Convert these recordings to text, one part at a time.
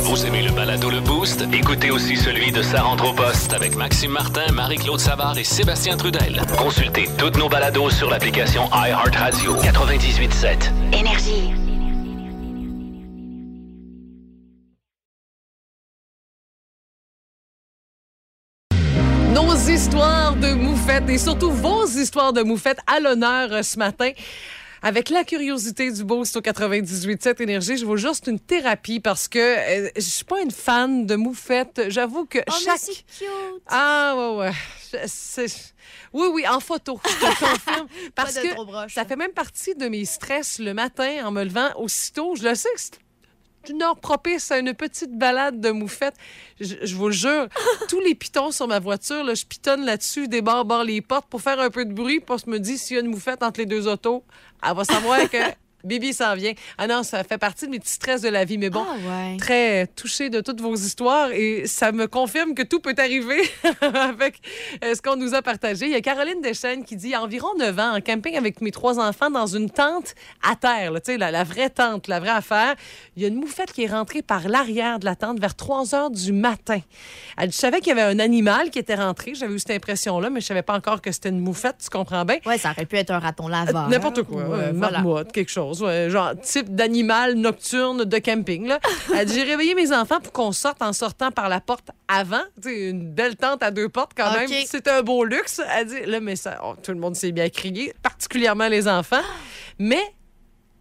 Vous aimez le balado Le Boost? Écoutez aussi celui de Sa rentre au poste avec Maxime Martin, Marie-Claude Savard et Sébastien Trudel. Consultez toutes nos balados sur l'application iHeartRadio. 98.7. Énergie. Nos histoires de moufettes et surtout vos histoires de moufettes à l'honneur euh, ce matin. Avec la curiosité du Boost au 98.7 Énergie, je vous jure, c'est une thérapie parce que euh, je suis pas une fan de moufettes. J'avoue que Oh, mais chaque... c'est cute. Ah, ouais, ouais. Oui, oui, en photo, je te confirme. Parce que ça hein. fait même partie de mes stress le matin en me levant aussitôt. Je le sais une heure propice à une petite balade de moufette. Je, vous le jure, tous les pitons sur ma voiture, là, je pitonne là-dessus, débarre, barre les portes pour faire un peu de bruit, pour se me dire s'il y a une moufette entre les deux autos, elle va savoir que Bibi s'en vient. Ah non, ça fait partie de mes petits stress de la vie, mais bon Ah ouais. très touchée de toutes vos histoires et ça me confirme que tout peut arriver avec euh, ce qu'on nous a partagé. Il y a Caroline Deschênes qui dit il y a environ 9 ans, en camping avec mes trois enfants dans une tente à terre, là, tu sais, la, la vraie tente, la vraie affaire. Il y a une moufette qui est rentrée par l'arrière de la tente vers 3 heures du matin. Elle dit, je savais qu'il y avait un animal qui était rentré. J'avais eu cette impression-là, mais je savais pas encore que c'était une moufette, tu comprends bien? Ouais, ça aurait pu être un raton laveur. N'importe quoi, ou, euh, voilà. marmotte, quelque chose, ouais, genre type d'animal nocturne de camping. Là. Elle dit, j'ai réveillé mes enfants pour qu'on sorte en sortant par la porte avant. Tu sais, une belle tente à deux portes quand même. C'est un beau luxe. Elle dit, là, mais ça, oh, tout le monde s'est bien crié, particulièrement les enfants. Mais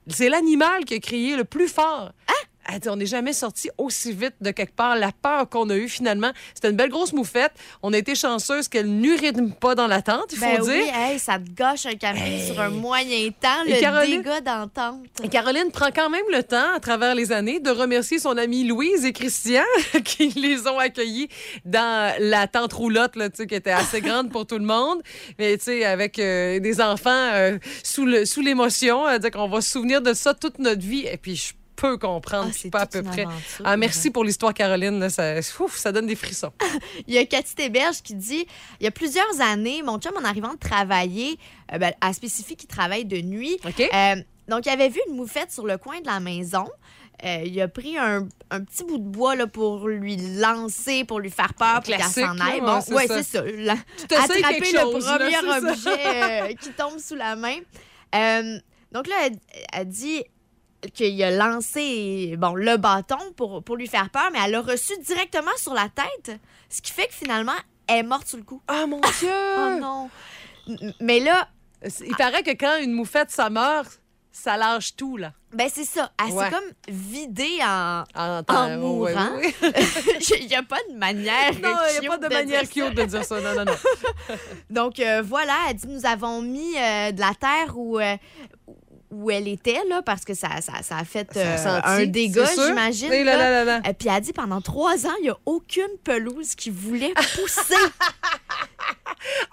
c'est l'animal qui a crié le plus fort. Hein? Elle dit, on n'est jamais sorti aussi vite de quelque part. La peur qu'on a eue finalement, c'était une belle grosse moufette. On a été chanceuse qu'elle n'urine pas dans la tente, il faut Ben dire. oui, hey, ça te gâche un camping sur un moyen temps, le Caroline- dégât d'entente. Et Caroline prend quand même le temps, à travers les années, de remercier son amie Louise et Christian qui les ont accueillis dans la tente roulotte, là, tu sais, qui était assez grande pour tout le monde. Mais tu sais, avec euh, des enfants euh, sous le- sous l'émotion, dire qu'on va se souvenir de ça toute notre vie. Et puis, je peux comprendre, Ah, puis pas à peu près. aventure. Ah, merci pour l'histoire, Caroline. là, ça, ouf, ça donne des frissons. Il y a Cathy Téberge qui dit il y a plusieurs années, mon chum, en arrivant de travailler, euh, ben, à spécifique, il travaille de nuit. Euh, donc, il avait vu une moufette sur le coin de la maison. Euh, il a pris un, un petit bout de bois là, pour lui lancer, pour lui faire peur, pour qu'elle s'en aille. Bon, ouais, c'est ouais, ça. c'est ça. La- attraper le chose, premier objet euh, qui tombe sous la main. Euh, donc là, elle, elle dit qu'il a lancé bon, le bâton pour, pour lui faire peur, mais elle l'a reçu directement sur la tête, ce qui fait que finalement, elle est morte sous le coup. Ah, mon Dieu! Oh non! M- Mais là, Il paraît que quand une moufette, ça meurt, ça lâche tout, là. ben c'est ça. Elle Ouais. s'est comme vidée en... En, En mourant. ouais. Il n'y a pas de manière Non, il n'y a pas cute de manière cute de dire ça. Non, non, non. Donc euh, voilà, elle dit nous avons mis euh, de la terre où, euh, où elle était, là, parce que ça, ça, ça a fait Ça a euh, senti, un dégât, j'imagine. Et là. Et puis elle dit pendant trois ans, il n'y a aucune pelouse qui voulait pousser.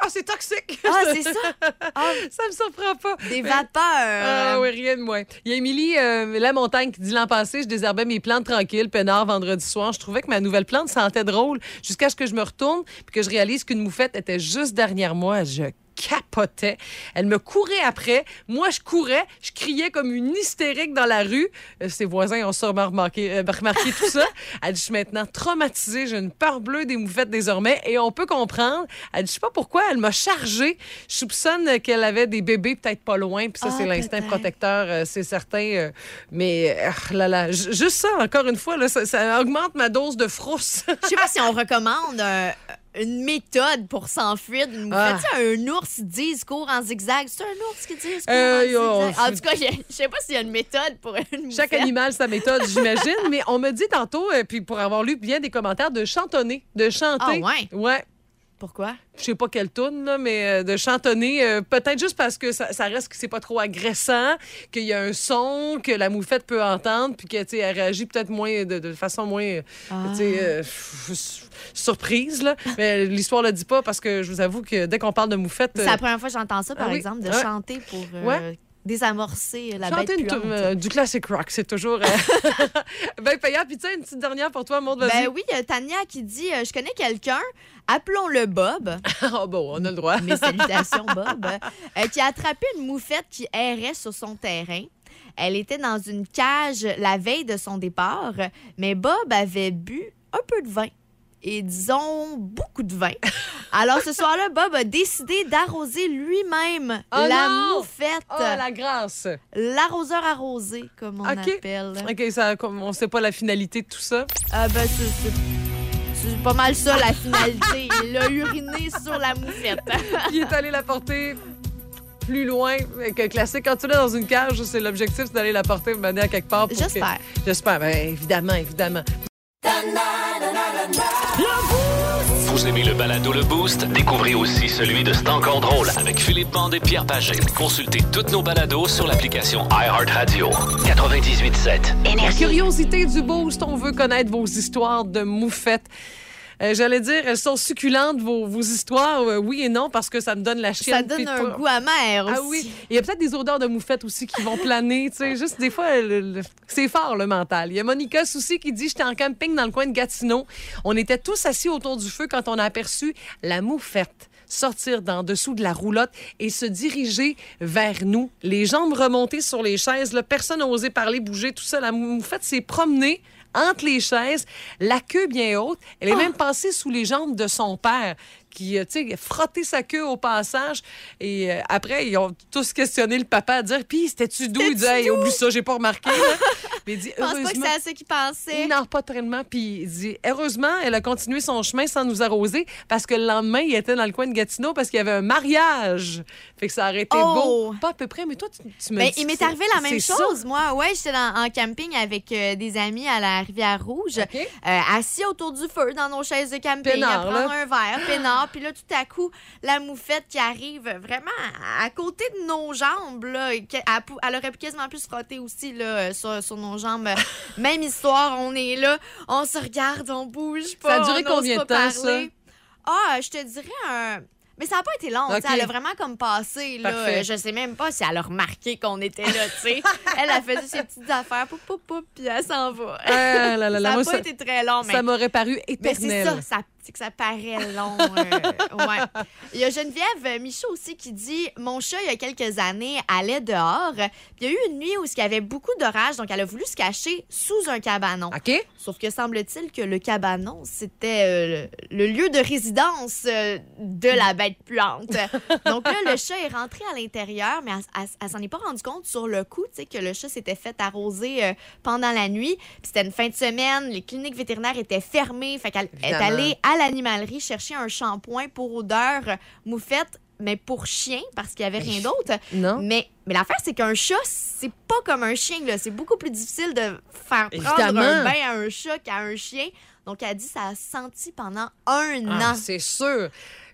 Ah, c'est toxique! ah, c'est ça. Ah, Ça me surprend pas. des vapeurs. Ah oui, rien de moins. Il y a Émilie euh, La Montagne qui dit l'an passé, je désherbais mes plantes tranquilles, peinard vendredi soir. Je trouvais que ma nouvelle plante sentait drôle jusqu'à ce que je me retourne puis que je réalise qu'une moufette était juste derrière moi. Je capotais. Elle me courait après. Moi, je courais. Je criais comme une hystérique dans la rue. Euh, ses voisins ont sûrement remarqué, euh, remarqué tout ça. Elle dit, je suis maintenant traumatisée. J'ai une peur bleue des moufettes désormais. Et on peut comprendre. Elle dit, je sais pas pourquoi. Elle m'a chargée. Je soupçonne qu'elle avait des bébés peut-être pas loin. Puis ça, Ah, c'est l'instinct protecteur, euh, c'est certain. mais ah, là, là, ju- juste ça, encore une fois, là, ça, ça augmente ma dose de frousse. Je sais pas si on recommande une méthode pour s'enfuir d'une. Ah. Un ours qui dit il court en zigzag? C'est un ours qui dit court Euh, en zigzag? En tout cas, je sais pas s'il y a une méthode pour une moufette. Chaque animal, sa méthode, j'imagine. Mais on me dit tantôt, euh, puis pour avoir lu bien des commentaires, de chantonner, de chanter. Ah ouais? Ouais. Pourquoi? Je sais pas quelle tune, là, mais euh, de chantonner, euh, peut-être juste parce que ça, ça reste que c'est pas trop agressant, qu'il y a un son que la moufette peut entendre, puis que, tu sais, elle réagit peut-être moins, de, de façon moins, euh, Ah. euh, surprise, là. Mais l'histoire le dit pas parce que je vous avoue que dès qu'on parle de moufette. C'est la première fois que j'entends ça, par ah oui? exemple, de chanter pour Ouais. Désamorcer la Chanter bête puante. euh, du classic rock, c'est toujours euh, ben payant. Puis tu sais, une petite dernière pour toi, Maud. Ben oui, a Tania qui dit euh, Je connais quelqu'un, appelons-le Bob, Ah bon, on a le droit. mes salutations Bob, euh, qui a attrapé une moufette qui errait sur son terrain. Elle était dans une cage la veille de son départ, mais Bob avait bu un peu de vin. Et disons beaucoup de vin. Alors ce soir-là, Bob a décidé d'arroser lui-même Oh la non! moufette. Oh, la grâce! L'arroseur arrosé, comme on OK. appelle. OK, ça, on sait pas la finalité de tout ça. Ah ben, c'est- pas mal ça, la finalité. Il a uriné sur la moufette. Il est allé la porter plus loin que classique. Quand tu l'as dans une cage, c'est l'objectif, c'est d'aller la porter mener à quelque part. que- J'espère. J'espère, ben, évidemment, évidemment. Vous aimez le balado Le Boost? Découvrez aussi celui de C'est encore drôle avec Philippe Bande et Pierre Pagé. Consultez toutes nos balados sur l'application iHeartRadio. 98.7. La curiosité du boost, on veut connaître vos histoires de moufettes. Euh, J'allais dire, elles sont succulentes, vos, vos histoires, euh, oui et non, parce que ça me donne la chienne. Ça donne un goût amer aussi. Ah oui, il y a peut-être des odeurs de moufettes aussi qui vont planer, tu sais, juste des fois, c'est fort le mental. Il y a Monica Soucy qui dit, j'étais en camping dans le coin de Gatineau. On était tous assis autour du feu quand on a aperçu la moufette sortir d'en dessous de la roulotte et se diriger vers nous. Les jambes remontées sur les chaises, là, personne n'a osé parler, bouger, tout ça. La moufette s'est promenée entre les chaises, la queue bien haute. Elle est même passée sous les jambes de son père qui, euh, sais, frotté sa queue au passage. Et euh, après, ils ont tous questionné le papa à dire, puis c'était-tu d'où? Il dit, hey, oublie ça, j'ai pas remarqué. Mais il dit, Je pense pas que heureusement. c'est à ça qu'il pensait. Non, pas tellement. Puis il dit, heureusement, elle a continué son chemin sans nous arroser parce que le lendemain, il était dans le coin de Gatineau parce qu'il y avait un mariage. Fait que ça aurait été Oh! beau. Pas à peu près, mais toi, tu, tu me Ben, il m'est arrivé la même c'est ça. chose, moi. Ouais, j'étais en camping avec euh, des amis à la Rivière-Rouge, OK. euh, assis autour du feu dans nos chaises de camping, Peinard, à prendre là. un verre, peinard. Puis là, tout à coup, la moufette qui arrive vraiment à, côté de nos jambes, là, elle, aurait pu quasiment pu se frotter aussi là, euh, sur, sur nos jambes. Même histoire, on est là, on se regarde, on bouge pas. Ça a duré on combien de temps, ça? Ah, je te dirais un. Mais ça n'a pas été long. tu sais, OK. Elle a vraiment comme passé. Là. Euh, je sais même pas si elle a remarqué qu'on était là. tu sais. elle a fait ses petites affaires, poup, poup, poup, puis elle s'en va. Ah là là là, ça n'a pas ça- été très long, mais, Ça m'aurait paru mais c'est éternel. ça, ça c'est que ça paraît long. euh, ouais. Il y a Geneviève Michaud aussi qui dit Mon chat, il y a quelques années, allait dehors. Puis il y a eu une nuit où il y avait beaucoup d'orage, donc elle a voulu se cacher sous un cabanon. OK? Sauf que semble-t-il que le cabanon, c'était euh, le lieu de résidence euh, de la bête puante. Donc là, le chat est rentré à l'intérieur, mais elle, elle- elle s'en est pas rendu compte sur le coup, tu sais, que le chat s'était fait arroser euh, pendant la nuit. Puis c'était une fin de semaine, les cliniques vétérinaires étaient fermées, fait qu'elle est allée à l'animalerie chercher un shampoing pour odeur moufette, mais pour chien, parce qu'il y avait rien d'autre. Non? Mais, mais l'affaire, c'est qu'un chat, c'est pas comme un chien. là. C'est beaucoup plus difficile de faire prendre Évidemment. un bain à un chat qu'à un chien. Donc, elle dit ça a senti pendant un Ah, an. c'est sûr.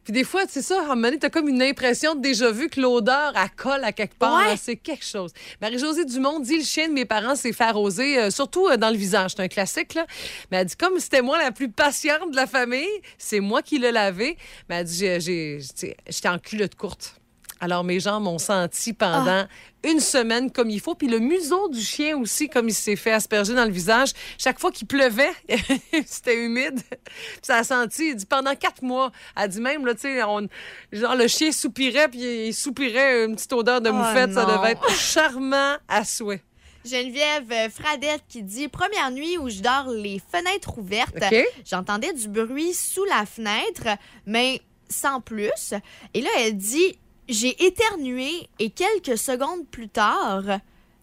Puis des fois, c'est ça, à un moment donné, t'as comme une impression de déjà vu que l'odeur, elle colle à quelque part. Ouais. là, C'est quelque chose. Marie-Josée Dumont dit, le chien de mes parents s'est fait arroser, euh, surtout euh, dans le visage. C'est un classique, là. Mais elle dit, comme c'était moi la plus patiente de la famille, c'est moi qui l'ai lavé. Mais elle dit, j'ai- j'ai- j'étais j'étais en culotte courte. Alors, mes jambes m'ont senti pendant une semaine comme il faut. Puis le museau du chien aussi, comme il s'est fait asperger dans le visage. Chaque fois qu'il pleuvait, c'était humide. Puis ça a senti, il dit, pendant quatre mois. Elle dit même, là, tu sais, genre, le chien soupirait, puis il soupirait une petite odeur de Oh moufette. ça devait être charmant à souhait. Geneviève euh, Fradette qui dit Première nuit où je dors les fenêtres ouvertes. J'entendais du bruit sous la fenêtre, mais sans plus. Et là, elle dit J'ai éternué et quelques secondes plus tard,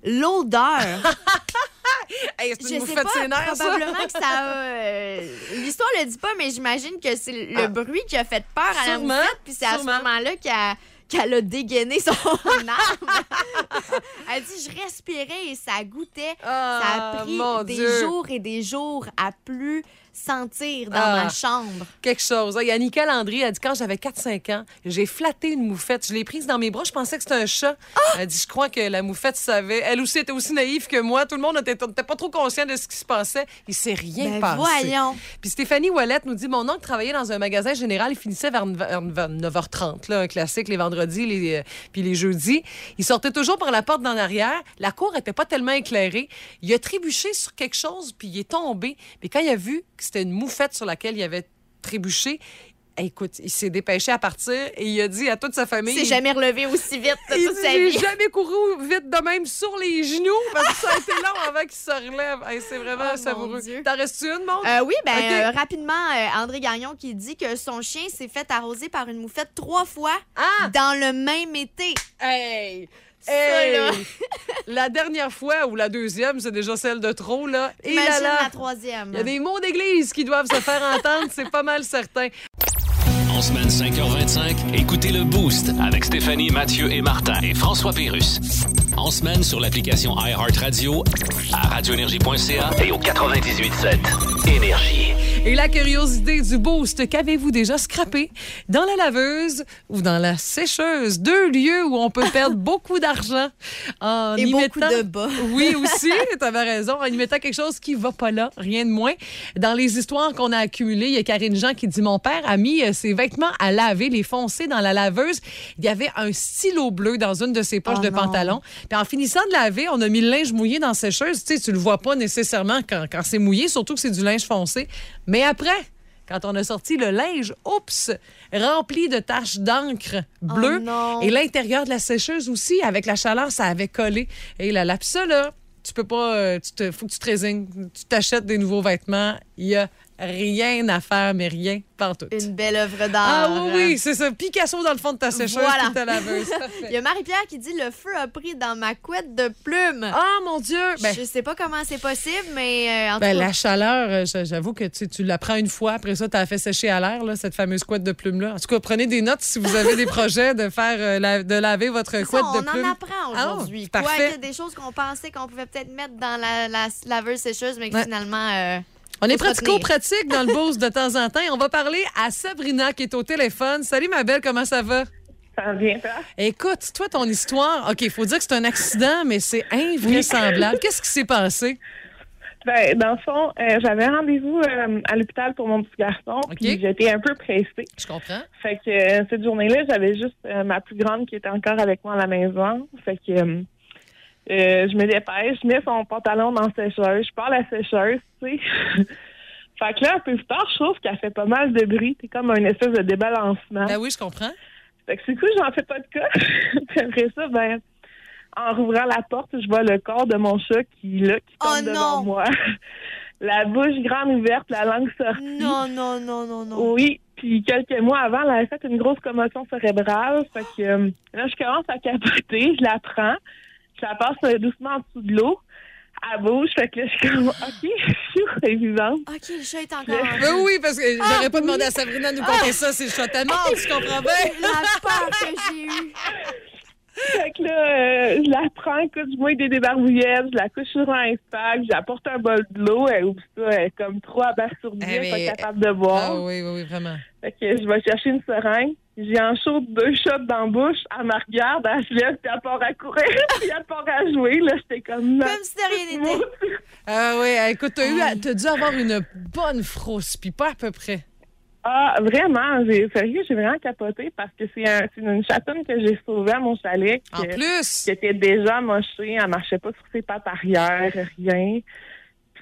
l'odeur. Hey, Je sais pas, ça. probablement que ça a... euh, L'histoire le dit pas, mais j'imagine que c'est le Ah. bruit qui a fait peur à la Sûrement, moufette, puis c'est à ce moment-là qu'elle qu'elle a dégainé son arme. Elle dit, je respirais et ça goûtait. ça Ah, a pris mon des Dieu. jours et des jours à plus sentir dans Ah. ma chambre. quelque chose. Il y a Nicole Landry, elle dit quand j'avais 4-5 ans, j'ai flatté une moufette. Je l'ai prise dans mes bras, je pensais que c'était un chat. Ah! Elle dit je crois que la moufette savait. Elle aussi était aussi naïve que moi. Tout le monde n'était pas trop conscient de ce qui se passait. Il s'est rien Ben passé. voyons. Puis Stéphanie Wallet nous dit Mon oncle travaillait dans un magasin général. Il finissait vers, vers 9h30, là, un classique, les vendredis les, euh, puis les jeudis. Il sortait toujours par la porte d'en arrière. La cour était pas tellement éclairée. Il a trébuché sur quelque chose, puis il est tombé. Puis quand il a vu que c'était une moufette sur laquelle il avait trébuché, Écoute, il s'est dépêché à partir et il a dit à toute sa famille. Il s'est jamais relevé aussi vite de il toute sa vie. jamais couru vite de même sur les genoux parce que ça a été long avant qu'il se relève. Hey, c'est vraiment Oh, savoureux. T'en restes une, mon? Euh, oui, ben Ok. euh, rapidement, euh, André Gagnon qui dit que son chien s'est fait arroser par une moufette trois fois Ah! dans le même été. Hey! Ça, Hey! là. La dernière fois ou la deuxième, c'est déjà celle de trop, là. Et là Imagine là, la troisième. il y a des mots d'église qui doivent se faire entendre, c'est pas mal certain. En semaine 5h25, écoutez le Boost avec Stéphanie, Mathieu et Martin et François Pérus. En semaine sur l'application iHeartRadio, à radioénergie.ca et au 98.7 Énergie. Et la curiosité du boost, qu'avez-vous déjà scrappé dans la laveuse ou dans la sécheuse? Deux lieux où on peut perdre beaucoup d'argent en Et y beaucoup mettant... de bas. Oui, aussi, tu avais raison, en y mettant quelque chose qui va pas là, rien de moins. Dans les histoires qu'on a accumulées, il y a Karine Jean qui dit Mon père a mis euh, ses vêtements à laver, les foncer dans la laveuse. Il y avait un stylo bleu dans une de ses poches Oh de non. pantalon. Puis en finissant de laver, on a mis le linge mouillé dans la sécheuse. Tu sais, tu le vois pas nécessairement quand, quand c'est mouillé, surtout que c'est du linge foncé. Mais après, quand on a sorti le linge, oups, rempli de taches d'encre bleue. Oh non. et l'intérieur de la sécheuse aussi, avec la chaleur, ça avait collé. Et puis ça, là, tu peux pas. euh, Tu te, faut que tu te résignes. Tu t'achètes des nouveaux vêtements. Il y a rien à faire, mais rien partout. Une belle œuvre d'art. Ah oui, oui, c'est ça. Picasso dans le fond de ta sécheuse Voilà. ta laveuse. Il y a Marie-Pierre qui dit le feu a pris dans ma couette de plumes. Ah, mon Dieu! Ben, je sais pas comment c'est possible, mais euh, en ben, tout la chaleur, euh, j'a- j'avoue que tu, tu la prends une fois, après ça, tu as fait sécher à l'air, cette fameuse couette de plumes-là. En tout cas, prenez des notes si vous avez des projets de faire euh, la- de laver votre couette on de plumes. en apprend Ah, aujourd'hui. parfait. Quoi, il y a des choses qu'on pensait qu'on pouvait peut-être mettre dans la, la laveuse sécheuse, mais que finalement. euh, On est pratico-pratique dans le boost de temps en temps. Et on va parler à Sabrina qui est au téléphone. Salut, ma belle, comment ça va? Ça va bien, toi? Écoute, toi, ton histoire, OK, il faut dire que c'est un accident, mais c'est invraisemblable. Qu'est-ce qui s'est passé? Ben, dans le fond, euh, j'avais rendez-vous euh, à l'hôpital pour mon petit garçon, puis j'étais un peu pressée. Je comprends. Fait que euh, cette journée-là, j'avais juste euh, ma plus grande qui était encore avec moi à la maison. Fait que euh, je me dépêche, je mets son pantalon dans la sécheuse, je pars la sécheuse, tu sais. fait que là, un peu plus tard, je trouve qu'elle fait pas mal de bruit. C'est comme une espèce de débalancement. Ben oui, je comprends. Fait que c'est cool, j'en fais pas de cas. Puis après ça, ben, en rouvrant la porte, je vois le corps de mon chat qui, là, qui Oh tombe devant non! moi. la bouche grande ouverte, la langue sortie. Non, non, non, non, non. Oui, puis quelques mois avant, elle avait fait une grosse commotion cérébrale. Fait que euh, là, je commence à capoter, je la prends, je la passe euh, doucement en dessous de l'eau. Elle bouge, fait que là, je suis comme, OK, elle est vivante. OK, le chat est encore en Ben oui, parce que j'aurais pas demandé à Sabrina de nous conter ça, c'est le chat à mort, tu comprends bien? La peur que j'ai eue. Fait que là, euh, je la prends, écoute, je mouille des débarbouillettes, je la couche sur un sac, j'apporte un bol de l'eau, elle ouvre ça, elle est comme trop abasourdie, Eh, elle mais- est pas capable de boire. Ah oui, oui, oui, vraiment. Fait que je vais chercher une seringue. J'ai en chaud deux shots dans la bouche. Elle me regarde, elle se lève, puis elle part à courir, puis elle part à jouer. Là, j'étais comme... Comme si de rien n'était. Ah oui, écoute, t'as eu, t'as dû avoir une bonne frousse, puis pas à peu près. Ah, vraiment, j'ai sérieux, j'ai vraiment capoté parce que c'est un, c'est une chatonne que j'ai sauvée à mon chalet En qui, plus, qui était déjà mochée, elle marchait pas sur ses pattes arrière, rien.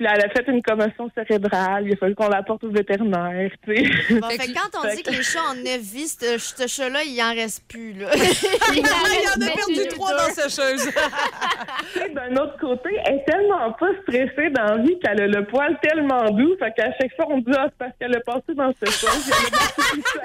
Puis là, elle a fait une commotion cérébrale, il a fallu qu'on la porte au vétérinaire, tu sais. Bon, Fait fait que- que quand on dit que- les chats ont neuf vies, ce ce chat-là, il en reste plus, là. il en a perdu trois dans sa chose. D'un autre côté, elle est tellement pas stressée dans la vie qu'elle a le poil tellement doux, fait qu'à chaque fois, on dit, ah, c'est parce qu'elle a passé dans ce chose.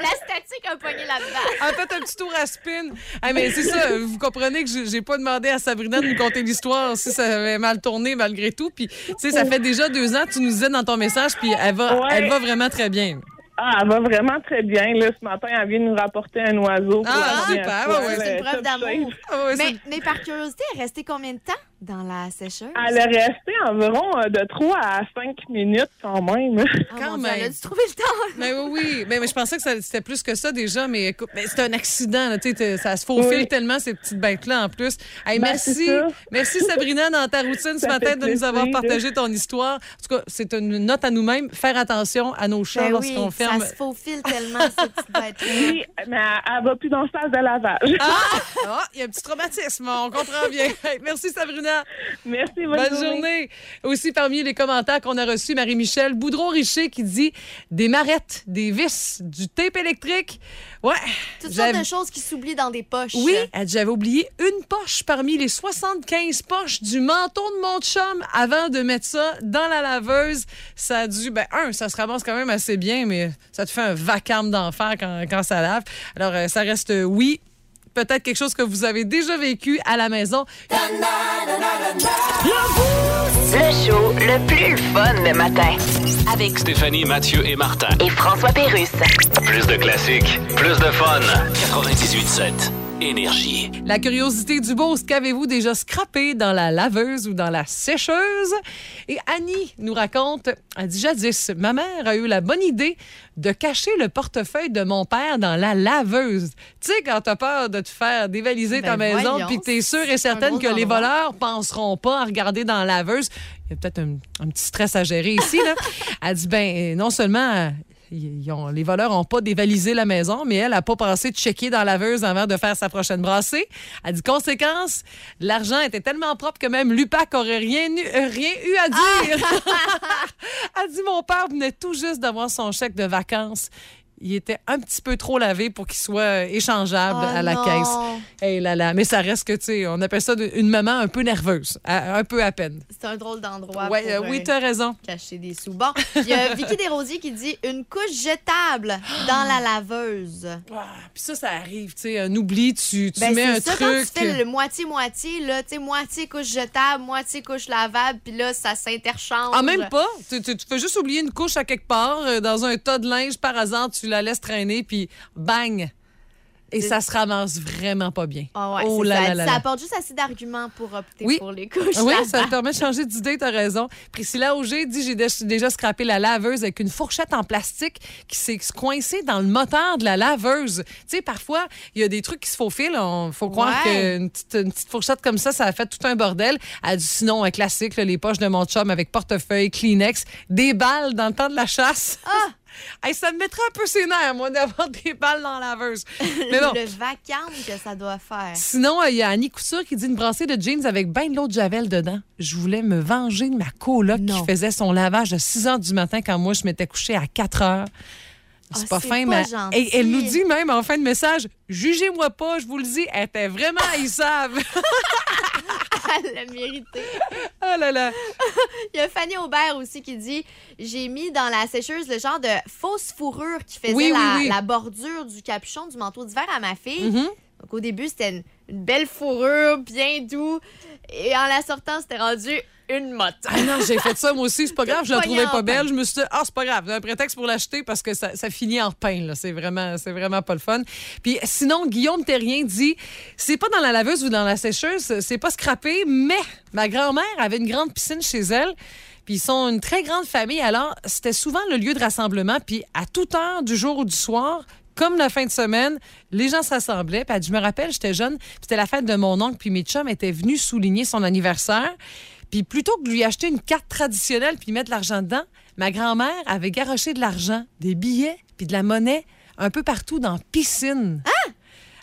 La statique a pogné là-dedans. En fait, un petit tour à spin. Ah, mais c'est ça, vous comprenez que j'ai j'ai pas demandé à Sabrina de nous conter l'histoire si ça avait mal tourné malgré tout. Puis, tu sais, ça fait déjà deux ans, tu nous disais dans ton message, puis elle va, Ouais. elle va vraiment très bien. Ah, elle va vraiment très bien. Là, ce matin, elle vient nous rapporter un oiseau. pour Ah, super, ouais, c'est une preuve d'amour. Ah Mais, mais par curiosité, elle est restée combien de temps? Dans la sécheuse? Elle est restée environ euh, de 3 à 5 minutes quand même. Oh, quand Dieu, Elle a même. dû trouver le temps. Mais oui, oui. Mais, mais je pensais que c'était plus que ça déjà, mais écoute, mais c'est un accident. Là, ça se faufile Oui. tellement, ces petites bêtes-là, en plus. Hey, Ben, merci. Merci, Sabrina, dans ta routine ce matin, de nous avoir partagé ton histoire. En tout cas, c'est une note à nous-mêmes. Faire attention à nos chats Ben lorsqu'on oui, ferme. ça se faufile tellement, cette petite bête Oui, mais elle, va plus dans le sas de lavage. Ah, il y a un petit traumatisme, on comprend bien. Hey, merci, Sabrina. Merci, bonne, Bonne journée. Aussi, parmi les commentaires qu'on a reçus, Marie-Michel Boudreau-Richer qui dit des marettes, des vis, du tape électrique. Ouais. Toutes sortes de choses qui s'oublient dans des poches. Oui, elle dit, j'avais oublié une poche parmi les 75 poches du manteau de mon chum avant de mettre ça dans la laveuse. Ça a dû, ben, un, ça se ramasse quand même assez bien, mais ça te fait un vacarme d'enfer quand, quand ça lave. Alors, euh, ça reste, euh, oui, peut-être quelque chose que vous avez déjà vécu à la maison. Le show le plus fun le matin. Avec Stéphanie, Mathieu et Martin. et François Pérusse. Plus de classiques, plus de fun. 98.7 Énergie. La curiosité du beau, qu'avez-vous déjà scrappé dans la laveuse ou dans la sécheuse? Et Annie nous raconte, elle dit jadis, ma mère a eu la bonne idée de cacher le portefeuille de mon père dans la laveuse. Tu sais, quand t'as peur de te faire dévaliser ta Ben maison, puis t'es sûr et certaine que les voleurs penseront pas à regarder dans la laveuse. Il y a peut-être un, un petit stress à gérer ici, là. Elle dit, ben, non seulement ils ont- les voleurs n'ont pas dévalisé la maison, mais elle n'a pas pensé de checker dans la laveuse avant de faire sa prochaine brassée. Elle dit conséquence, l'argent était tellement propre que même l'UPAC aurait rien, eu- euh, rien eu à dire. elle dit mon père venait tout juste d'avoir son chèque de vacances. Il était un petit peu trop lavé pour qu'il soit euh, échangeable Oh à la non. caisse. Hey là là, mais ça reste que tu sais, on appelle ça une maman un peu nerveuse, à- un peu à peine. C'est un drôle d'endroit Ouais, pour euh, oui, euh, t'as raison. cacher des sous. Bon, il y a Vicky Desrosiers qui dit une couche jetable dans la laveuse. Ah, Puis ça, ça arrive, tu sais, un oubli, tu, tu Ben, mets un c'est ça, truc. quand tu fais le moitié-moitié, là, tu sais, moitié couche jetable, moitié couche lavable, puis là, ça s'interchange. Ah, même pas? Tu, tu- tu fais juste oublier une couche à quelque part, dans un tas de linge, par hasard, tu la laisses traîner, puis bang! Et ça se ramasse vraiment pas bien. Ah ouais, oh là ça. là là ça apporte juste assez d'arguments pour opter Oui. pour les couches Oui, ça te permet de changer d'idée, t'as raison. Priscilla Auger dit j'ai dé- déjà scrappé la laveuse avec une fourchette en plastique qui s'est coincée dans le moteur de la laveuse. Tu sais, parfois, il y a des trucs qui se faufilent. Il faut croire Ouais. qu'une petite, une petite fourchette comme ça, ça a fait tout un bordel. Elle dit sinon, un classique, les poches de mon chum avec portefeuille, Kleenex, des balles dans le temps de la chasse. Ah! Hey, ça me mettrait un peu ses nerfs, moi, d'avoir des balles dans la laveuse. Mais bon. Le vacarme que ça doit faire. Sinon, euh, il y a Annie Couture qui dit une brassée de jeans avec ben de l'eau de Javel dedans. Je voulais me venger de ma coloc Non. qui faisait son lavage à 6 heures du matin quand moi, je m'étais couchée à 4 heures. C'est Ah, pas c'est fin, pas mais. gentil. Et elle nous dit même en fin de message Jugez-moi pas, je vous le dis, elle était vraiment haïssable. Elle l'a mérité. oh là là. Il y a Fanny Aubert aussi qui dit J'ai mis dans la sécheuse le genre de fausse fourrure qui faisait Oui, oui, la, oui. la bordure du capuchon du manteau d'hiver à ma fille. Mhm. Donc au début, c'était une, une belle fourrure, bien doux. Et en la sortant, c'était rendu une motte. Ah non, j'ai fait ça moi aussi, c'est pas grave, je la trouvais pas belle. Je me suis dit, ah, c'est pas grave, un prétexte pour l'acheter parce que ça, ça finit en pain, là. C'est vraiment, c'est vraiment pas le fun. Puis sinon, Guillaume Terrien dit, c'est pas dans la laveuse ou dans la sécheuse, c'est pas scrappé, mais ma grand-mère avait une grande piscine chez elle. Puis ils sont une très grande famille, alors c'était souvent le lieu de rassemblement. Puis à toute heure du jour ou du soir, comme la fin de semaine, les gens s'assemblaient. Puis je me rappelle, j'étais jeune, c'était la fête de mon oncle, puis mes chums étaient venus souligner son anniversaire. Puis plutôt que de lui acheter une carte traditionnelle puis mettre de l'argent dedans, ma grand-mère avait garoché de l'argent, des billets puis de la monnaie un peu partout dans la piscine.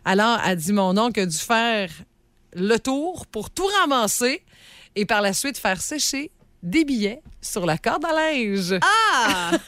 Alors, elle dit mon oncle a dû faire le tour pour tout ramasser et par la suite faire sécher des billets sur la corde à linge. Ah!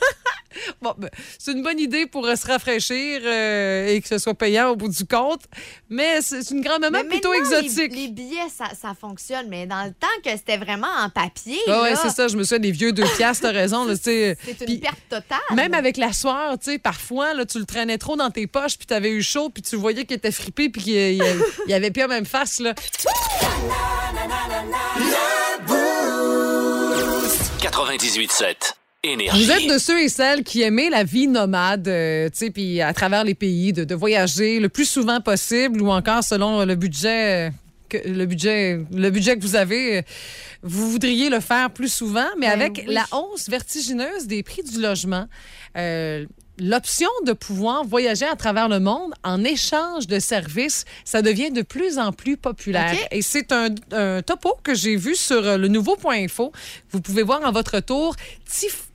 Bon, ben, c'est une bonne idée pour euh, se rafraîchir euh, et que ce soit payant au bout du compte, mais c'est une grand-maman Mais plutôt maintenant, exotique. Les, les billets, ça, ça fonctionne, mais dans le temps que c'était vraiment en papier, Ah ouais, là, c'est ça, je me souviens des vieux deux piastres, t'as raison. Là, tu sais. c'est une Puis- perte totale. Même avec la soeur, tu sais, parfois, là, tu le traînais trop dans tes poches, puis t'avais eu chaud, puis tu voyais qu'il était frippé, puis qu'il y, il avait plus la même face, là. 98.7 Énergie. Vous êtes de ceux et celles qui aimaient la vie nomade, euh, tu sais, puis à travers les pays, de, de voyager le plus souvent possible, ou encore selon le budget. euh, Que, le budget le budget que vous avez, euh, vous voudriez le faire plus souvent, mais Ben avec oui. la hausse vertigineuse des prix du logement, euh, l'option de pouvoir voyager à travers le monde en échange de services, ça devient de plus en plus populaire. Et c'est un, un topo que j'ai vu sur euh, le nouveau point info. Vous pouvez voir en votre tour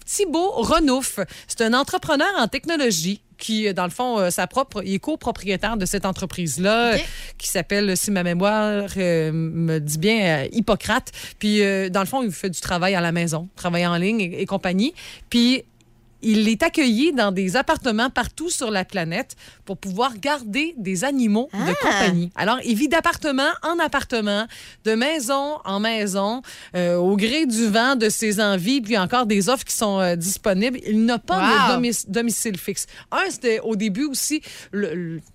Thibaut Renouf. C'est un entrepreneur en technologie qui, euh, dans le fond, euh, sa propre, il est copropriétaire de cette entreprise-là, qui s'appelle, si ma mémoire euh, me dit bien, euh, Hippocrate. Puis, euh, dans le fond, il fait du travail à la maison, travail en ligne et, et compagnie. Puis, il est accueilli dans des appartements partout sur la planète pour pouvoir garder des animaux de Ah. compagnie. Alors, il vit d'appartement en appartement, de maison en maison, euh, au gré du vent, de ses envies, puis encore des offres qui sont euh, disponibles. Il n'a pas de domic- domicile fixe. Un, c'était au début aussi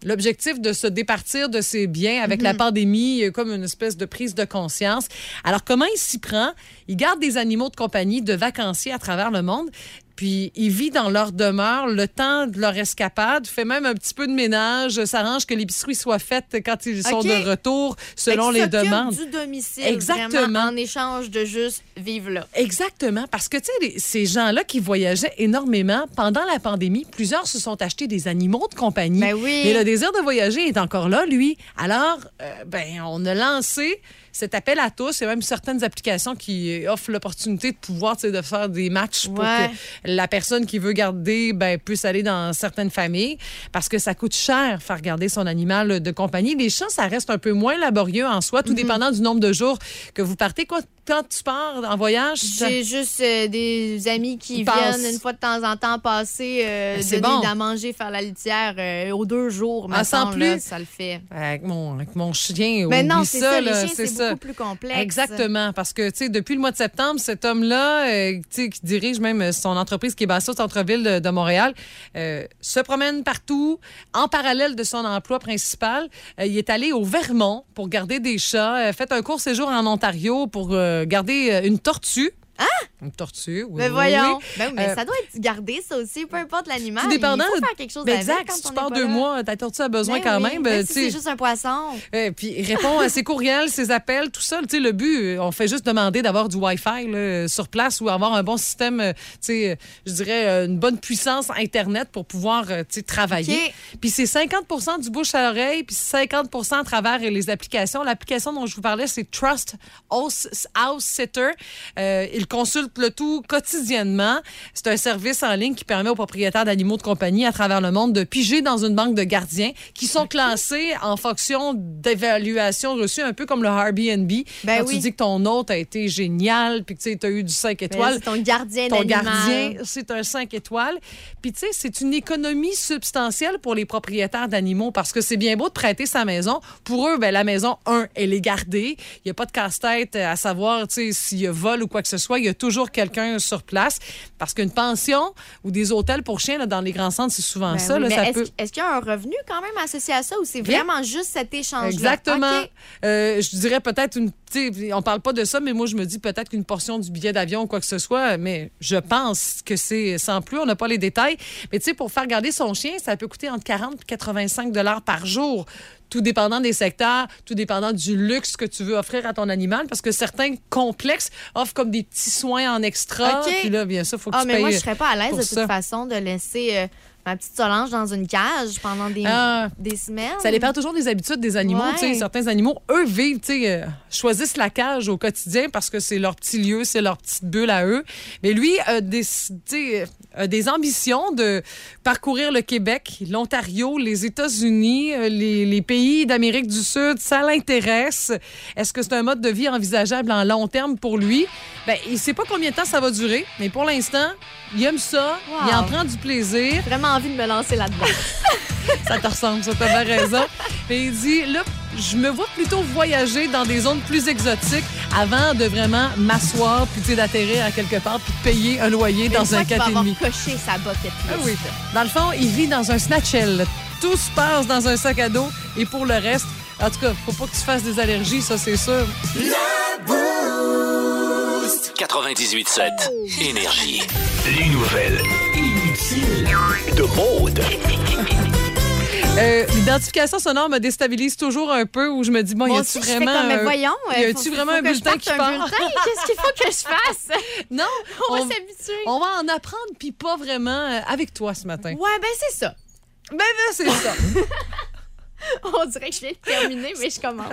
l'objectif de se départir de ses biens avec la pandémie, euh, comme une espèce de prise de conscience. Alors, comment il s'y prend? Il garde des animaux de compagnie, de vacanciers à travers le monde. Puis il vit dans leur demeure le temps de leur escapade, fait même un petit peu de ménage, s'arrange que l'épicerie soit faite quand ils sont de retour selon les demandes. du domicile. Exactement. vraiment, en échange de juste vivre là. Exactement, parce que tu sais, ces gens-là qui voyageaient énormément pendant la pandémie, plusieurs se sont achetés des animaux de compagnie. Ben oui. Mais le désir de voyager est encore là, lui. Alors, euh, ben, on a lancé cet appel à tous. Il y a même certaines applications qui offrent l'opportunité de pouvoir, de faire des matchs pour Ouais. que la personne qui veut garder, ben, puisse aller dans certaines familles, parce que ça coûte cher faire garder son animal de compagnie. Les chats, ça reste un peu moins laborieux en soi, tout Mhm. dépendant du nombre de jours que vous partez. Quoi, quand tu pars en voyage, J'ai juste euh, des amis qui Ils passent. viennent une fois de temps en temps passer, euh, Ben, donner bon. à manger, faire la litière euh, aux deux jours. Ah, sans là, plus? ça le fait. Avec mon, avec mon chien, Mais non, oublie c'est ça, c'est beaucoup plus complexe. Exactement, parce que, depuis le mois de septembre, cet homme-là, euh, qui dirige même son entreprise qui est basée au centre-ville de, de Montréal, euh, se promène partout, en parallèle de son emploi principal. Il est allé au Vermont pour garder des chats, fait un court séjour en Ontario pour garder euh, une tortue. Une tortue, oui. Mais voyons. oui. Ben oui, mais Euh, ça doit être gardé, ça aussi, peu importe l'animal. Tout dépendant- Il faut faire quelque chose Ben exact, quand si tu pars deux là. mois, ta tortue a besoin Ben quand oui, même. si c'est juste un poisson. Euh, puis répond à ses courriels, ses appels, tout ça. Tu sais, le but, on fait juste demander d'avoir du Wi-Fi là, sur place ou avoir un bon système, euh, tu sais, euh, je dirais une bonne puissance Internet pour pouvoir travailler. OK. Puis c'est 50% du bouche à oreille, puis 50 à travers les applications. L'application dont je vous parlais, c'est Trust House, House Sitter. Euh, il consulte le tout quotidiennement. C'est un service en ligne qui permet aux propriétaires d'animaux de compagnie à travers le monde de piger dans une banque de gardiens qui sont classés en fonction d'évaluations reçues, un peu comme le Airbnb. Ben Quand oui. tu dis que ton hôte a été génial, puis que tu as eu du 5 Ben, étoiles. C'est ton gardien Ton gardien, c'est un 5 étoiles. Puis, tu sais, c'est une économie substantielle pour les propriétaires d'animaux parce que c'est bien beau de prêter sa maison. Pour eux, ben, la maison, un, elle est gardée. Il n'y a pas de casse-tête à savoir, s'il y a vol ou quoi que ce soit. Il y a toujours quelqu'un sur place. Parce qu'une pension ou des hôtels pour chiens, là, dans les grands centres, c'est souvent Ben ça. oui, est-ce peut... qu'il y a un revenu quand même associé à ça ou c'est vraiment juste cet échange-là? Exactement. Euh, je dirais peut-être une. Tu sais, On parle pas de ça, mais moi, je me dis peut-être qu'une portion du billet d'avion ou quoi que ce soit, mais je pense que c'est sans plus. On n'a pas les détails. Mais tu sais, pour faire garder son chien, ça peut coûter entre 40 et 85 dollars par jour. Tout dépendant des secteurs, tout dépendant du luxe que tu veux offrir à ton animal, parce que certains complexes offrent comme des petits soins en extra. OK. Puis là, bien sûr, faut que Ah, tu mais payes. moi, je serais pas à l'aise de toute ça. façon de laisser euh, ma petite Solange dans une cage pendant des, Ah. des semaines. Ça dépend toujours des habitudes des animaux. Ouais. Certains animaux, eux, vivent, euh, choisissent la cage au quotidien parce que c'est leur petit lieu, c'est leur petite bulle à eux. Mais lui a des, sais, euh, des ambitions de parcourir le Québec, l'Ontario, les États-Unis, euh, les, les pays d'Amérique du Sud. Ça l'intéresse. Est-ce que c'est un mode de vie envisageable en long terme pour lui? Ben, il sait pas combien de temps ça va durer, mais pour l'instant, il aime ça, il en prend du plaisir. J'ai vraiment envie de me lancer là-dedans. Ça te ressemble, ça, t'as bien raison. Mais il dit, là, je me vois plutôt voyager dans des zones plus exotiques avant de vraiment m'asseoir puis d'atterrir à quelque part puis de payer un loyer Une dans fois un qu'il va avoir 4,5. coché sa bucket list. Ah oui. Dans le fond, il vit dans un snatchel. Tout se passe dans un sac à dos et pour le reste, en tout cas, faut pas que tu fasses des allergies, ça c'est sûr. 98.7 Énergie. Les nouvelles inutiles de Maude. Euh, L'identification sonore me déstabilise toujours un peu où je me dis, bon, y a-tu vraiment. comme, mais voyons, y a-tu vraiment un bulletin qui part? Qu'est-ce qu'il faut que je fasse? Non, On on, va s'habituer. on va en apprendre puis pas vraiment euh, avec toi ce matin. Ouais, ben c'est ça. Ben, ben, c'est ça. On dirait que je viens de terminer, mais je commence.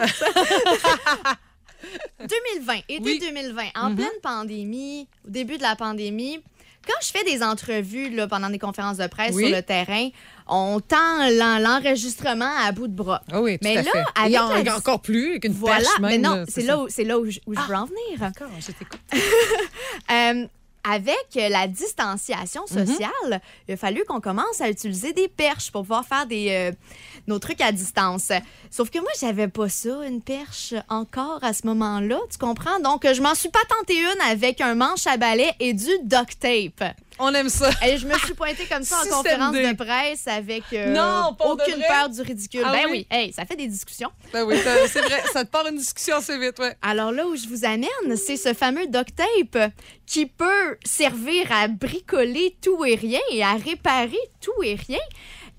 2020, été Oui. 2020, en Mhm. pleine pandémie, au début de la pandémie, quand je fais des entrevues là, pendant des conférences de presse Oui. sur le terrain, on tend l'en- l'enregistrement à bout de bras. Ah oui, tout Mais à là, fait. avec en a la- encore plus, avec une Voilà, mais non, c'est là où, c'est là où je, où je Ah. veux en venir. D'accord, je t'écoute. Euh, avec la distanciation Mhm. sociale, il a fallu qu'on commence à utiliser des perches pour pouvoir faire des, euh, nos trucs à distance. Sauf que moi, j'avais pas ça, une perche, encore à ce moment-là, tu comprends? Donc, je m'en suis pas tenté une avec un manche à balai et du duct tape. On aime ça. Et je me suis pointée comme ça en Système conférence D. de presse avec euh, Non, aucune peur du ridicule. Ah ben oui? oui, hey, ça fait des discussions. Ben oui, c'est vrai, ça te part une discussion assez vite, ouais. Alors là où je vous amène, c'est ce fameux duct tape qui peut servir à bricoler tout et rien et à réparer tout et rien.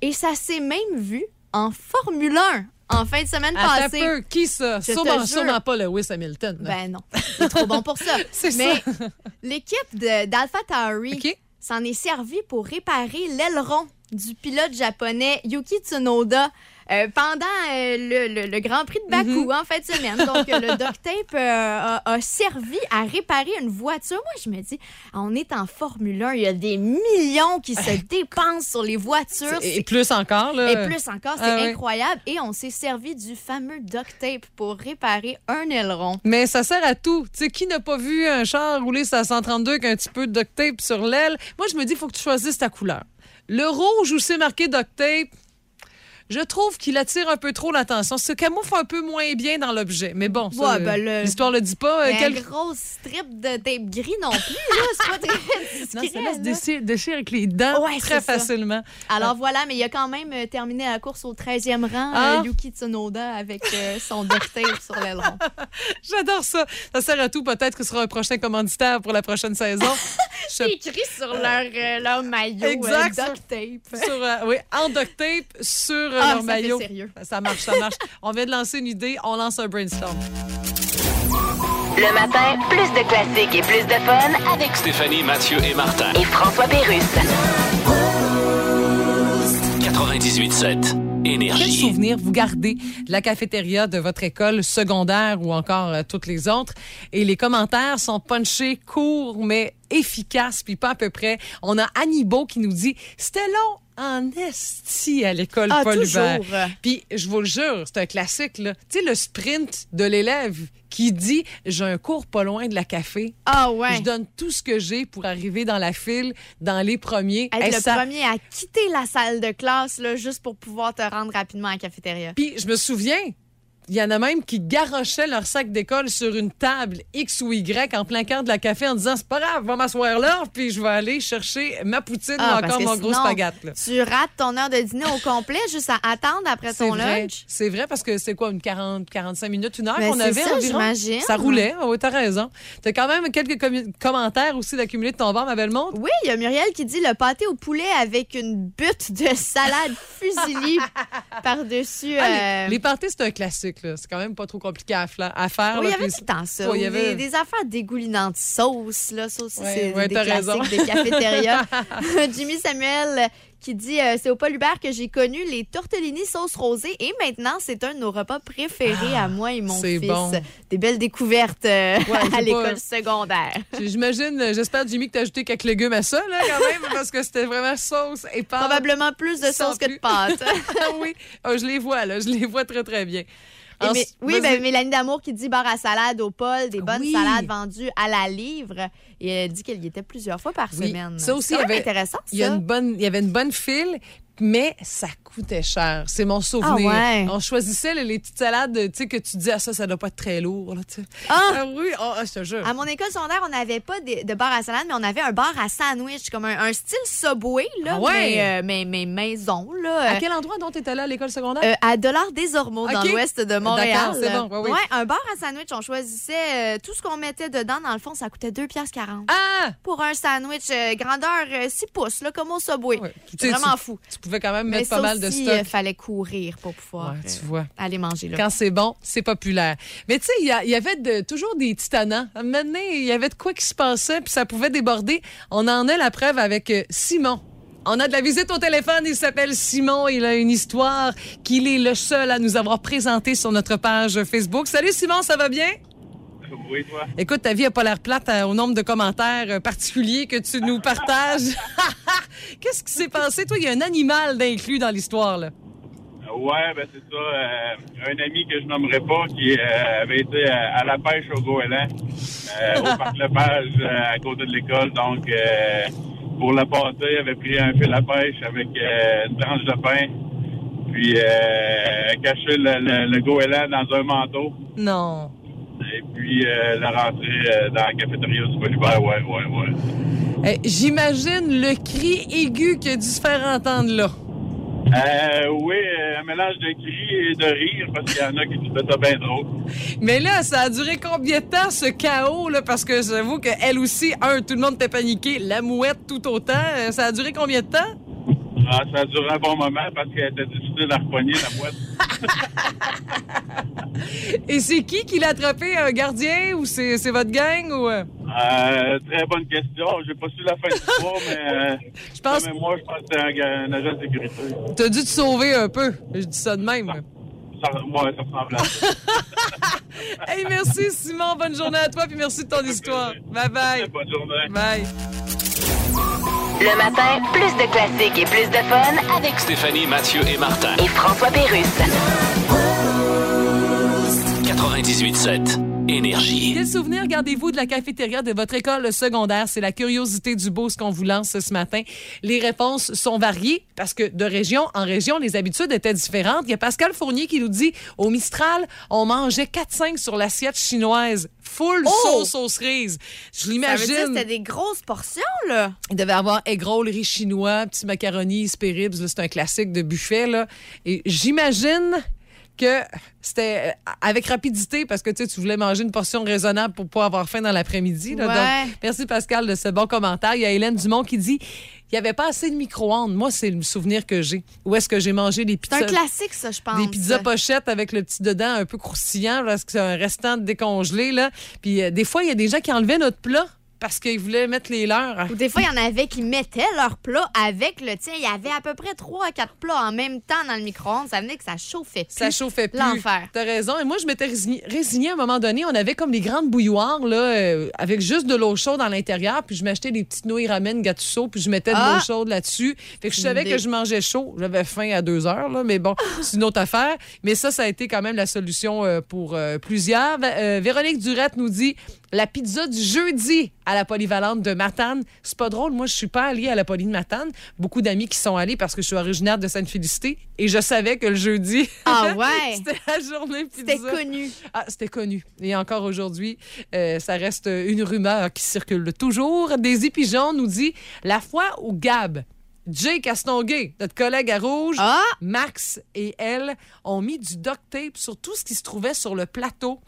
Et ça s'est même vu en Formule 1 en fin de semaine Attends passée. peu, qui ça? Sûrement, sûrement pas Lewis Hamilton. là. Ben non, il est trop bon pour ça. c'est Mais l'équipe d'Alpha Tauri s'en est servi pour réparer l'aileron du pilote japonais Yuki Tsunoda euh, pendant euh, le, le- le Grand Prix de Bakou Mm-hmm. en fin de semaine. Donc, euh, le duct tape euh, a, a servi à réparer une voiture. Moi, je me dis, on est en Formule 1, il y a des millions qui se dépensent sur les voitures. Et plus encore, là. Et plus encore, c'est Ah incroyable. Et on s'est servi du fameux duct tape pour réparer un aileron. Mais ça sert à tout. Tu sais, qui n'a pas vu un char rouler sa 132 avec un petit peu de duct tape sur l'aile? Moi, je me dis, il faut que tu choisisses ta couleur. Le rouge où c'est marqué duct tape, je trouve qu'il attire un peu trop l'attention. Se camoufle un peu moins bien dans l'objet. Mais bon, Ouais, ben, le- l'histoire le dit pas. Euh, Mais quel- un gros strip de tape gris non plus, là. C'est pas très discret. Non, ça laisse déchirer avec les dents Ouais, très ça. facilement. Alors voilà, mais il a quand même euh, terminé la course au 13e rang, Ah. euh, Yuki Tsunoda, avec euh, son duct tape sur l'aileron. J'adore ça. Ça sert à tout. Peut-être que ce sera un prochain commanditaire pour la prochaine saison. Je- C'est écrit sur leur, euh, leur maillot, Exact, duct tape. sur, oui, en duct tape sur Ah, leur ça fait maillot. sérieux. Ça marche, ça marche. on vient de lancer une idée, on lance un brainstorm. Le matin, plus de classiques et plus de fun avec Stéphanie, Mathieu et Martin. et François Pérusse. 98.7. Quel Énergie. souvenir vous gardez de la cafétéria de votre école secondaire ou encore euh, toutes les autres? Et les commentaires sont punchés, courts, mais efficaces, puis pas à peu près. On a Annibo qui nous dit « C'était long en esti à l'école Ah, Paul. Hubert. Puis, je vous le jure, c'est un classique, là. Tu sais, le sprint de l'élève qui dit « J'ai un cours pas loin de la café. Ah ouais. Je donne tout ce que j'ai pour arriver dans la file, dans les premiers. Être Hey, le ça- premier à quitter la salle de classe là, juste pour pouvoir te rendre rapidement à la cafétéria. Puis je me souviens, il y en a même qui garochaient leur sac d'école sur une table X ou Y en plein cœur de la café en disant c'est pas grave, va m'asseoir là, puis je vais aller chercher ma poutine Ah, ou encore mon gros là. Tu rates ton heure de dîner au complet juste à attendre après ton vrai, lunch? c'est vrai parce que c'est quoi une 40 45 minutes, une heure Ben, qu'on avait ça, environ? Ça roulait, oui, t'as raison. T'as quand même quelques commentaires aussi d'accumuler de ton bar, ma belle montre. Oui, il y a Muriel qui dit le pâté au poulet avec une butte de salade fusillie par-dessus. Ah, euh, les, les parties, c'est un classique. C'est quand même pas trop compliqué à, faire. Oui, il y avait tout le temps ça. Ouais, y avait- des, des affaires dégoulinantes sauce, là. Ça aussi, Ouais, c'est ouais, des classiques raison. des cafétérias. Jimmy Samuel qui dit euh, c'est au Paul Hubert que j'ai connu les tortellini sauce rosée et maintenant c'est un de nos repas préférés à moi et mon Ah, c'est fils. bon. Des belles découvertes euh, à l'école secondaire. J'imagine, euh, j'espère, Jimmy, que t'as ajouté quelques légumes à ça, là, quand même, parce que c'était vraiment sauce et pâte. Probablement plus de sauce que de pâte. Ah oui, Ah, je les vois, là, je les vois très, très bien. Mais- oui, ben, Mélanie Damour qui dit bar à salade au Paul, des bonnes Oui. salades vendues à la livre. Et elle dit qu'elle y était plusieurs fois par Oui. semaine. Ça aussi, il y même avait- intéressant, Il y, a ça. une bonne, il y avait une bonne file, mais ça coûtait cher. C'est mon souvenir. Ah ouais. On choisissait les, les petites salades, tu sais, que tu dis, ah, ça, ça doit pas être très lourd, là. Ah! Ah oui, ah, je te jure. À mon école secondaire, on n'avait pas de, de bar à salade, mais on avait un bar à sandwich, comme un, un style Subway, là, Ah ouais? mais, euh, mais, mais maison, là. À quel endroit dont tu étais allé à l'école secondaire? euh, à Dollar des Ormeaux, dans l'ouest de Montréal. D'accord, c'est bon, ouais, oui. Ouais, un bar à sandwich, on choisissait euh, tout ce qu'on mettait dedans. Dans le fond, ça coûtait 2,40 piastres. ah! Pour un sandwich grandeur euh, 6 pouces, là, comme au Subway. C'est vraiment fou. Tu pouvais quand même Mais mettre ça pas mal de aussi, stock. euh, fallait courir pour pouvoir Ouais, euh, vois. aller manger là. Quand c'est bon, c'est populaire. Mais tu sais, il y, il avait de- toujours des titanants. Donné, il y avait de quoi qui se passait, puis ça pouvait déborder. On en a la preuve avec euh, Simon. On a de la visite au téléphone. Il s'appelle Simon. Il a une histoire qu'il est le seul à nous avoir présentée sur notre page Facebook. Salut Simon, ça va bien? Oui, toi. Écoute, ta vie n'a pas l'air plate euh, au nombre de commentaires euh, particuliers que tu nous partages. Qu'est-ce qui s'est passé? Toi, il y a un animal d'inclus dans l'histoire, là. Ouais, ben c'est ça. euh, un ami que je nommerai pas qui euh, avait été à, à la pêche au goéland, euh, au parc Lepage, à côté de l'école. Donc, pour la pâter, il avait pris un fil à pêche avec une tranche de pain, puis caché le, le, le goéland dans un manteau, Non. Et puis euh, le rentrer euh, dans la cafétéria du Bolívar. Ouais, ouais, ouais. Eh, J'imagine le cri aigu qu'il a dû se faire entendre là. Euh, oui, euh, un mélange de cris et de rire, parce qu'il y en a qui trouvent ça bien drôle. Mais là, ça a duré combien de temps, ce chaos, là? Parce que j'avoue qu'elle aussi, un, tout le monde était paniqué, la mouette tout autant. Euh, Ça a duré combien de temps? Ah, ça a duré un bon moment parce qu'elle était difficile à repogner, la boîte. Et c'est qui qui l'a attrapé? Un gardien ou c'est c'est votre gang? ou euh? Euh, très bonne question. J'ai pas su la fin de l'histoire, mais, euh, Je pense- mais moi, je pense que c'était un, agent de sécurité. T'as dû te sauver un peu. Je dis ça de même. Ça, ouais, ça ressemble à ça. Hey, merci, Simon. Bonne journée à toi, puis merci de ton histoire. Bye bye. Bonne journée. Bye. Le matin, plus de classiques et plus de fun avec Stéphanie, Mathieu et Martin. et François Pérusse. 98.7. Énergie. Quel souvenir gardez-vous de la cafétéria de votre école secondaire? C'est la curiosité du beau ce qu'on vous lance ce matin. Les réponses sont variées parce que de région en région, les habitudes étaient différentes. Il y a Pascal Fournier qui nous dit au Mistral, on mangeait 4-5 sur l'assiette chinoise. Full Oh! sauce aux cerises. Je Ça veut dire que l'imagine. c'était des grosses portions, là. Il devait avoir egg roll, riz chinois, petit macaroni, spéribs. là, C'est un classique de buffet. Là. Et j'imagine que c'était euh, avec rapidité parce que tu voulais manger une portion raisonnable pour pas avoir faim dans l'après-midi. Ouais. Merci Pascal de ce bon commentaire. Il y a Hélène Dumont qui dit il n'y avait pas assez de micro-ondes. Moi, c'est le souvenir que j'ai. Où est-ce que j'ai mangé des C'est un pizzas? classique, ça, je pense. Des pizzas pochettes avec le petit dedans un peu croustillant, parce que c'est un restant décongelé. Là. Puis euh, des fois, il y a des gens qui enlevaient notre plat parce qu'ils voulaient mettre les leurs. Ou des fois, il y en avait qui mettaient leur plat avec le tien. Il y avait à peu près 3 à 4 plats en même temps dans le micro-ondes. Ça venait que ça chauffait plus. Ça chauffait plus. L'enfer. T'as raison. Et moi, je m'étais résign- résignée à un moment donné. On avait comme des grandes bouilloires, là, euh, avec juste de l'eau chaude à l'intérieur. Puis je m'achetais des petites nouilles ramen gattuso, puis je mettais de Ah! l'eau chaude là-dessus. Fait que je savais que je mangeais chaud. J'avais faim à deux heures, là, mais bon, c'est une autre affaire. Mais ça, ça a été quand même la solution euh, pour euh, plusieurs. Véronique Durette nous dit la pizza du jeudi à la polyvalente de Matane. C'est pas drôle. Moi, je suis pas allée à la poly de Matane. Beaucoup d'amis qui sont allés parce que je suis originaire de Sainte-Félicité et je savais que le jeudi, Ah ouais? c'était la journée pizza. C'était connu. Ah, c'était connu. Et encore aujourd'hui, euh, ça reste une rumeur qui circule toujours. Daisy Pigeon nous dit la fois où Gab, Jay Castonguay, notre collègue à Rouge, Ah! Max et elle ont mis du duct tape sur tout ce qui se trouvait sur le plateau.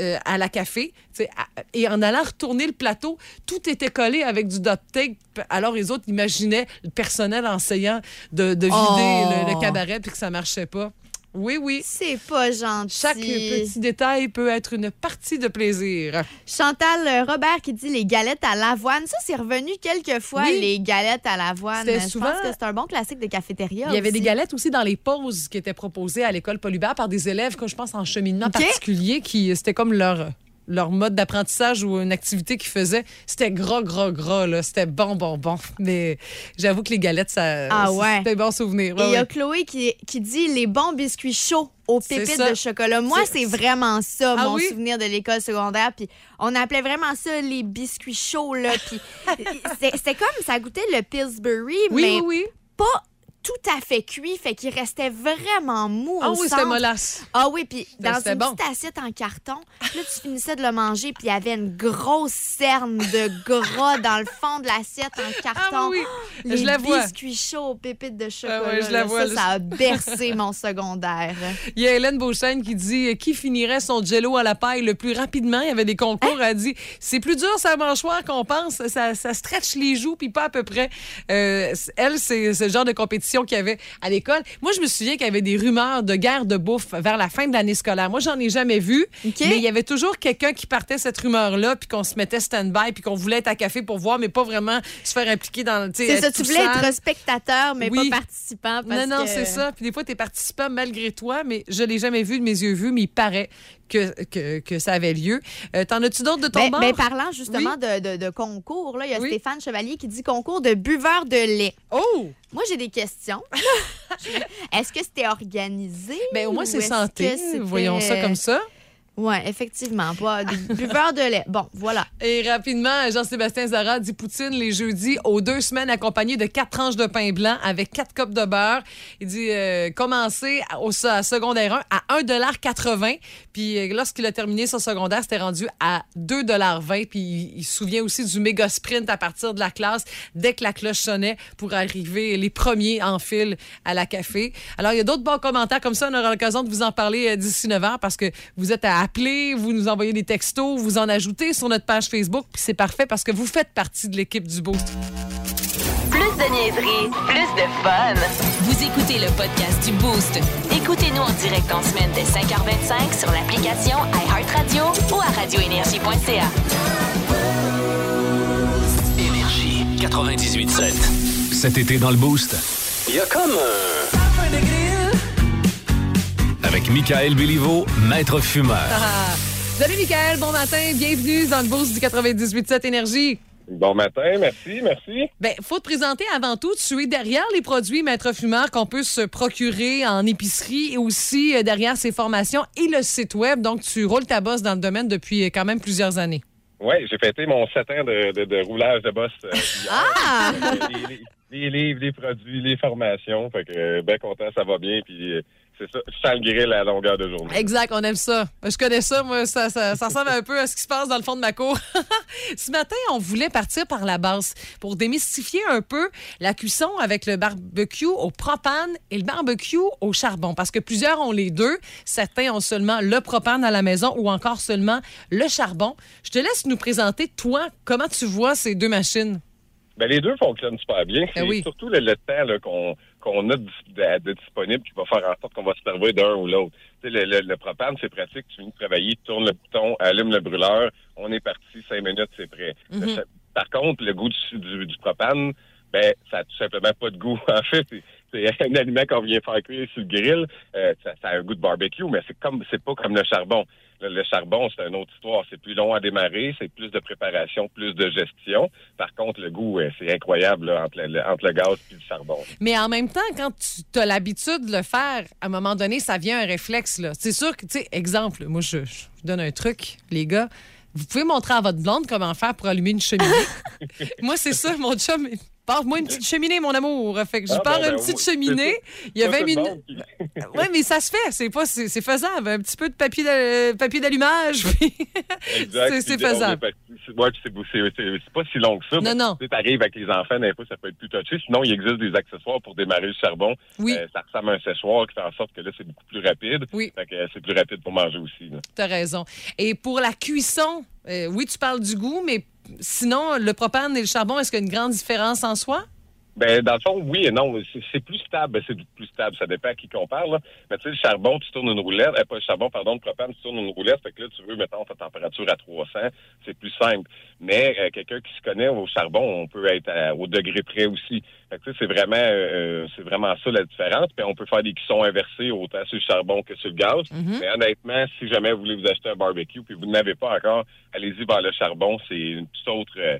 Euh, à la café, tu sais, à- et en allant retourner le plateau, tout était collé avec du duct tape. Alors les autres imaginaient le personnel enseignant de, de vider Oh. le, le cabaret puis que ça marchait pas. Oui, oui. C'est pas gentil. Chaque petit détail peut être une partie de plaisir. Chantal Robert qui dit les galettes à l'avoine. Ça, c'est revenu quelques fois, Oui. les galettes à l'avoine. C'était Je souvent- pense que c'est un bon classique de cafétéria. Il y avait des galettes aussi dans les pauses qui étaient proposées à l'école Polybert par des élèves, comme je pense en cheminement OK. particulier, qui c'était comme leur leur mode d'apprentissage ou une activité qu'ils faisaient. C'était gras, gras, gras, là. C'était bon, bon, bon. Mais j'avoue que les galettes, ça, Ah ouais. c'était un bon souvenir. Et il y a ouais. Chloé qui, qui dit les bons biscuits chauds aux pépites de chocolat. Moi, C'est- vraiment ça, Ah mon oui? souvenir de l'école secondaire. Puis on appelait vraiment ça les biscuits chauds. Là. Puis c'est- c'était comme, ça goûtait le Pillsbury, Oui, mais oui, oui. pas tout à fait cuit. Fait qu'il restait vraiment mou Ah au oui, c'était centre. mollasse. Ah oui, puis dans c'était une bon. petite assiette en carton, là, tu finissais de le manger, puis il y avait une grosse cerne de gras dans le fond de l'assiette en carton. Ah oui, Les je la vois. biscuits chauds aux pépites de chocolat. Ah ouais, je là, la vois, Ça, là. ça a bercé mon secondaire. Il y a Hélène Beauchesne qui dit euh, qui finirait son jello à la paille le plus rapidement? Il y avait des concours. Elle dit c'est plus dur sa mâchoire qu'on pense. Ça, ça stretch les joues, puis pas à peu près. Euh, elle, c'est ce genre de compétition compétitions qu'il y avait à l'école. Moi, je me souviens qu'il y avait des rumeurs de guerre de bouffe vers la fin de l'année scolaire. Moi, j'en ai jamais vu, mais il y avait toujours quelqu'un qui partait cette rumeur-là, puis qu'on se mettait stand-by, puis qu'on voulait être à café pour voir, mais pas vraiment se faire impliquer dans. C'est ça, tu voulais être spectateur, mais Oui. pas participant. Parce Non, non, que- c'est ça. Puis des fois, tu es participant malgré toi, mais je l'ai jamais vu de mes yeux vus, mais il paraît que, que, que ça avait lieu. Euh, T'en as-tu d'autres de ton Ben, bord? ben, parlant justement de, de- de concours, là, il y a Oui. Stéphane Chevalier qui dit concours de buveurs de lait. Oh! Moi, j'ai des questions. est-ce que c'était organisé? Ben, au moins, c'est santé. Voyons ça comme ça. Oui, effectivement. Pas des buveurs de lait. Bon, voilà. Et rapidement, Jean-Sébastien Zara dit Poutine les jeudis aux deux semaines accompagné de quatre tranches de pain blanc avec quatre copes de beurre. Il dit euh, commencer au à secondaire 1 à 1,80 Puis euh, lorsqu'il a terminé son secondaire, c'était rendu à 2,20 Puis il, il se souvient aussi du méga sprint à partir de la classe dès que la cloche sonnait pour arriver les premiers en file à la café. Alors, il y a d'autres bons commentaires comme ça. On aura l'occasion de vous en parler euh, d'ici 9 heures parce que vous êtes à appeler, vous nous envoyez des textos, vous en ajoutez sur notre page Facebook. Puis c'est parfait parce que vous faites partie de l'équipe du Boost. Plus de niaiserie, plus de fun. Vous écoutez le podcast du Boost. Écoutez-nous en direct en semaine dès 5h25 sur l'application iHeartRadio ou à radioénergie.ca. Énergie 98.7. Cet été dans le Boost, il y a comme un... Avec Michael Béliveau, maître fumeur. Ah. Salut Michael, bon matin, bienvenue dans le Boost du 98.7 Énergie. Bon matin, merci, merci. Ben, faut te présenter avant tout. Tu es derrière les produits Maître Fumeur qu'on peut se procurer en épicerie et aussi euh, derrière ses formations et le site web. Donc, tu roules ta bosse dans le domaine depuis euh, quand même plusieurs années. Oui, j'ai fêté mon 7 ans de, de, de roulage de boss euh. Ah! Les, les- les livres, les produits, les formations. Fait que bien content, ça va bien. Puis euh, c'est ça, je sens le grill à la longueur de journée. Exact, on aime ça. Je connais ça, moi, ça, ça, ça ressemble un peu à ce qui se passe dans le fond de ma cour. ce matin, on voulait partir par la base pour démystifier un peu la cuisson avec le barbecue au propane et le barbecue au charbon. Parce que plusieurs ont les deux. Certains ont seulement le propane à la maison ou encore seulement le charbon. Je te laisse nous présenter, toi, comment tu vois ces deux machines? Ben, les deux fonctionnent super bien. C'est Ben oui. surtout le, le temps qu'on qu'on a de, disponible qui va faire en sorte qu'on va se servir d'un ou l'autre. Tu sais, Le, le, le propane, c'est pratique. Tu finis de travailler, tu tournes le bouton, allume le brûleur, on est parti, cinq minutes, c'est prêt. Mhm. Le- Par contre, le goût du, du, du propane, ben, ça a tout simplement pas de goût. En fait, c'est- un aliment qu'on vient faire cuire sur le grill. Euh, ça, ça a un goût de barbecue, mais c'est comme c'est pas comme le charbon. Le, le charbon, c'est une autre histoire. C'est plus long à démarrer, c'est plus de préparation, plus de gestion. Par contre, le goût, c'est incroyable là, entre, le, entre le gaz et le charbon. Mais en même temps, quand tu as l'habitude de le faire, à un moment donné, ça vient un réflexe. là. C'est sûr que, tu sais, exemple, moi, je, je vous donne un truc, les gars. Vous pouvez montrer à votre blonde comment faire pour allumer une cheminée. moi, c'est ça, mon chum. Parle-moi une petite cheminée, mon amour. Fait que je Ah, pars bon, une ben, petite cheminée. Il y a Pas 20 tout le minutes. qui- Oui, mais ça se fait. C'est pas, c'est c'est faisable. Un petit peu de papier de- papier d'allumage. C'est- faisable. c'est- ouais, pas si long que ça. Non, non. Tu arrives avec les enfants, fois, ça peut être plus touché. Sinon, il existe des accessoires pour démarrer le charbon. Oui. Euh, ça ressemble à un séchoir qui fait en sorte que là, c'est beaucoup plus rapide. Oui. Fait que c'est plus rapide pour manger aussi. T'as raison. Et pour la cuisson, euh, oui, tu parles du goût, mais sinon, le propane et le charbon, est-ce qu'il y a une grande différence en soi? Ben, dans le fond, oui et non. C'est- plus stable. Ben, c'est plus stable. Ça dépend à qui qu'on parle. Là. Mais tu sais, le charbon, tu tournes une roulette. Euh, pas le charbon, pardon, le propane, tu tournes une roulette. Fait que là, tu veux, mettons, ta température à 300. C'est plus simple. Mais euh, quelqu'un qui se connaît au charbon, on peut être à- au degré près aussi. Fait que tu sais, c'est vraiment, euh, c'est vraiment ça la différence. Puis on peut faire des cuissons inversées autant sur le charbon que sur le gaz. Mhm. Mais honnêtement, si jamais vous voulez vous acheter un barbecue puis vous n'avez pas encore, allez-y vers le charbon. C'est une toute autre, euh,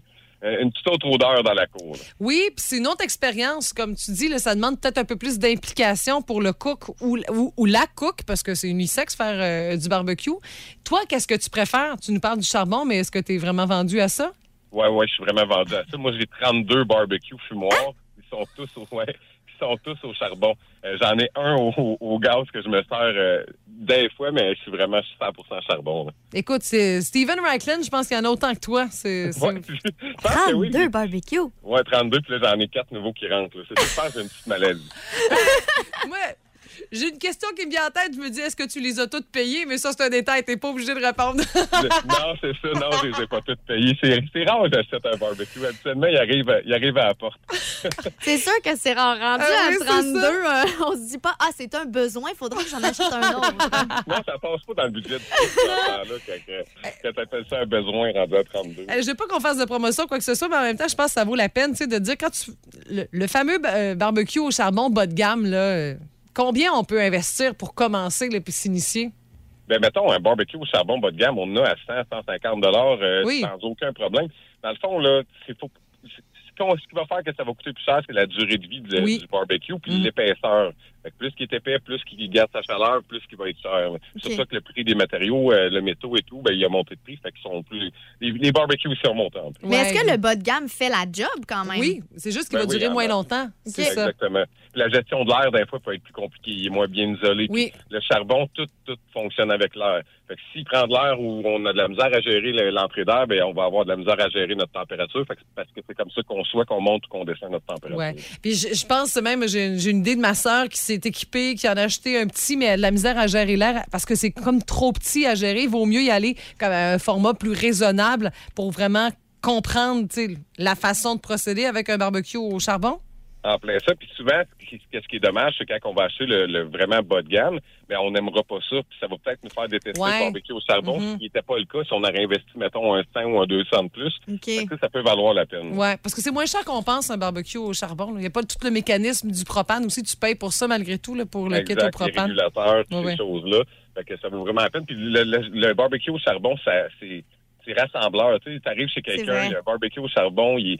une toute autre odeur dans la cour. là. Oui, puis c'est une autre expérience, comme tu dis, là, ça demande peut-être un peu plus d'implication pour le cook ou, ou- ou la cook, parce que c'est unisexe faire euh, du barbecue. Toi, qu'est-ce que tu préfères? Tu nous parles du charbon, mais est-ce que tu es vraiment vendu à ça? Ouais, ouais, je suis vraiment vendu à ça. Moi, j'ai 32 barbecues fumoirs. Ils sont tous au, ouais, sont tous au charbon. Euh, J'en ai un au, au- au gaz que je me sers euh, des fois, mais je suis vraiment 100% charbon. là. Écoute, c'est Steven Reichland, je pense qu'il y en a autant que toi. C'est, c'est- Ouais, je pense que oui. 32 barbecues. Ouais, 32, puis là, j'en ai quatre nouveaux qui rentrent. C'est je pense une petite maladie. Moi, J'ai une question qui me vient en tête. Je me dis, est-ce que tu les as toutes payées? Mais ça, c'est un détail. T'es pas obligé de répondre. non, c'est ça. Non, je les ai pas toutes payées. C'est c'est rare que j'achète un barbecue. Habituellement, il arrive, il arrive à la porte. C'est sûr que c'est rare. Rendu Ah oui, à c'est 32, euh, on se dit pas, ah, c'est un besoin, il faudrait que j'en achète un autre. Non, ça passe pas dans le budget de quand, quand t'appelles ça un besoin rendu à 32. Euh, Je veux pas qu'on fasse de promotion, quoi que ce soit, mais en même temps, je pense que ça vaut la peine tu sais, de dire quand tu. Le, le fameux euh, barbecue au charbon bas de gamme, là, euh, combien on peut investir pour commencer et puis s'initier? Ben, mettons, un barbecue au charbon bas de gamme, on en a à 100, 150 dollars euh, Oui. sans aucun problème. Dans le fond, là, c'est faut, c'est- ce qui va faire que ça va coûter plus cher, c'est la durée de vie de- Oui. du barbecue puis Mm. l'épaisseur. Fait que plus qu'il est épais, plus qu'il garde sa chaleur, plus qu'il va être cher. C'est ça que le prix des matériaux, euh, le métaux et tout, ben, il a monté de prix. Fait qu'ils sont plus. Les, les barbecues aussi ont monté en prix. Mais est-ce que le bas de gamme fait la job quand même? Oui, c'est juste qu'il Ben va oui, durer moins longtemps. C'est ça. Exactement. Puis la gestion de l'air, des fois, peut être plus compliquée. Il est moins bien isolé. Oui. Le charbon, tout, tout fonctionne avec l'air. Fait que s'il prend de l'air où on a de la misère à gérer le- l'entrée d'air, ben on va avoir de la misère à gérer notre température. Fait que parce que c'est comme ça qu'on soit qu'on monte ou qu'on descend notre température. Ouais. Puis je, je pense même, j'ai j'ai une idée de ma sœur qui s'est équipée, qui en a acheté un petit, mais a de la misère à gérer l'air parce que c'est comme trop petit à gérer. Il vaut mieux y aller comme à un format plus raisonnable pour vraiment comprendre la façon de procéder avec un barbecue au charbon. En plein ça. Puis souvent, ce qui- ce qui est dommage, c'est quand on va acheter le, le vraiment bas de gamme, mais on n'aimera pas ça. Puis ça va peut-être nous faire détester Ouais. le barbecue au charbon, Mhm. ce qui n'était pas le cas si on aurait investi, mettons, un 100 ou un 200 de plus. OK. Fait que ça, ça peut valoir la peine. Ouais, parce que c'est moins cher qu'on pense un barbecue au charbon. là. Il n'y a pas tout le mécanisme du propane aussi. Tu payes pour ça malgré tout, là, pour le kit au Exact, les propane. régulateurs, toutes Ouais, ouais. ces choses-là. Fait que ça vaut vraiment la peine. Puis le, le- le barbecue au charbon, ça, c'est, c'est rassembleur. Tu arrives chez quelqu'un, il y a un barbecue au charbon, il,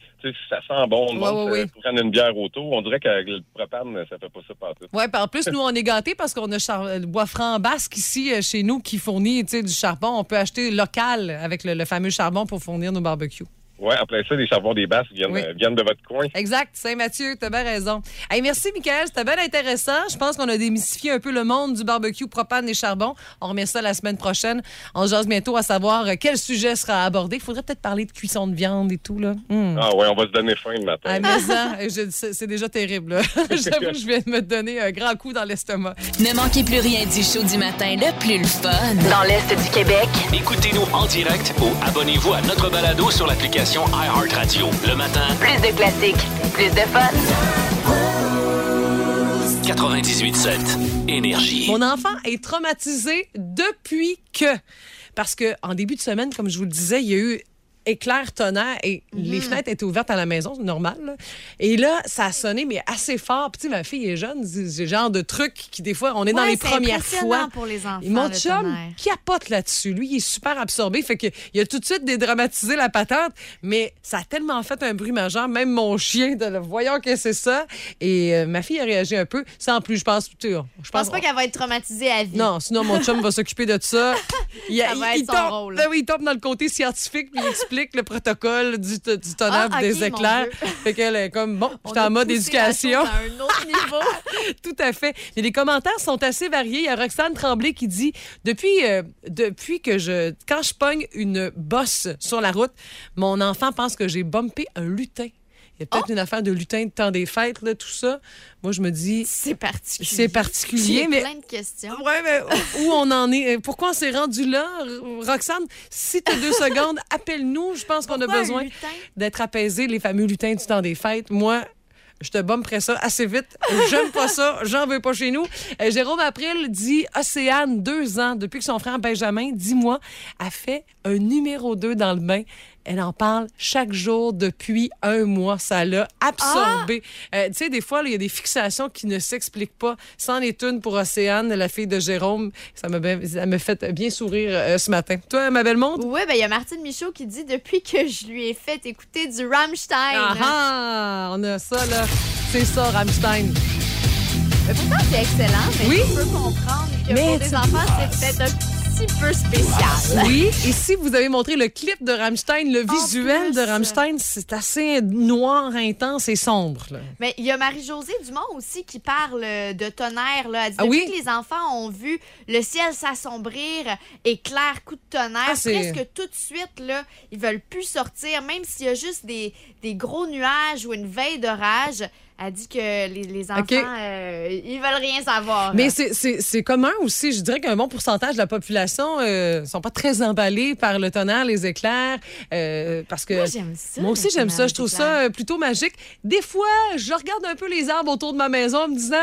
ça sent bon. Le Ouais, monde ouais, se- une bière autour. On dirait que le propane, ça fait pas ça partout. Oui, en plus, nous, on est gâtés parce qu'on a char- le bois franc basque ici euh, chez nous qui fournit du charbon. On peut acheter local avec le, le fameux charbon pour fournir nos barbecues. Ouais, en plein ça, les charbons des basses viennent, Oui. euh, viennent de votre coin. Exact, Saint-Mathieu, t'as bien raison. Hey, merci, Michael, c'était bien intéressant. Je pense qu'on a démystifié un peu le monde du barbecue propane et charbon. On remet ça la semaine prochaine. On jase bientôt à savoir euh, quel sujet sera abordé. Il faudrait peut-être parler de cuisson de viande et tout, là. Hmm. Ah ouais, on va se donner faim le matin. Ah, mais je- c'est déjà terrible. J'avoue que je viens de me donner un grand coup dans l'estomac. Ne manquez plus rien du show du matin le plus le fun. Dans l'Est du Québec, Écoutez-nous en direct ou abonnez-vous à notre balado sur l'application iHeartRadio. Le matin, plus de classiques, plus de fun. 98.7. Énergie. Mon enfant est traumatisé depuis que. Parce que en début de semaine, comme je vous le disais, il y a eu éclair, tonnerre et les fenêtres étaient ouvertes à la maison, c'est normal. là. Et là, ça a sonné, mais assez fort. Puis, tu sais, ma fille est jeune, c'est genre de truc qui, des fois, on est dans les c'est premières fois. pour les enfants, Et mon le chum tonnerre. capote là-dessus. Lui, il est super absorbé. Fait que, il a tout de suite dédramatisé la patente, mais ça a tellement fait un bruit majeur, même mon chien, de le voyant que c'est ça. Et euh, ma fille a réagi un peu. Sans plus, je pense. tu sais, Je Je pense pas qu'elle va être traumatisée à vie. non, sinon mon chum va s'occuper de ça. Il, Ça va être son tombe, rôle. Ben oui, il tombe dans le côté scientifique puis il explique le protocole du, du tonnerre Ah, des éclairs. Fait qu'elle est comme bon, On j'étais en mode éducation. à un autre niveau. Tout à fait. Mais les commentaires sont assez variés. Il y a Roxane Tremblay qui dit depuis, euh, depuis que je. Quand je pogne une bosse sur la route, mon enfant pense que j'ai bumpé un lutin. Il y a Oh! peut-être une affaire de lutin de temps des fêtes, là, tout ça. Moi, je me dis, C'est particulier. c'est particulier, mais plein de questions. Ouais, mais où on en est? Pourquoi on s'est rendu là? Roxane, si tu as deux secondes, appelle-nous. Je pense qu'on a besoin d'être apaisé, les fameux lutins du temps des fêtes. Moi, je te bomberais ça assez vite. J'aime pas ça. J'en veux pas chez nous. Euh, Jérôme April dit Océane, deux ans, depuis que son frère Benjamin, dix mois, a fait un numéro 2 dans le bain. Elle en parle chaque jour depuis un mois. Ça l'a absorbé. Euh, tu sais, des fois, il y a des fixations qui ne s'expliquent pas. C'en est une pour Océane, la fille de Jérôme. Ça m'a me fait bien sourire euh, ce matin. Toi, ma belle monde? Oui, ben il y a Martine Michaud qui dit depuis que je lui ai fait écouter du Rammstein. Ah ah! On a ça, là. C'est ça, Rammstein. Mais pourtant, c'est excellent, mais Oui. je peux comprendre que Mais pour des enfants, c'est peut-être un petit peu spécial. Oui, et si vous avez montré le clip de Rammstein, le visuel plus. de Rammstein, c'est assez noir, intense et sombre. là. Mais il y a Marie-Josée Dumont aussi qui parle euh, de tonnerre. Là. Elle dit Ah oui? que les enfants ont vu le ciel s'assombrir, éclair, coup de tonnerre, Ah, presque tout de suite, là, ils veulent plus sortir, même s'il y a juste des, des gros nuages ou une veille d'orage. Elle dit que les, les enfants, OK. euh, ils veulent rien savoir. Mais c'est- commun aussi. Je dirais qu'un bon pourcentage de la population ne sont pas très emballés par le tonnerre, les éclairs. euh, parce que Moi, j'aime ça. Moi aussi, j'aime ça. Je trouve ça euh, plutôt magique. Des fois, je regarde un peu les arbres autour de ma maison en me disant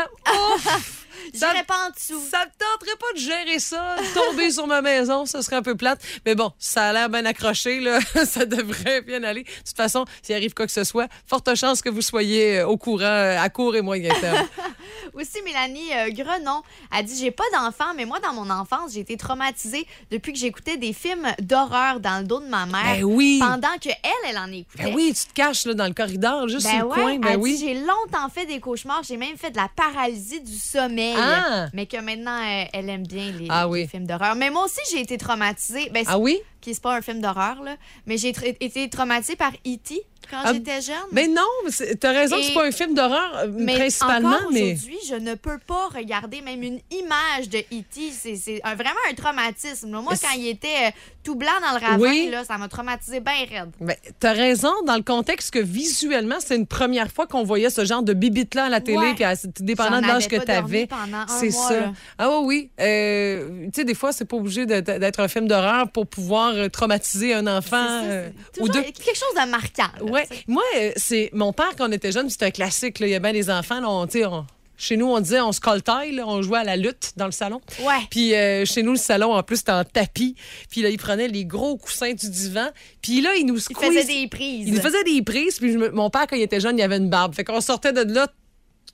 Ouf! Ça- J'irai pas en dessous. Ça me tenterait pas de gérer ça, tomber sur ma maison, ça serait un peu plate. Mais bon, ça a l'air bien accroché, là. ça devrait bien aller. De toute façon, s'il arrive quoi que ce soit, forte chance que vous soyez euh, au courant euh, à court et moyen terme. Aussi, Mélanie euh, Grenon a dit J'ai pas d'enfant, mais moi, dans mon enfance, j'ai été traumatisée depuis que j'écoutais des films d'horreur dans le dos de ma mère. Ben oui. Pendant que elle, elle en écoutait. Ben oui, tu te caches là, dans le corridor, juste Ben sur le coin. Ben oui. j'ai longtemps fait des cauchemars, j'ai même fait de la paralysie du sommeil. Ah! Mais que maintenant, elle, elle aime bien les, Ah les films d'horreur. Mais moi aussi, j'ai été traumatisée. Ben, Ah oui? qui c'est pas un film d'horreur, là. Mais j'ai tra- été traumatisée par E.T. quand Ah, j'étais jeune. Non, mais c'est- t'as raison c'est pas un film d'horreur euh, Mais principalement, encore mais. aujourd'hui, je ne peux pas regarder même une image de E.T. C'est vraiment un traumatisme. Moi, Mais quand il était euh, tout blanc dans le ravin, Oui. là, ça m'a traumatisé bien raide. Ben, t'as raison dans le contexte que visuellement, c'est une première fois qu'on voyait ce genre de bibite-là à la télé, Ouais. puis à- dépendant de l'âge que t'avais. C'est ça. là. Ah oui, oui. Euh, tu sais, des fois, c'est pas obligé d'être un film d'horreur pour pouvoir traumatiser un enfant euh, ou deux. quelque chose de marquant. là, Ouais. Moi, euh, c'est mon père, quand on était jeune, c'était un classique. là. Il y a bien des enfants. là, on, chez nous, on disait on se coltaille, on jouait à la lutte dans le salon. Ouais. Puis euh, chez nous, le salon, en plus, c'était en tapis. Puis là, il prenait les gros coussins du divan. Puis là, il nous Il squeeze. faisait des prises. Il nous faisait des prises. Puis me- mon père, quand il était jeune, il avait une barbe. Fait qu'on sortait de là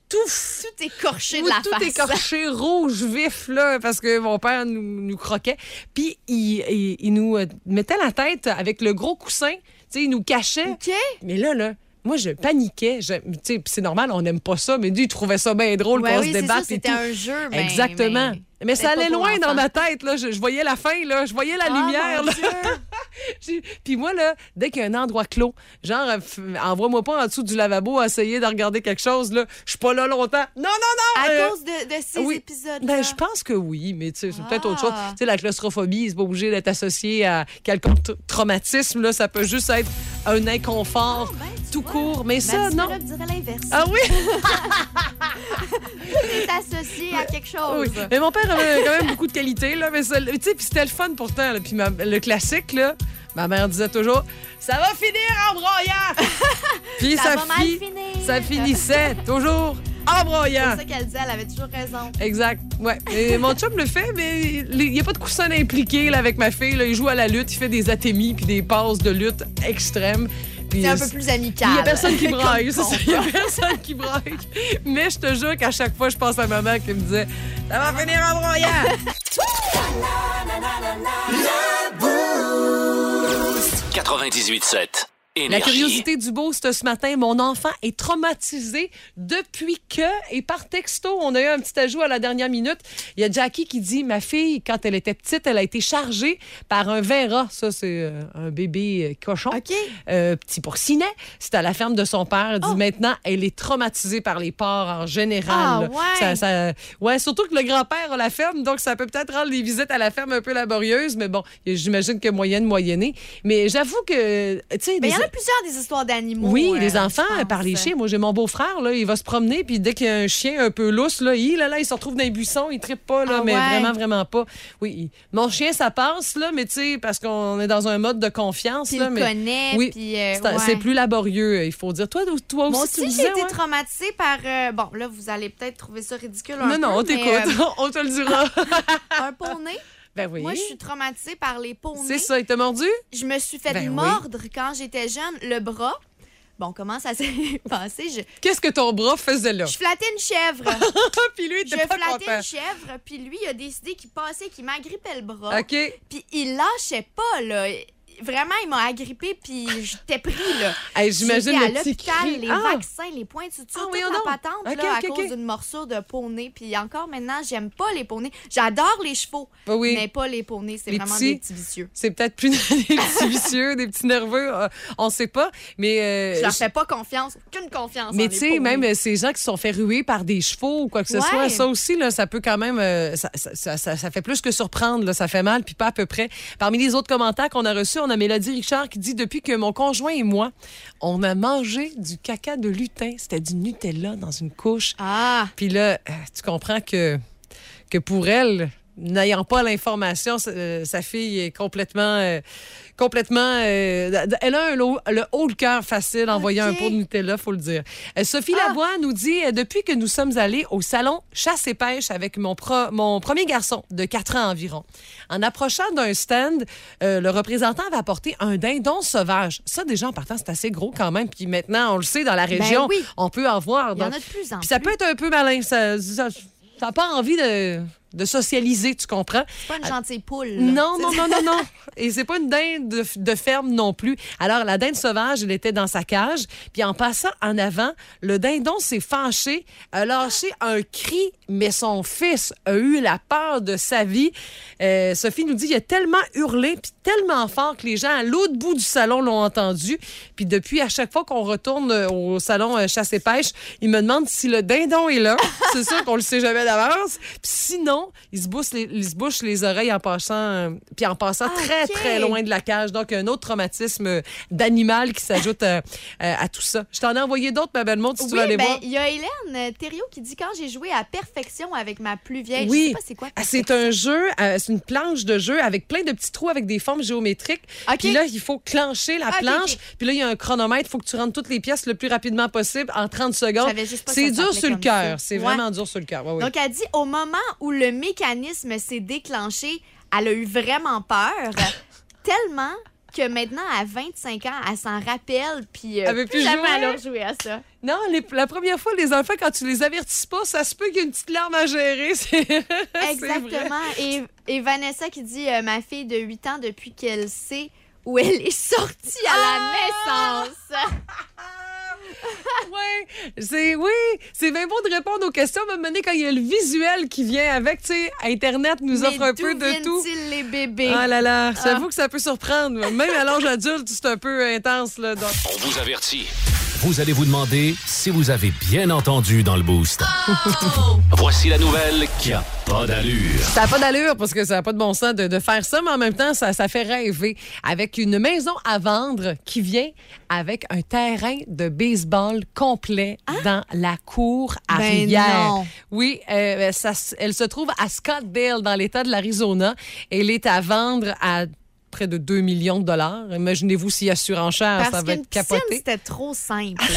tout Tout écorché de oui, la tout face. écorché, rouge vif, là, parce que mon père nous, nous croquait. Puis il, il- il nous euh, mettait la tête avec le gros coussin. Sais, il nous cachait. OK. Mais là, là, moi, je paniquais. Je- c'est normal, on n'aime pas ça, mais lui, il trouvait ça bien drôle Ouais, qu'on oui, se débatte c'était un jeu. mais- Exactement. mais- Mais, ça allait loin dans ma tête. Là. Je, je voyais la fin, là. je voyais la Ah, lumière. là. Puis moi, là, dès qu'il y a un endroit clos, genre, euh, envoie-moi pas en dessous du lavabo à essayer de regarder quelque chose. là. Je suis pas là longtemps. Non, non, non! À euh, cause de, de ces oui. épisodes ben, je pense que oui, mais tu sais, c'est peut-être autre chose. Ah. Tu sais, la claustrophobie, c'est pas obligé d'être associé à quelconque traumatisme. Là. Ça peut juste être un inconfort ben, tu tout vois. court. Mais ça, non. l'inverse. Ah oui? C'est associé à quelque chose. Oui. Mais mon père avait quand même beaucoup de qualités, là. Mais tu sais, puis c'était le fun pourtant. Puis le classique, là, ma mère disait toujours Ça va finir en broyant! puis Ça ça, va mal fi- finir. ça finissait toujours en C'est broyant. pour ça qu'elle disait, elle avait toujours raison. Exact. Ouais. Et mon chum le fait, mais il n'y a pas de coussin impliqué là, avec ma fille. là. Il joue à la lutte, il fait des atémies puis des passes de lutte extrêmes. Puis, C'est un peu plus amical. il n'y a personne qui braille, c'est combat. ça. Il n'y a personne qui braille. Mais je te jure qu'à chaque fois, je pense à maman qui me disait Ça va finir en broyant. 98.7. La curiosité du boost ce matin, mon enfant est traumatisé depuis que, et par texto, on a eu un petit ajout à la dernière minute. Il y a Jackie qui dit Ma fille, quand elle était petite, elle a été chargée par un verra. Ça, c'est euh, un bébé euh, cochon. OK. Euh, petit porcinet. C'était à la ferme de son père. Elle dit maintenant, elle est traumatisée par les porcs en général. Ah, ouais. Ça- ça- ouais, surtout que le grand-père a la ferme, donc ça peut peut-être rendre les visites à la ferme un peu laborieuses, mais bon, j'imagine que moyenne, moyennée. Mais j'avoue que, tu sais, A plusieurs des histoires d'animaux. oui, euh, les enfants, pense. par les chiens. Moi, j'ai mon beau-frère, là, il va se promener, puis dès qu'il y a un chien un peu lousse, là, il, là, là, il se retrouve dans les buissons, il trippe pas, là, Ah mais ouais. vraiment, vraiment pas. Oui, il- mon chien, ça passe, là, mais tu sais, parce qu'on est dans un mode de confiance, Puis là, il mais connaît, oui, euh, c'est ouais. plus laborieux, il faut dire. Toi, toi aussi, Moi tu aussi, j'ai été ouais? traumatisée par. euh, bon, là, vous allez peut-être trouver ça ridicule un Non, peu. non, on t'écoute, euh, on te le dira. un poney. Ben oui. Moi, je suis traumatisée par les poneys. C'est ça, il t'a mordu? Je me suis fait Ben oui. mordre quand j'étais jeune, le bras. Bon, comment ça s'est passé? Je, Qu'est-ce que ton bras faisait là? je flattais une chèvre. puis lui, il je pas flattais content. une chèvre, puis lui, il a décidé qu'il passait, qu'il m'agrippait le bras. OK. Puis il lâchait pas, là. Vraiment, il m'a agrippé, puis j'étais pris, là. Hey, J'imagine à le petit l'hôpital, les Ah! vaccins, les points de suture, Ah, toute voyons la patente, Ok, là, à cause d'une morsure de poney. Puis encore maintenant, j'aime pas les poneys. J'adore les chevaux, oui. mais pas les poneys. C'est vraiment petits. des petits vicieux. C'est peut-être plus des petits vicieux, des petits nerveux, euh, on sait pas. Mais euh, Je leur fais pas confiance, aucune confiance. Mais tu sais, même euh, ces gens qui se sont fait ruer par des chevaux ou quoi que ce Ouais. soit, ça aussi, là, ça peut quand même. euh, ça, ça- ça- ça- ça fait plus que surprendre, là, ça fait mal, puis pas à peu près. Parmi les autres commentaires qu'on a reçus, on a Mélodie Richard qui dit Depuis que mon conjoint et moi, on a mangé du caca de lutin, c'était du Nutella dans une couche. Ah, Puis là, euh, tu comprends que, que pour elle, n'ayant pas l'information, sa- euh, sa fille est complètement. euh, complètement. euh, elle a un le haut le cœur facile en voyant un pot de Nutella, faut le dire. Sophie Ah. Lavoie nous dit Depuis que nous sommes allés au salon chasse et pêche avec mon, pro- mon premier garçon de 4 ans environ, en approchant d'un stand, le représentant avait apporté un dindon sauvage. Ça, déjà, en partant, c'est assez gros quand même. Puis maintenant, on le sait, dans la région, Ben oui. on peut en voir. il y en a de plus en puis ça plus. peut être un peu malin. Ça n'a pas envie de, de socialiser, tu comprends? C'est pas une gentille poule. là. Non, non, non, non, non. Et c'est pas une dinde de, de ferme non plus. Alors, la dinde sauvage, elle était dans sa cage. Puis en passant en avant, le dindon s'est fâché, a lâché un cri, mais son fils a eu la peur de sa vie. Euh, Sophie nous dit, il a tellement hurlé, puis tellement fort que les gens à l'autre bout du salon l'ont entendu. Puis depuis, à chaque fois qu'on retourne euh, au salon euh, chasse et pêche, il me demande si le dindon est là. c'est sûr qu'on le sait jamais d'avance. Puis sinon, il se bouche les, se bouche les oreilles en passant, euh, puis en passant très, Ok. très loin de la cage. Donc, un autre traumatisme euh, d'animal qui s'ajoute euh, euh, à tout ça. Je t'en ai envoyé d'autres, ma belle monde, si tu veux aller ben, voir. il y a Hélène Thériault qui dit quand j'ai joué à perfection avec ma plus vieille. Je Oui. sais pas c'est quoi. Ah, c'est un jeu, c'est une planche de jeu avec plein de petits trous avec des formes géométriques. OK. Puis là, il faut clencher la Ah, planche. Puis là, il y a un chronomètre. Il faut que tu rentres toutes les pièces le plus rapidement possible en 30 secondes. C'est dur sur le cœur. C'est Ouais. vraiment dur sur le cœur. Ouais, ouais. Donc, elle dit au moment où le mécanisme s'est déclenché, elle a eu vraiment peur, tellement que maintenant, à 25 ans, elle s'en rappelle, puis euh, Elle veut plus jamais jouer. elle a rejoué à ça. Non, les- la première fois, les enfants, quand tu les avertis pas, ça se peut qu'il y ait une petite larme à gérer. Exactement. Et, et Vanessa qui dit euh, Ma fille de 8 ans, depuis qu'elle sait où elle est sortie à Ah! la naissance. Ouais, c'est oui, c'est bien beau de répondre aux questions, mais maintenant quand il y a le visuel qui vient avec, tu sais, Internet nous Mais offre un peu de tout. les bébés? Ah là là, j'avoue que ça peut surprendre. Même à l'âge adulte, c'est un peu intense là. donc. On vous avertit. Vous allez vous demander si vous avez bien entendu dans le boost. Voici la nouvelle qui a pas d'allure. Ça n'a pas d'allure parce que ça n'a pas de bon sens de, de faire ça, mais en même temps, ça, ça fait rêver. Avec une maison à vendre qui vient avec un terrain de baseball complet dans la cour à Ben Rivière. non. Oui, euh, ça elle se trouve à Scottsdale, dans l'État de l'Arizona. Elle est à vendre à près de 2 millions de dollars. Imaginez-vous s'il y a surenchère, Parce ça va être capoté. c'était trop simple.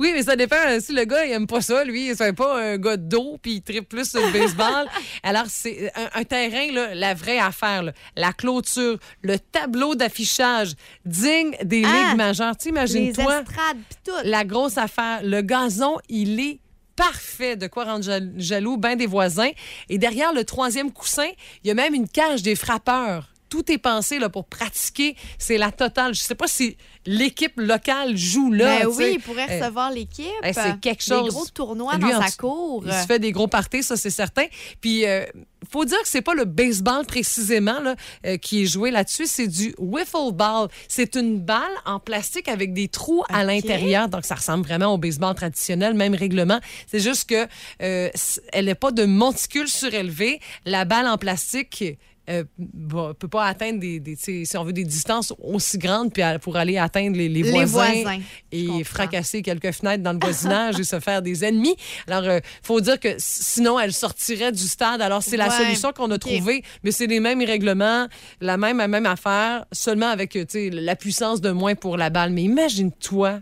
Oui, mais ça dépend. Si le gars, il aime pas ça, lui, c'est pas un gars d'eau, puis il tripe plus sur le baseball. Alors, c'est un, un terrain, là, la vraie affaire, là, la clôture, le tableau d'affichage digne des Ah! ligues majeures. les T'imagines-toi estrades, pis tout. la grosse affaire. Le gazon, il est parfait de quoi rendre jal- jaloux ben des voisins. Et derrière le troisième coussin, il y a même une cage des frappeurs. Tout est pensé là, pour pratiquer. C'est la totale. Je sais pas si l'équipe locale joue là. Ben oui, il pourrait Euh, recevoir l'équipe. eh, c'est quelque chose. Des gros tournois Lui, dans sa cour. Il se fait des gros parties, ça c'est certain. Puis euh, faut dire que c'est pas le baseball précisément là, euh, qui est joué là-dessus, c'est du wiffle ball. C'est une balle en plastique avec des trous à l'intérieur, donc ça ressemble vraiment au baseball traditionnel, même règlement. C'est juste que euh, elle n'est pas de monticule surélevé. La balle en plastique euh, peut pas atteindre des, si on veut des distances aussi grandes puis à- pour aller atteindre les, les Les voisins, et fracasser quelques fenêtres dans le voisinage et se faire des ennemis. Alors, il faut dire que sinon, elle sortirait du stade. Alors, c'est la solution qu'on a trouvée, mais c'est les mêmes règlements, la même, la même affaire, seulement avec euh, la puissance de moins pour la balle. Mais imagine-toi.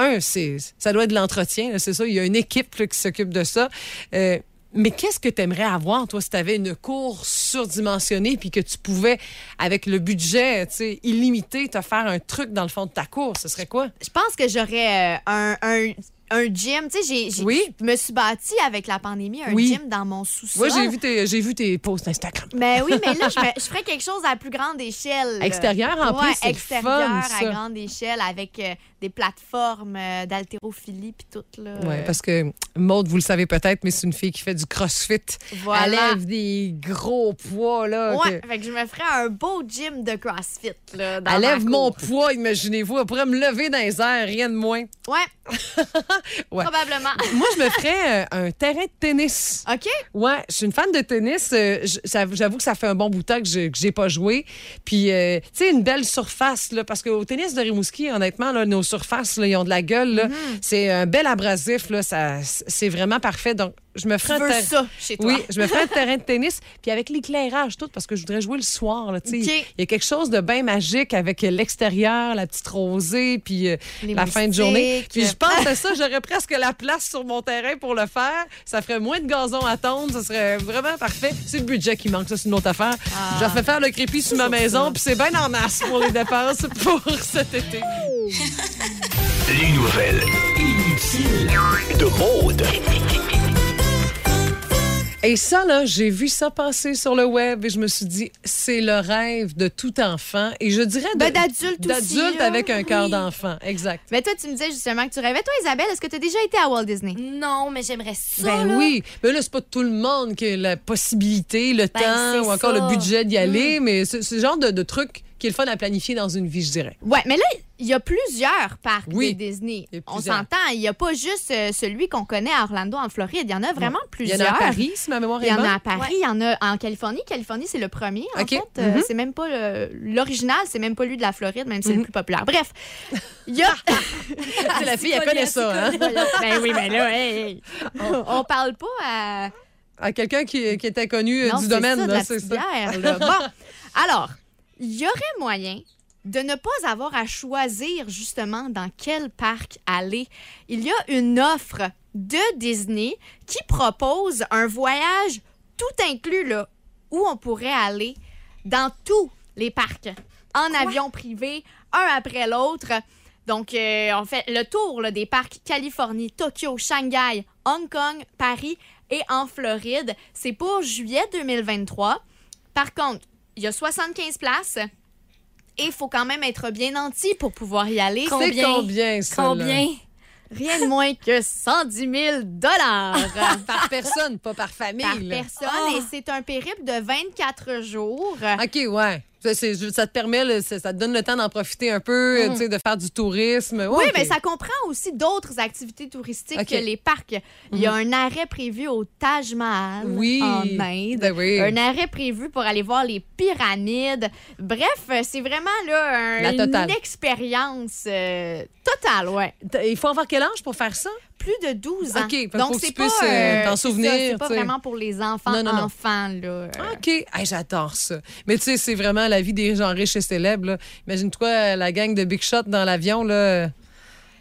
Un, ça doit être de l'entretien, c'est ça. Il y a une équipe là, qui s'occupe de ça. Euh, mais qu'est-ce que tu aimerais avoir, toi, si tu avais une cour surdimensionnée puis que tu pouvais, avec le budget illimité, te faire un truc dans le fond de ta cour? Ce serait quoi? Je pense que j'aurais euh, un, un gym. Tu sais, j'ai- j'ai- Oui. je me suis bâtie avec la pandémie un Oui. gym dans mon sous-sol. Moi, j'ai vu tes, j'ai vu tes posts Instagram. Mais oui, mais là, je, me- je ferais quelque chose à plus grande échelle. Extérieur, en Ouais, plus, extérieur fun, ça. à grande échelle avec euh, des plateformes euh, d'haltérophilie puis tout. Là, Oui, Euh, parce que Maude, vous le savez peut-être, mais c'est une fille qui fait du crossfit. Voilà. Elle lève des gros poids, là. Ouais, que- fait que je me ferais un beau gym de CrossFit. Là, dans Elle lève mon poids, imaginez-vous. Elle pourrait me lever dans les airs, rien de moins. Ouais. Ouais. Probablement. Moi, je me ferais euh, un terrain de tennis. OK? Ouais, je suis une fan de tennis. Euh, ça- J'avoue que ça fait un bon bout de temps que je- que j'ai pas joué. Puis, euh, tu sais, une belle surface, là, parce qu'au tennis de Rimouski, honnêtement, là, nos surfaces, là, ils ont de la gueule. là. Mm-hmm. C'est un bel abrasif. Là, ça, c'est vraiment parfait. Donc, je me ferais un veux ter- ça chez toi? Oui, je me ferais un terrain de tennis, puis avec l'éclairage, tout, parce que je voudrais jouer le soir. là. Il y a quelque chose de bien magique avec euh, l'extérieur, la petite rosée, puis euh, la fin de journée. Puis je pense à ça, j'aurais presque la place sur mon terrain pour le faire. Ça ferait moins de gazon à tondre, ça serait vraiment parfait. C'est le budget qui manque, ça, c'est une autre affaire. Ah. Je fais faire le crépi sur ma maison, puis c'est bien en masse pour les dépenses pour cet été. Les nouvelles inutiles de Maude. Et ça, là, j'ai vu ça passer sur le web et je me suis dit, c'est le rêve de tout enfant. Et je dirais Ben, d'adulte aussi, D'adulte avec un cœur Oui. d'enfant. Exact. Mais toi, tu me disais justement que tu rêvais. Toi, Isabelle, est-ce que tu as déjà été à Walt Disney? Non, mais j'aimerais ça. Ben là. oui. Mais là, c'est pas tout le monde qui a la possibilité, le Ben, temps ou encore ça. Mm. le budget d'y aller. Mais c'est c'est le genre de, de truc qui est le fun à planifier dans une vie, je dirais. Ouais, mais là, il y a plusieurs parcs Oui. de Disney. Il On plusieurs. s'entend, il n'y a pas juste euh, celui qu'on connaît à Orlando, en Floride. Il y en a vraiment Il y plusieurs. en a à Paris, si ma mémoire Il est y en bonne. a à Paris, il y en a en Californie. Californie, c'est le premier, en OK. fait. Euh, Mhm. C'est même pas le- l'original, c'est même pas lui de la Floride, même si c'est Mhm. le plus populaire. Bref, il y a... La fille, elle connaît ça. Hein? ben oui, mais là, hey, hey. On, on parle pas à... À quelqu'un qui, qui était connu euh, Non, du c'est domaine. ça, de là, la c'est là. Bon, alors, il y aurait moyen de ne pas avoir à choisir justement dans quel parc aller. Il y a une offre de Disney qui propose un voyage tout inclus là, où on pourrait aller dans tous les parcs en avion privé, un après l'autre. Donc, euh, on fait le tour là, des parcs Californie, Tokyo, Shanghai, Hong Kong, Paris et en Floride. C'est pour juillet 2023. Par contre, il y a 75 places et il faut quand même être bien nanti pour pouvoir y aller. C'est Combien? combien, ça? là? Rien de moins que 110 000 dollars Par personne, pas par famille. par personne. Ah. Et c'est un périple de 24 jours. OK, ouais. Ça, te permet, ça ça te donne le temps d'en profiter un peu, sais, de faire du tourisme. Mm. Oui, mais ça comprend aussi d'autres activités touristiques que les parcs. Il y a un arrêt prévu au Taj Mahal Oui. en Inde. Ben oui. Un arrêt prévu pour aller voir les pyramides. Bref, euh, c'est vraiment là un- une expérience euh, totale, ouais. Il faut avoir quel âge pour faire ça? Plus de 12 ans. OK, Donc c'est pas euh, t'en ça, souvenir, C'est pas vraiment pour les enfants Non, non, non. enfants là. euh. OK. Hey, J'adore ça. Mais tu sais, c'est vraiment la vie des gens riches et célèbres. Imagine-toi euh, la gang de Big Shot dans l'avion. là.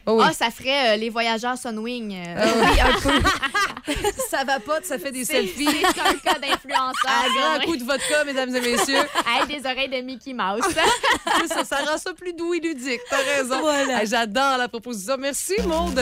Oh oui. Ah, ça ferait euh, les voyageurs Sunwing. euh. Ah oui, un peu. ça va pas, ça fait des selfies. c'est un cas d'influenceur. À grand Sunwing. coup de vodka, mesdames et messieurs. Avec des oreilles de Mickey Mouse. ça, ça rend ça plus doux et ludique. T'as raison. Voilà. J'adore la proposition. Merci, Maude.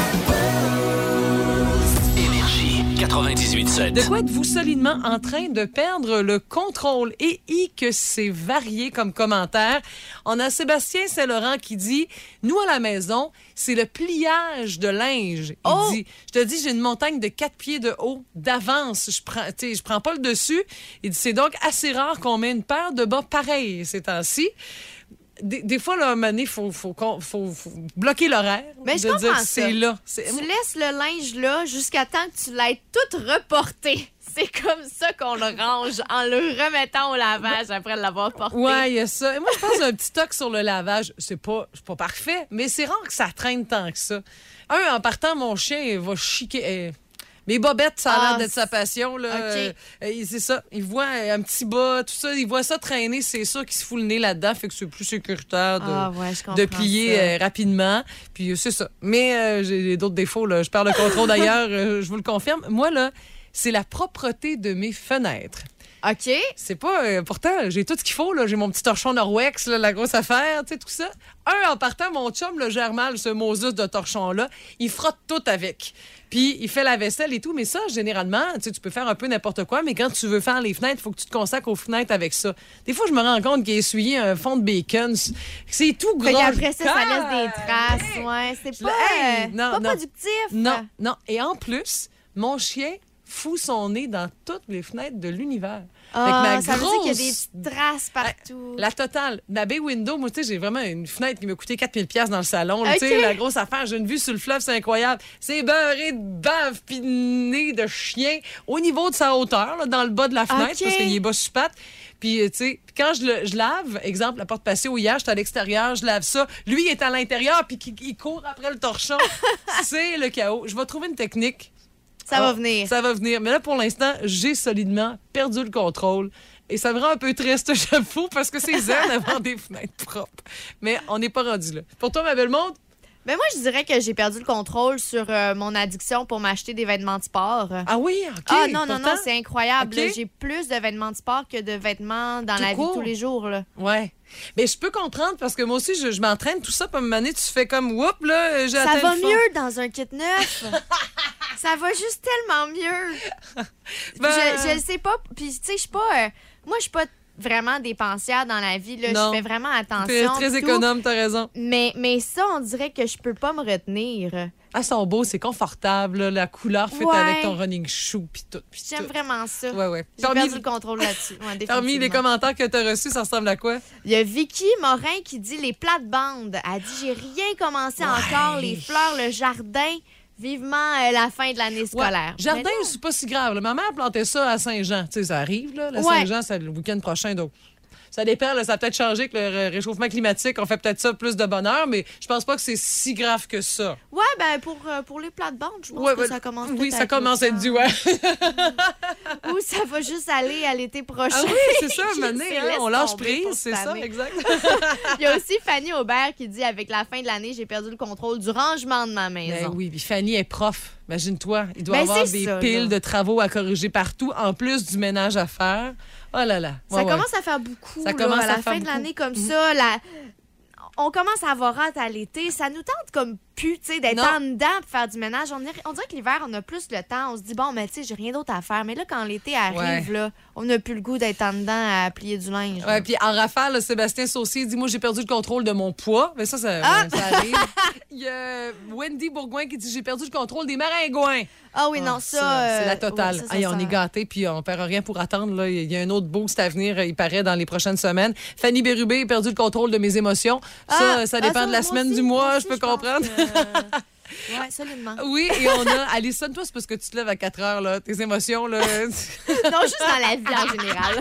98.7. De quoi êtes-vous solidement en train de perdre le contrôle? Et i que c'est varié comme commentaire. On a Sébastien Saint-Laurent qui dit Nous, à la maison, c'est le pliage de linge. Il Oh! dit Je te dis, j'ai une montagne de quatre pieds de haut d'avance. Je prends, tu sais, je prends pas le dessus. Il dit C'est donc assez rare qu'on met une paire de bas pareils ces temps-ci. Des, des fois, là, il faut, faut, faut- faut bloquer l'horaire. Mais je de comprends dire c'est là. Tu laisses le linge là jusqu'à temps que tu l'aies tout reporté. C'est comme ça qu'on le range en le remettant au lavage après l'avoir porté. Ouais, il y a ça. Et moi, je pense un petit toc sur le lavage. C'est pas, c'est pas parfait, mais c'est rare que ça traîne tant que ça. Un, en partant, mon chien va chiquer. Mes bobettes, ça a Ah, l'air d'être sa passion. Là. Euh, c'est ça. Il voit un petit bas, tout ça. Il voit ça traîner. C'est sûr qu'il se fout le nez là-dedans. Fait que c'est plus sécuritaire de, Ah ouais, de plier euh, rapidement. Puis euh, c'est ça. Mais euh, j'ai d'autres défauts. Là. Je perds le contrôle d'ailleurs. je vous le confirme. Moi, là, c'est la propreté de mes fenêtres. OK. C'est pas. euh, pourtant, j'ai tout ce qu'il faut. là. J'ai mon petit torchon Norwex, là, la grosse affaire, tu sais, tout ça. Un, en partant, mon chum le gère mal, ce Moses de torchon-là. Il frotte tout avec. Puis, il fait la vaisselle et tout. Mais ça, généralement, tu sais, tu peux faire un peu n'importe quoi. Mais quand tu veux faire les fenêtres, il faut que tu te consacres aux fenêtres avec ça. Des fois, je me rends compte qu'il a essuyé un fond de bacon. C'est tout gros. Fait qu'après ça, ça laisse des traces. Ouais, c'est pas, Hey, euh, non, pas non. productif. Non, non. Et en plus, mon chien fout son nez dans toutes les fenêtres de l'univers. Ah, ça veut dire qu'il y a des grosse- traces partout. La totale. Ma bay window, moi, tu sais, j'ai vraiment une fenêtre qui m'a coûté 4000 pièces dans le salon. là, Tu sais, la grosse affaire, j'ai une vue sur le fleuve, c'est incroyable. C'est beurré de bave puis de nez de chien au niveau de sa hauteur, là, dans le bas de la fenêtre, parce qu'il est bas sur patte. Puis, euh, tu sais, quand je, le, je lave, exemple, la porte patio hier, j'étais à l'extérieur, je lave ça. Lui, il est à l'intérieur, puis il, il court après le torchon. c'est le chaos. Je vais trouver une technique. Ça va Ah, venir. Ça va venir. Mais là, pour l'instant, j'ai solidement perdu le contrôle. Et ça me rend un peu triste, j'avoue, parce que c'est zen d'avoir des fenêtres propres. Mais on n'est pas rendu là. Pour toi, ma belle monde, Mais moi, je dirais que j'ai perdu le contrôle sur euh, mon addiction pour m'acheter des vêtements de sport. ah oui, OK. Ah non, non, non, c'est incroyable. J'ai plus de vêtements de sport que de vêtements dans Tout la vie de tous les jours. Là. Ouais. Mais je peux comprendre parce que moi aussi, je, je m'entraîne tout ça. Puis à un moment donné, tu fais comme, whoop, là, j'ai Ça va mieux dans un kit neuf. ça va juste tellement mieux. Ben- Je, je sais pas. Puis, tu sais, je suis pas. euh, moi, je suis pas vraiment dépensière dans la vie. Là. Non. Je fais vraiment attention. très tout. économe, t'as raison. Mais, mais ça, on dirait que je peux pas me retenir. Ah, sont beaux, c'est confortable, là, la couleur Ouais. avec ton running shoe, puis tout. J'aime vraiment ça. Ouais, ouais. J'ai perdu le contrôle là-dessus. Ouais, parmi les commentaires que t'as reçus, ça ressemble à quoi? Il y a Vicky Morin qui dit les plates-bandes. Elle dit j'ai rien commencé encore, les fleurs, le jardin. Vivement euh, la fin de l'année Ouais. scolaire. Jardin, Mais là, c'est pas si grave. là. Ma mère plantait ça à Saint-Jean. Tu sais, ça arrive, là. Le Ouais. Saint-Jean, c'est le week-end prochain, donc. Ça dépend, là, ça a peut-être changé que le ré- réchauffement climatique, on fait peut-être ça plus de bonheur, mais je pense pas que c'est si grave que ça. Ouais, ben pour, euh, pour les plates-bandes, je pense Ouais, que ouais, ça commence Oui, ça commence à être ouais. Ou ça va juste aller à l'été prochain. Ah oui, c'est ça, Mané, hein, on lâche prise, c'est ça, exact. Il y a aussi Fanny Aubert qui dit avec la fin de l'année, j'ai perdu le contrôle du rangement de ma maison. Ben oui, puis Fanny est prof. Imagine-toi, il doit Ben, avoir des ça, piles là. de travaux à corriger partout, en plus du ménage à faire. Oh là là. Ça Ouais, commence à faire beaucoup. Ça là, commence à la à faire fin de l'année comme ça. la- On commence à avoir hâte à l'été. Ça nous tente comme tu sais, d'être en dedans pour faire du ménage. On, dirait- on dirait que l'hiver, on a plus le temps. On se dit, bon, mais tu sais, j'ai rien d'autre à faire. Mais là, quand l'été arrive, Ouais. là, on n'a plus le goût d'être en dedans à plier du linge. Ouais, puis en rafale, là, Sébastien Saucier dit Moi, j'ai perdu le contrôle de mon poids. Mais ça, ça, Ah! ça arrive. Il y a Wendy Bourgoin qui dit J'ai perdu le contrôle des maringouins. Ah oui, non, Ah, ça. c'est la euh, totale. ouais, ça, ça, on ça- est gâtés, puis on perd rien pour attendre. Là. Il y a un autre boost à venir, il paraît, dans les prochaines semaines. Fanny Bérubé a perdu le contrôle de mes émotions. ça, Ah, ça ah, dépend de la semaine aussi, du mois, moi je peux comprendre. que- Ouais, solidement. Oui, et on a Alison, toi, c'est parce que tu te lèves à 4 heures, là. Tes émotions, là. non, juste dans la vie en général.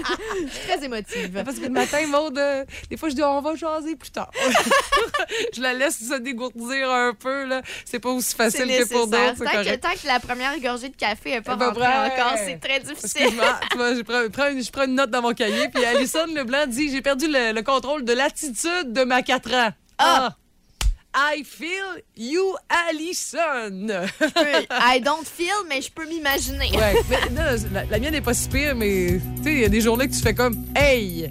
Je suis très émotive. Parce que le matin, Maud, euh, des fois, je dis, on va jaser plus tard. je la laisse se dégourdir un peu, là. C'est pas aussi facile que pour d'autres, c'est Tant que, tant que la première gorgée de café n'est pas Eh ben, rentrée encore, c'est très difficile. Tu vois, je prends, prends une, je prends une note dans mon cahier, puis Alison Leblanc dit J'ai perdu le, le contrôle de l'attitude de ma 4 ans. Ah! I feel you, Alison. I don't feel, mais je peux m'imaginer. ouais, mais non, la, la mienne n'est pas si pire, mais tu sais, il y a des journées que tu fais comme Hey!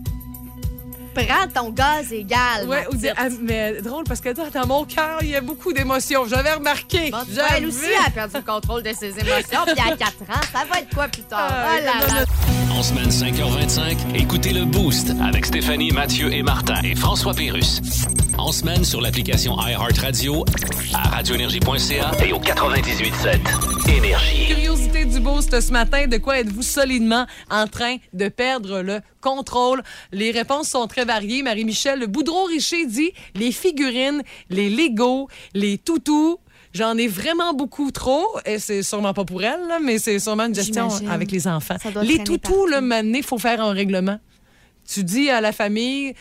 Prends ton gaz égal. Ouais, ma ou petite. ah, mais drôle parce que dans, dans mon cœur, il y a beaucoup d'émotions. J'avais remarqué. Bon, J'avais- elle aussi a perdu le contrôle de ses émotions, puis à 4 ans, ça va être quoi plus tard? Ah, oh là là. En semaine 5h25, écoutez le Boost avec Stéphanie, Mathieu et Martin et François Pérus. En semaine sur l'application iHeartRadio, à radioénergie.ca et au 98.7 Énergie. Curiosité du boost ce matin, de quoi êtes-vous solidement en train de perdre le contrôle? Les réponses sont très variées. Marie-Michel Boudreau-Richer dit les figurines, les Legos, les toutous. J'en ai vraiment beaucoup trop. Et c'est sûrement pas pour elle, là, mais c'est sûrement une gestion J'imagine. avec les enfants. Les toutous, le maintenant, il faut faire un règlement. Tu dis à la famille,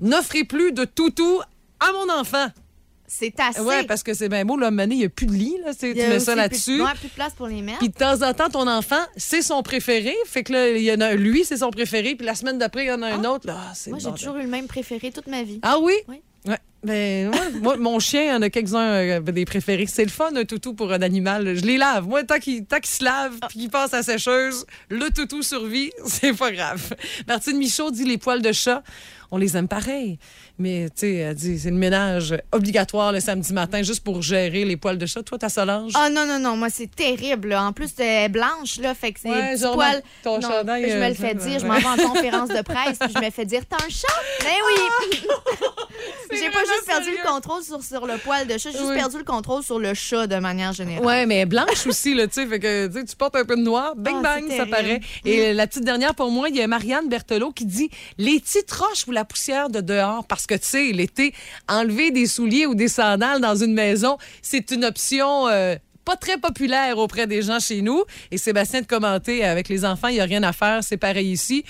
n'offrez plus de toutous à mon enfant. C'est assez. Ouais, parce que c'est bien beau, là, maintenant, il n'y a plus de lit, là. Il Tu a mets ça plus- là-dessus. ouais, plus de place pour les mettre. Puis de temps en temps, ton enfant, c'est son préféré. Fait que là, il y en a lui, c'est son préféré. Puis la semaine d'après, il y en a un autre. Là, Ah, c'est Moi, j'ai toujours eu le même préféré toute ma vie. Ah oui? Oui. Ouais. Ben, moi, mon chien en a quelques-uns euh, des préférés. C'est le fun, un toutou pour un animal. Je les lave. Moi, tant qu'il qu'il se lave Ah. puis qu'il passe à la sécheuse, le toutou survit, c'est pas grave. Martine Michaud dit les poils de chat, on les aime pareil. Mais, tu sais, elle dit c'est le ménage obligatoire le samedi matin juste pour gérer les poils de chat. Toi, ta Solange? Ah non, non, non, moi, c'est terrible. là. En plus, t'es blanche, là, fait que c'est Ouais, poils. ton Non, chandail, je me euh, le fais dire, je m'en vais en conférence de presse, puis je me fais dire, t'as un chat? Mais oui! J'ai pas juste perdu sérieux. le contrôle sur, sur le poil de chat. J'ai juste Oui. perdu le contrôle sur le chat de manière générale. Ouais, mais blanche aussi, là, tu sais. Fait que tu portes un peu de noir, bing Ah, bang, ça paraît. Et la petite dernière pour moi, il y a Marianne Berthelot qui dit les petites roches ou la poussière de dehors. Parce que, tu sais, l'été, enlever des souliers ou des sandales dans une maison, c'est une option. euh, pas très populaire auprès des gens chez nous. Et Sébastien de commenter avec les enfants, il n'y a rien à faire, c'est pareil ici.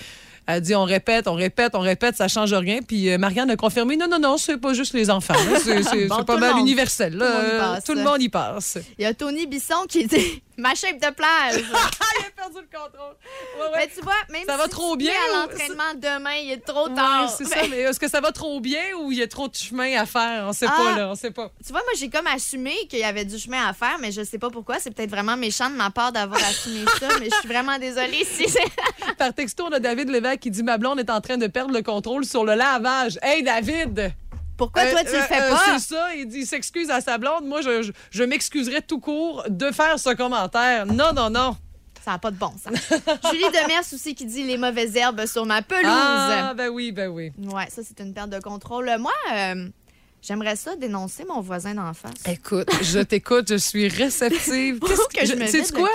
Elle dit on répète, on répète, on répète, ça change rien. Puis euh, Marianne a confirmé non, non, non, c'est pas juste les enfants. là. C'est Bon, pas mal monde. universel. là. Tout le monde y passe. Tout le monde y passe. Il y a Tony Bisson qui dit ma shape de plage. il a perdu le contrôle. Ouais, ouais. Mais tu vois, même Ça si va tu trop bien mets à l'entraînement demain, il est trop Ouais, tard. c'est ça, mais est-ce que ça va trop bien ou il y a trop de chemin à faire? On sait Ah. pas, là, on sait pas. Tu vois, moi, j'ai comme assumé qu'il y avait du chemin à faire, mais je sais pas pourquoi. C'est peut-être vraiment méchant de ma part d'avoir assumé ça, mais je suis vraiment désolée si c'est. Par texto, on a David Lévesque qui dit Ma blonde est en train de perdre le contrôle sur le lavage. Hey, David! Pourquoi toi, tu Euh, le fais euh, pas? C'est ça, il dit il s'excuse à sa blonde. Moi, je, je, je m'excuserais tout court de faire ce commentaire. Non, non, non. Ça n'a pas de bon sens. Julie Demers aussi qui dit les mauvaises herbes sur ma pelouse. Ah, ben oui, ben oui. Ouais, ça, c'est une perte de contrôle. Moi, euh, j'aimerais ça dénoncer mon voisin d'en face. Écoute, je t'écoute, je suis réceptive. Qu'est-ce que je me le quoi?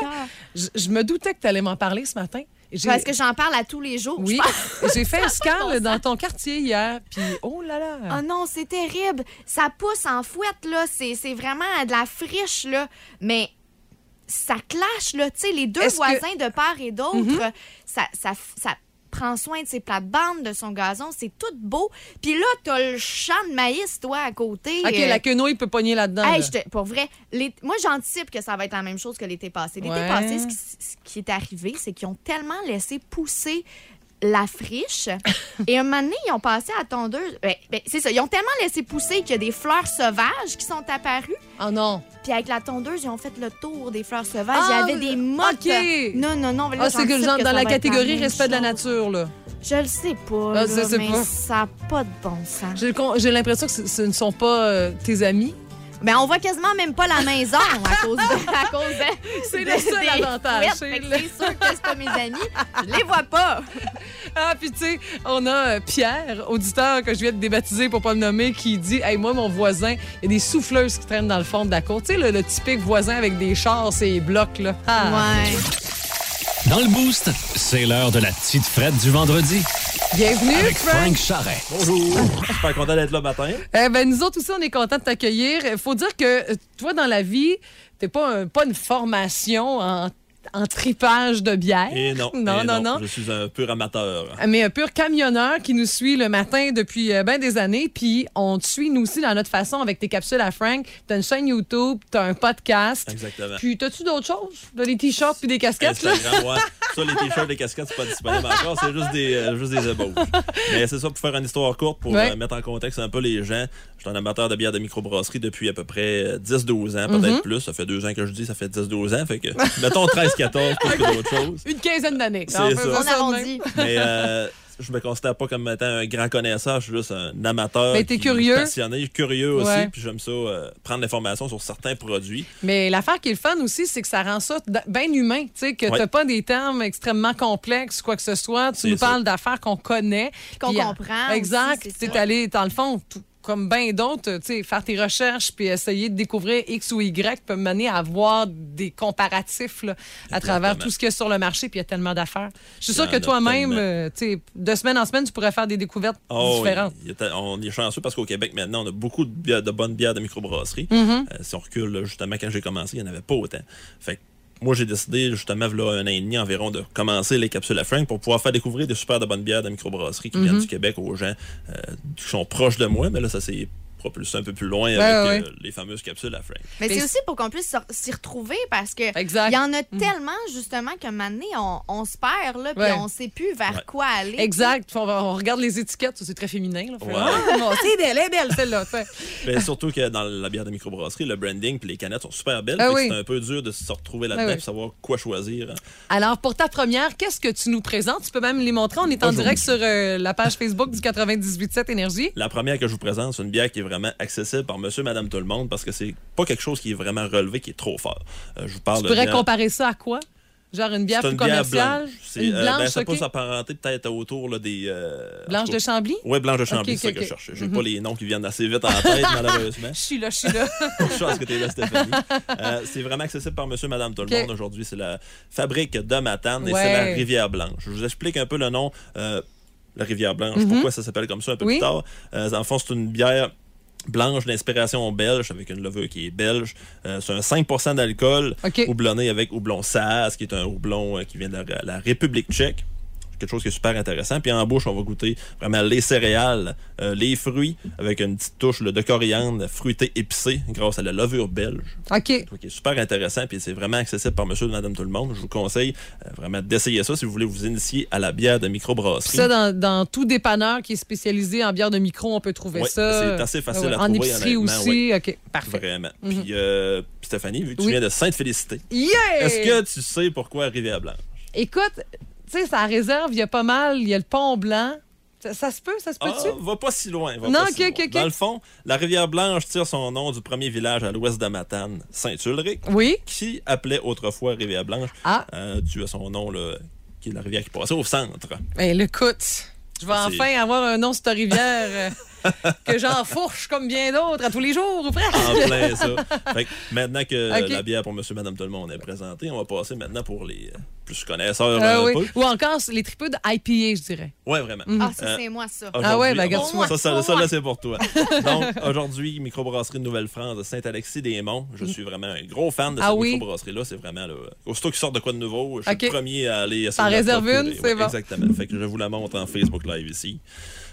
je me doutais que tu allais m'en parler ce matin. Parce que j'en parle à tous les jours. Oui, j'ai fait un scan dans ton quartier hier, puis oh là là. Oh non, c'est terrible. Ça pousse en fouette, là. C'est c'est vraiment de la friche, là. Mais ça clash, là. Tu sais, les deux que- Mhm. voisins de part et d'autre, ça, ça, ça prend soin de ses plates-bandes, de son gazon. C'est tout beau. Puis là, t'as le champ de maïs, toi, à côté. OK, Euh, la quenouille peut pogner là-dedans. Hey, là. pour vrai, les- moi j'anticipe que ça va être la même chose que l'été passé. L'été Ouais. passé, ce qui, ce qui est arrivé, c'est qu'ils ont tellement laissé pousser la friche. et un moment donné, ils ont passé à la tondeuse. Ben, ben, c'est ça, ils ont tellement laissé pousser qu'il y a des fleurs sauvages qui sont apparues. Oh non. Puis avec la tondeuse, ils ont fait le tour des fleurs sauvages. Ah, Il y avait des mottes. Non, non, non. là, Ah, c'est que genre dans la catégorie respect de la nature, là. Je le sais pas, Ah, là, mais pas. ça n'a pas de bon sens. J'ai l'impression que ce, ce ne sont pas euh, tes amis. Ben, on voit quasiment même pas la maison à cause de. À cause de C'est le seul avantage, c'est sûr que c'est pas mes amis. Je les vois pas. Ah, puis tu sais, on a euh, Pierre, auditeur que je viens de débaptiser pour pas le nommer, qui dit Hey, moi, mon voisin, il y a des souffleuses qui traînent dans le fond de la cour. Tu sais, le, le typique voisin avec des chars, ces blocs, là. Ah. Ouais. Dans le Boost, c'est l'heure de la petite frette du vendredi Bienvenue, avec Frank. Frank Charret. Bonjour. Super content d'être là matin. Eh ben, nous autres aussi, on est contents de t'accueillir. Il faut dire que toi, dans la vie, t'es pas, un- pas une formation en, en tripage de bière. Et non. Non, et non, non. Je suis un pur amateur. Mais un pur camionneur qui nous suit le matin depuis euh, ben des années. Puis on te suit, nous aussi, dans notre façon avec tes capsules à Frank. T'as une chaîne YouTube, t'as un podcast. Exactement. Puis t'as-tu d'autres choses? T'as des t-shirts puis des casquettes? Instagram, ouais. Ça, les t-shirts, les casquettes, c'est pas disponible encore. C'est juste des, euh, juste des ébauches. Mais c'est ça, pour faire une histoire courte, pour Ouais. euh, mettre en contexte un peu les gens. Je suis un amateur de bière de microbrasserie depuis à peu près euh, 10-12 ans, Mm-hmm. peut-être plus. Ça fait deux ans que je dis, ça fait 10-12 ans. Fait que, mettons 13-14, plus que d'autres choses. Une quinzaine d'années. C'est ça. On arrondit. Mais euh, je me considère pas comme étant un grand connaisseur, je suis juste un amateur. Mais t'es curieux. Passionné, curieux aussi, Ouais. puis j'aime ça, euh, prendre l'information sur certains produits. Mais l'affaire qui est le fun aussi, c'est que ça rend ça bien humain. Tu sais, que Ouais. t'as pas des termes extrêmement complexes, quoi que ce soit. Tu C'est nous ça. parles d'affaires qu'on connaît. Qu'on euh, comprend Exact. Tu allé, dans le fond, tout- comme bien d'autres, tu sais, faire tes recherches puis essayer de découvrir X ou Y peut mener à avoir des comparatifs là, à travers tout ce qu'il y a sur le marché. Puis il y a tellement d'affaires. Je suis en que toi-même, euh, tu sais, de semaine en semaine, tu pourrais faire des découvertes Oh, différentes. on est chanceux parce qu'au Québec, maintenant, on a beaucoup de, bières- de bonnes bières de microbrasserie. Euh, si on recule, justement, quand j'ai commencé, il n'y en avait pas autant. Fait que moi, j'ai décidé, justement, là, un an et demi environ, de commencer les capsules à Frank pour pouvoir faire découvrir des super de bonnes bières de microbrasserie qui viennent du Québec aux gens euh, qui sont proches de moi. Mais là, ça s'est propulsé un peu plus loin avec ouais. euh, les fameuses capsules à Frank. Mais Mais c'est aussi pour qu'on puisse s'y- retrouver parce que il y en a tellement justement qu'un moment donné, on, on se perd là, puis Ouais. on sait plus vers Ouais. quoi aller. Exact. On, va- on regarde les étiquettes, c'est très féminin. Là. Ah, bon, c'est belle, elle est belle celle-là. Mais surtout que dans la bière de microbrasserie, le branding puis les canettes sont super belles. Ah que oui. C'est un peu dur de se retrouver là-dedans Ah oui. et savoir quoi choisir. hein. Alors, pour ta première, qu'est-ce que tu nous présentes? Tu peux même les montrer. On est en Bonjour. direct sur euh, la page Facebook du 98.7 Énergie. La première que je vous présente, c'est une bière qui est vraiment accessible par monsieur, madame, tout le monde parce que c'est pas quelque chose qui est vraiment relevé, qui est trop fort. Euh, je vous parle Tu de pourrais bière- comparer ça à quoi? Genre une bière plus une bière commerciale? blanche. C'est, Une euh, blanche, ben, ça OK. peut s'apparenter peut-être autour là, des. euh, Blanche de Chambly? Oui, Blanche de Chambly, c'est ça ok, que je ok. cherchais. J'ai Mhm. pas les noms qui viennent assez vite en tête, malheureusement. Je suis là, je suis là. Je pense que tu es là, Stéphanie. Euh, c'est vraiment accessible par monsieur, madame, tout le monde. Aujourd'hui, c'est la fabrique de Matane et c'est la Rivière Blanche. Je vous explique un peu le nom. euh, la Rivière Blanche, Mhm. pourquoi ça s'appelle comme ça un peu Oui. plus tard? Euh, en fond, c'est une bière blanche d'inspiration belge avec une levure qui est belge. Euh, c'est un 5% d'alcool OK. houblonné avec houblon Saaz, qui est un houblon euh, qui vient de la, la République tchèque. Quelque chose qui est super intéressant. Puis en bouche, on va goûter vraiment les céréales, euh, les fruits, avec une petite touche là, de coriandre fruité épicé grâce à la levure belge. OK. Qui est super intéressant, puis c'est vraiment accessible par monsieur et madame tout le monde. Je vous conseille euh, vraiment d'essayer ça si vous voulez vous initier à la bière de microbrasserie. ça, dans, dans tout dépanneur qui est spécialisé en bière de micro, on peut trouver Oui, ça. c'est assez facile Ouais, à En trouver, épicerie honnêtement, aussi. oui. OK, parfait. Vraiment. Mhm. Puis euh, Stéphanie, vu que tu viens de Sainte-Félicité, Yeah! est-ce que tu sais pourquoi Rivière-Blanche? Écoute, tu sais, ça réserve, il y a pas mal. Il y a le pont blanc. Ça, ça se peut, ça se Ah, peut-tu? va pas si loin. va Non, pas si. Dans le fond, la rivière Blanche tire son nom du premier village à l'ouest de Matane, Saint-Ulrich, Oui. qui appelait autrefois Rivière Blanche, Ah. euh, dû à son nom, là, qui est la rivière qui passait au centre. Ben, écoute, je vais Ah, enfin avoir un nom sur ta rivière euh, que j'enfourche comme bien d'autres à tous les jours, ou presque. En plein ça. Fait que maintenant que la bière pour monsieur, madame, tout le monde est présentée, on va passer maintenant pour les euh, plus connaisseurs Ah un oui. peu. Ou encore les tripeux de IPA, je dirais. Ouais, vraiment. Ah, ça, Euh, c'est moi, ça. Ah ouais, ben, vois. ça, ça, là, c'est pour toi. Donc, aujourd'hui, microbrasserie de Nouvelle-France de Saint-Alexis-des-Monts. Je suis vraiment un gros fan de Ah cette oui? microbrasserie-là. C'est vraiment, là, aussitôt qu'il sort de quoi de nouveau, je suis le premier à aller réserves procurer. une, c'est Ouais, bon. Exactement. Fait que je vous la montre en Facebook Live ici.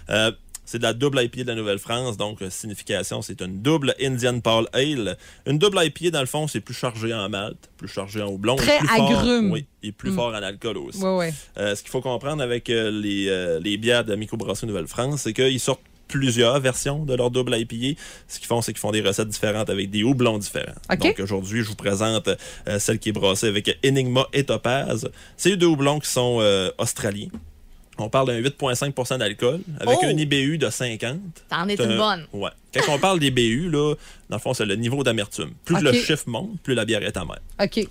Euh, c'est de la double IPA de la Nouvelle-France, donc euh, signification, c'est une double Indian Pale Ale. Une double IPA, dans le fond, c'est plus chargé en malt, plus chargé en houblon. et Très plus fort- agrume. oui, et plus Mm. fort en alcool aussi. Ouais, ouais. Euh, ce qu'il faut comprendre avec euh, les, euh, les bières de microbrasserie Nouvelle-France, c'est qu'ils sortent plusieurs versions de leur double IPA. Ce qu'ils font, c'est qu'ils font des recettes différentes avec des houblons différents. Donc aujourd'hui, je vous présente celle qui est brassée avec Enigma et Topaz. C'est deux houblons qui sont australiens. On parle d'un 8,5% d'alcool avec Oh! un IBU de 50. T'en es une un- bonne. Ouais. Quand on parle d'IBU, là, dans le fond, c'est le niveau d'amertume. Plus le chiffre monte, plus la bière est amère. OK.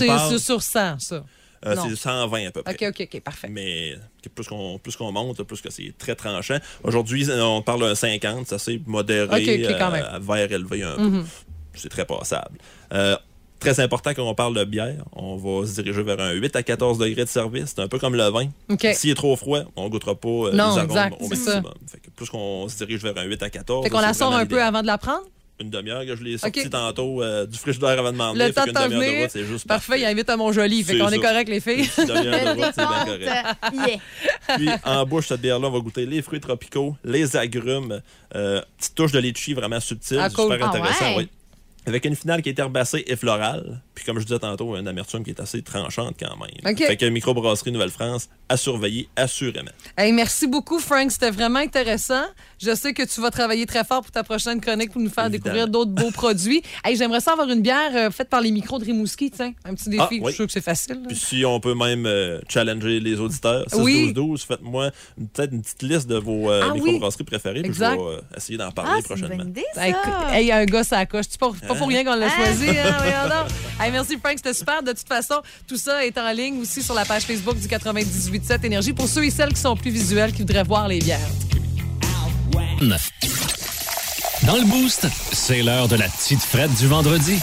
c'est parle- sur 100, ça. Euh, c'est 120 à peu près. OK, OK, OK, parfait. Mais plus qu'on plus qu'on monte, plus que c'est très tranchant. Aujourd'hui, on parle d'un 50, ça c'est modéré, Ok, ok, quand même. euh, élevé un Mhm. peu. C'est très passable. Euh, très important quand on parle de bière, on va se diriger vers un 8 à 14 degrés de service. C'est un peu comme le vin. S'il est trop froid, on goûtera pas euh, Non, les arômes exact, au maximum. Fait que plus qu'on se dirige vers un 8 à 14, Fait qu'on la sort un peu avant de la prendre? Une demi-heure que je l'ai sorti tantôt euh, du frigidaire avant de m'en Le temps de qu'une t'en demi-heure de venir. route, c'est juste Parfait, il invite à mon joli. Fait qu'on est correct, les filles. Une demi-heure de route, c'est bien détente. correct. Yeah. Puis en bouche, cette bière-là, on va goûter les fruits tropicaux, les agrumes, euh, petite touche de litchi vraiment subtile, Ah, cool. super Ah intéressant, ouais? oui. Avec une finale qui est herbacée et florale. Puis comme je disais tantôt, une amertume qui est assez tranchante quand même. Fait que microbrasserie Nouvelle-France à surveiller assurément. Hey, merci beaucoup, Frank. C'était vraiment intéressant. Je sais que tu vas travailler très fort pour ta prochaine chronique pour nous faire Évidemment. découvrir d'autres beaux produits. Hey, J'aimerais ça avoir une bière euh, faite par les micros de Rimouski, tiens. Un petit défi. Ah, oui. Je suis sûr que c'est facile. là. Puis si on peut même euh, challenger les auditeurs, 6 Oui. 12 12 faites-moi une- peut-être une petite liste de vos euh, Ah oui. microbrasseries préférées, puis je Exact. vais euh, essayer d'en Ah, parler une prochainement. ça. Hey, il y a un gars à la coche. C'est pas, pas pour Hein? rien qu'on l'a Hein? choisi. Hein? Hey, merci, Frank. C'était super. De toute façon, tout ça est en ligne aussi sur la page Facebook du 98.7 Énergie pour ceux et celles qui sont plus visuels, qui voudraient voir les bières. Dans le boost, c'est l'heure de la petite frette du vendredi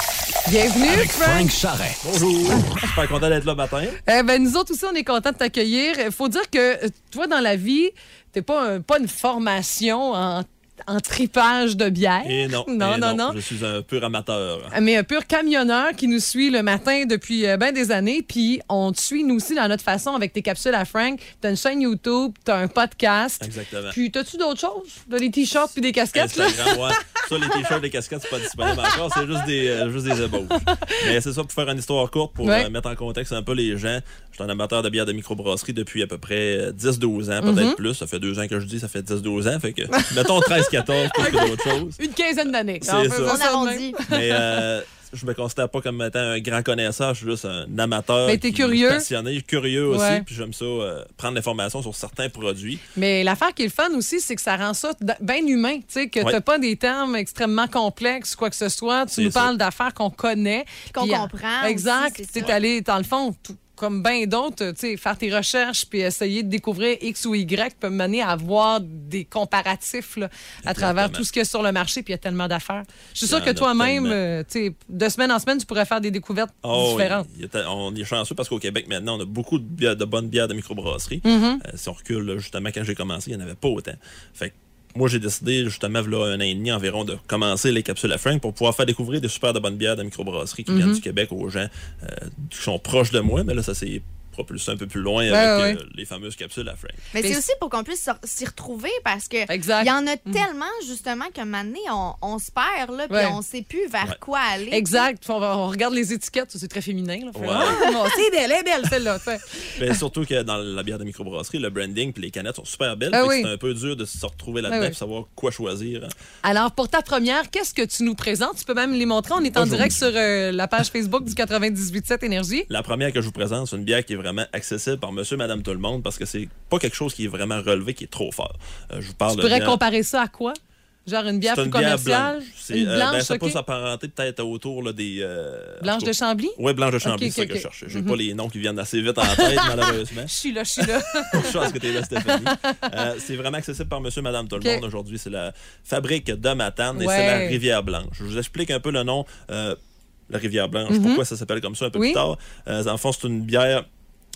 Bienvenue, avec Frank. Frank Charret. Bonjour! Super content d'être là matin. Eh ben, nous autres aussi, on est contents de t'accueillir. Il faut dire que toi, dans la vie, t'es pas, un- pas une formation en, en tripage de bière. Et non, Non, et non, non. Je suis un pur amateur. Mais un pur camionneur qui nous suit le matin depuis euh, ben des années. Puis on te suit, nous aussi, dans notre façon avec tes capsules à Frank. T'as une chaîne YouTube, t'as un podcast. Exactement. Puis t'as-tu d'autres choses? T'as des t-shirts puis des casquettes, là? Ouais. Ça, les t-shirts, les casquettes, c'est pas disponible encore. C'est juste des, euh, juste des ébauches. Mais c'est ça pour faire une histoire courte, pour Ouais. euh, mettre en contexte un peu les gens. Je suis un amateur de bière de microbrasserie depuis à peu près euh, 10-12 ans, peut-être Mhm. plus. Ça fait deux ans que je dis, ça fait 10-12 ans. Fait que, mettons 13-14 plus que d'autres choses. Une quinzaine d'années. C'est ça. On arrondit. Mais euh, je me considère pas comme étant un grand connaisseur. Je suis juste un amateur. Mais t'es curieux. Passionné, curieux aussi. Ouais. Puis j'aime ça, euh, prendre l'information sur certains produits. Mais l'affaire qui est le fun aussi, c'est que ça rend ça bien humain. Tu sais, que Ouais. t'as pas des termes extrêmement complexes, quoi que ce soit. Tu nous ça. parles d'affaires qu'on connaît. Qu'on euh, comprend Exact. Tu es allé, dans le fond, tout- comme bien d'autres, tu sais, faire tes recherches puis essayer de découvrir X ou Y peut mener à avoir des comparatifs là, à travers tout ce qu'il y a sur le marché, puis il y a tellement d'affaires. Je suis en que toi-même, euh, tu sais, de semaine en semaine, tu pourrais faire des découvertes Oh, différentes. on est chanceux parce qu'au Québec, maintenant, on a beaucoup de, bières- de bonnes bières de microbrasserie. Mm-hmm. Euh, si on recule, justement, quand j'ai commencé, il n'y en avait pas autant. Fait que moi, j'ai décidé, justement, là, un an et demi environ, de commencer les capsules à Frank pour pouvoir faire découvrir des super de bonnes bières de microbrasserie qui viennent du Québec aux gens euh, qui sont proches de moi. Mais là, ça s'est propulsé un peu plus loin Ouais, avec ouais. euh, les fameuses capsules à Frank. Mais Mais c'est aussi pour qu'on puisse s'y- retrouver parce que il y en a tellement justement qu'à un moment donné, on, on se perd là, puis Ouais. on sait plus vers Ouais. quoi aller. Exact. On, on regarde les étiquettes, c'est très féminin. Là. Ouais. Ah, bon, c'est belle, est belle celle-là. Ben, surtout que dans la bière de microbrasserie, le branding puis les canettes sont super belles. Ah que oui. C'est un peu dur de se retrouver là-dedans Ah oui. et savoir quoi choisir. Alors, pour ta première, qu'est-ce que tu nous présentes? Tu peux même les montrer. On est en direct sur euh, la page Facebook du 98.7 Énergie. La première que je vous présente, c'est une bière qui est vraiment accessible par monsieur, madame, tout le monde parce que c'est pas quelque chose qui est vraiment relevé, qui est trop fort. Euh, je vous parle Tu de pourrais bière- comparer ça à quoi? Genre une bière plus une bière commerciale? blanche. C'est, Une euh, blanche, ben, ça peut s'apparenter peut-être autour là, des. euh, en Blanche de Chambly? Oui, blanche de Chambly, c'est ça OK, que je OK. cherchais. J'ai pas les noms qui viennent assez vite en tête, malheureusement. Je suis là, je suis là. Je pense que tu es là, Stéphanie. Euh, c'est vraiment accessible par monsieur, madame, tout le monde. Aujourd'hui, c'est la fabrique de Matane et c'est la Rivière Blanche. Je vous explique un peu le nom. euh, la Rivière Blanche, Mhm. pourquoi ça s'appelle comme ça un peu Oui. plus tard. Euh, le fond, c'est une bière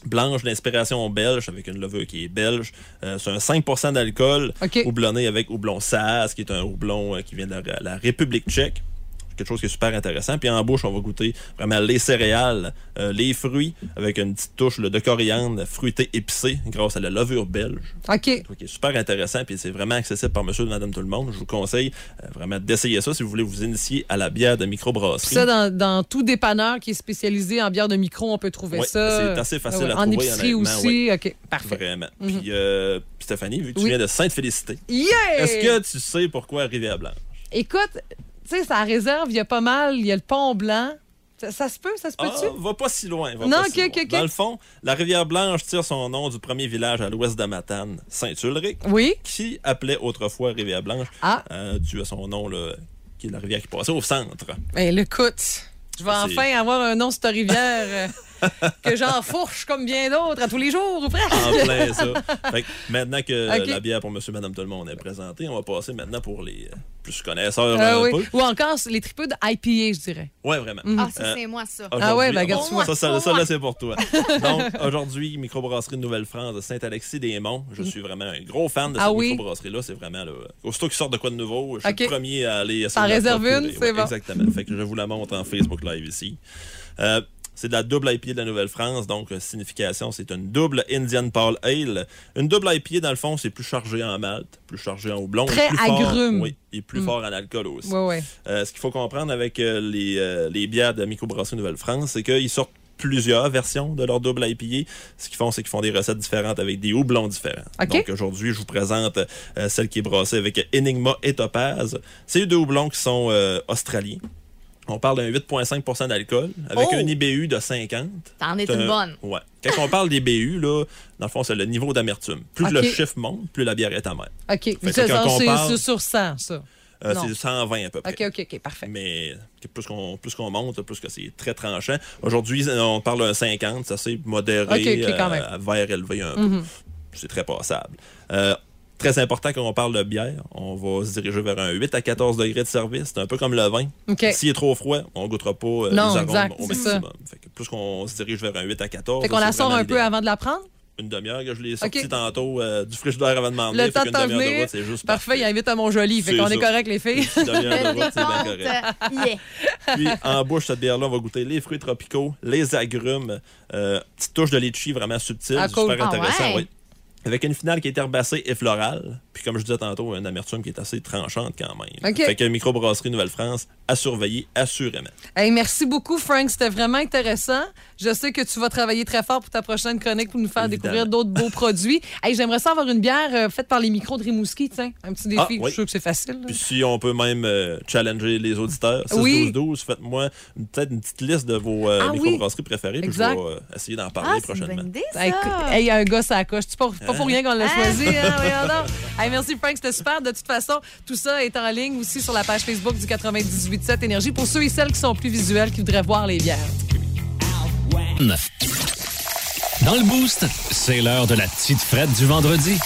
blanche d'inspiration belge avec une levure qui est belge. Euh, c'est un 5% d'alcool OK. houblonné avec houblon Saaz, qui est un houblon euh, qui vient de la, la République tchèque. Quelque chose qui est super intéressant. Puis en bouche, on va goûter vraiment les céréales, euh, les fruits, avec une petite touche là, de coriandre fruité épicé grâce à la levure belge. OK. Donc, qui est super intéressant, puis c'est vraiment accessible par monsieur et madame tout le monde. Je vous conseille euh, vraiment d'essayer ça si vous voulez vous initier à la bière de microbrasserie. Ça, dans, dans tout dépanneur qui est spécialisé en bière de micro, on peut trouver ça. c'est assez facile Ouais, à En trouver, épicerie honnêtement, aussi. OK, parfait. Vraiment. Puis euh, Stéphanie, vu que tu viens de Sainte-Félicité, Yeah! est-ce que tu sais pourquoi Rivière-Blanche? Écoute, tu sais, ça réserve, il y a pas mal, il y a le pont blanc. Ça, ça se peut, ça se Ah, peut-tu? va pas si loin. va Non, pas ok, si loin. Dans le fond, la rivière Blanche tire son nom du premier village à l'ouest de Matane, Saint-Ulrich, Oui. qui appelait autrefois Rivière Blanche, Ah. euh, dû à son nom, là, qui est la rivière qui passait au centre. Ben, écoute, je vais enfin avoir un nom sur ta rivière euh, que j'enfourche comme bien d'autres à tous les jours, ou presque. En plein ça. Fait que maintenant que la bière pour monsieur, madame, tout le monde est présentée, on va passer maintenant pour les euh, plus connaisseurs Euh, un oui. peu. Ou encore les tripeux de IPA, je dirais. Ouais, vraiment. Ah, ça, Euh, c'est moi, ça. Ah ouais, ben, Aujourd'hui, regarde, on- tu vois. ça, ça, ça, moi. là, c'est pour toi. Donc, aujourd'hui, microbrasserie de Nouvelle-France de Saint-Alexis-des-Monts. Je suis vraiment un gros fan de Ah cette oui? microbrasserie-là. C'est vraiment, là, aussitôt qu'ils sortent de quoi de nouveau, je suis le premier à aller réserves procurer. une, Ouais, c'est bon. Exactement. Fait que je vous la montre en Facebook Live ici. Euh, c'est de la double IPA de la Nouvelle-France, donc euh, signification, c'est une double Indian Pale Ale. Une double IPA, dans le fond, c'est plus chargé en malt, plus chargé en houblon. Très plus fort- agrume. oui, et plus fort en alcool aussi. Ouais, ouais. Euh, ce qu'il faut comprendre avec euh, les, euh, les bières de microbrasserie Nouvelle-France, c'est qu'ils sortent plusieurs versions de leur double IPA. Ce qu'ils font, c'est qu'ils font des recettes différentes avec des houblons différents. Donc aujourd'hui, je vous présente euh, celle qui est brassée avec Enigma et Topaz. C'est deux houblons qui sont euh, australiens. On parle d'un 8,5% d'alcool avec Oh! un IBU de 50. T'en es C'est une un- bonne. Ouais. Quand on parle d'IBU, là, dans le fond, c'est le niveau d'amertume. Plus le chiffre monte, plus la bière est amère. OK. Ça, c'est parle- c'est sur 100, ça. Euh, c'est 120 à peu près. OK, OK, OK, parfait. Mais plus qu'on monte, plus que c'est très tranchant. Aujourd'hui, on parle d'un 50, c'est assez modéré, Ok, ok, quand euh, même. verre élevé un peu. Mhm. C'est très passable. Euh, très important quand on parle de bière, on va se diriger vers un 8 à 14 degrés de service. C'est un peu comme le vin. OK. S'il est trop froid, on goûtera pas euh, Non, les arômes exact, au maximum. Fait que plus qu'on se dirige vers un 8 à 14, Fait qu'on la sort un peu avant de la prendre? Une demi-heure que je l'ai sorti Ok. tantôt euh, du frigidaire avant de m'en Le temps de t'en venir. c'est juste Parfait, il invite à mon joli. Fait qu'on est correct, les filles. Une demi-heure de route, c'est bien correct. yeah. Puis en bouche, cette bière-là, on va goûter les fruits tropicaux, les agrumes, euh, petite touche de litchi vraiment subtile, Ah, cool. super Ah intéressant, ouais? Oui. Avec une finale qui est herbacée et florale. Puis comme je disais tantôt, une amertume qui est assez tranchante quand même. Fait que microbrasserie Nouvelle-France, à surveiller assurément. Hey, merci beaucoup, Frank. C'était vraiment intéressant. Je sais que tu vas travailler très fort pour ta prochaine chronique pour nous faire Évidemment. découvrir d'autres beaux produits. Hey, J'aimerais ça avoir une bière euh, faite par les micros de Rimouski, tiens. Un petit défi. Ah, oui. Je suis sûr que c'est facile. là. Puis si on peut même euh, challenger les auditeurs, 6 Oui. 12 12 faites-moi une- peut-être une petite liste de vos euh, Ah oui. microbrasseries préférées. Puis je Exact. vais euh, essayer d'en Ah, parler une prochainement. ça. Hey, il y a un gars à la coche. Pas, pas pour rien qu'on l'a Hein? choisi. Hein? Hey, merci, Frank. C'était super. De toute façon, tout ça est en ligne aussi sur la page Facebook du 98.7 Énergie pour ceux et celles qui sont plus visuels, qui voudraient voir les bières. Dans le boost, c'est l'heure de la petite frette du vendredi.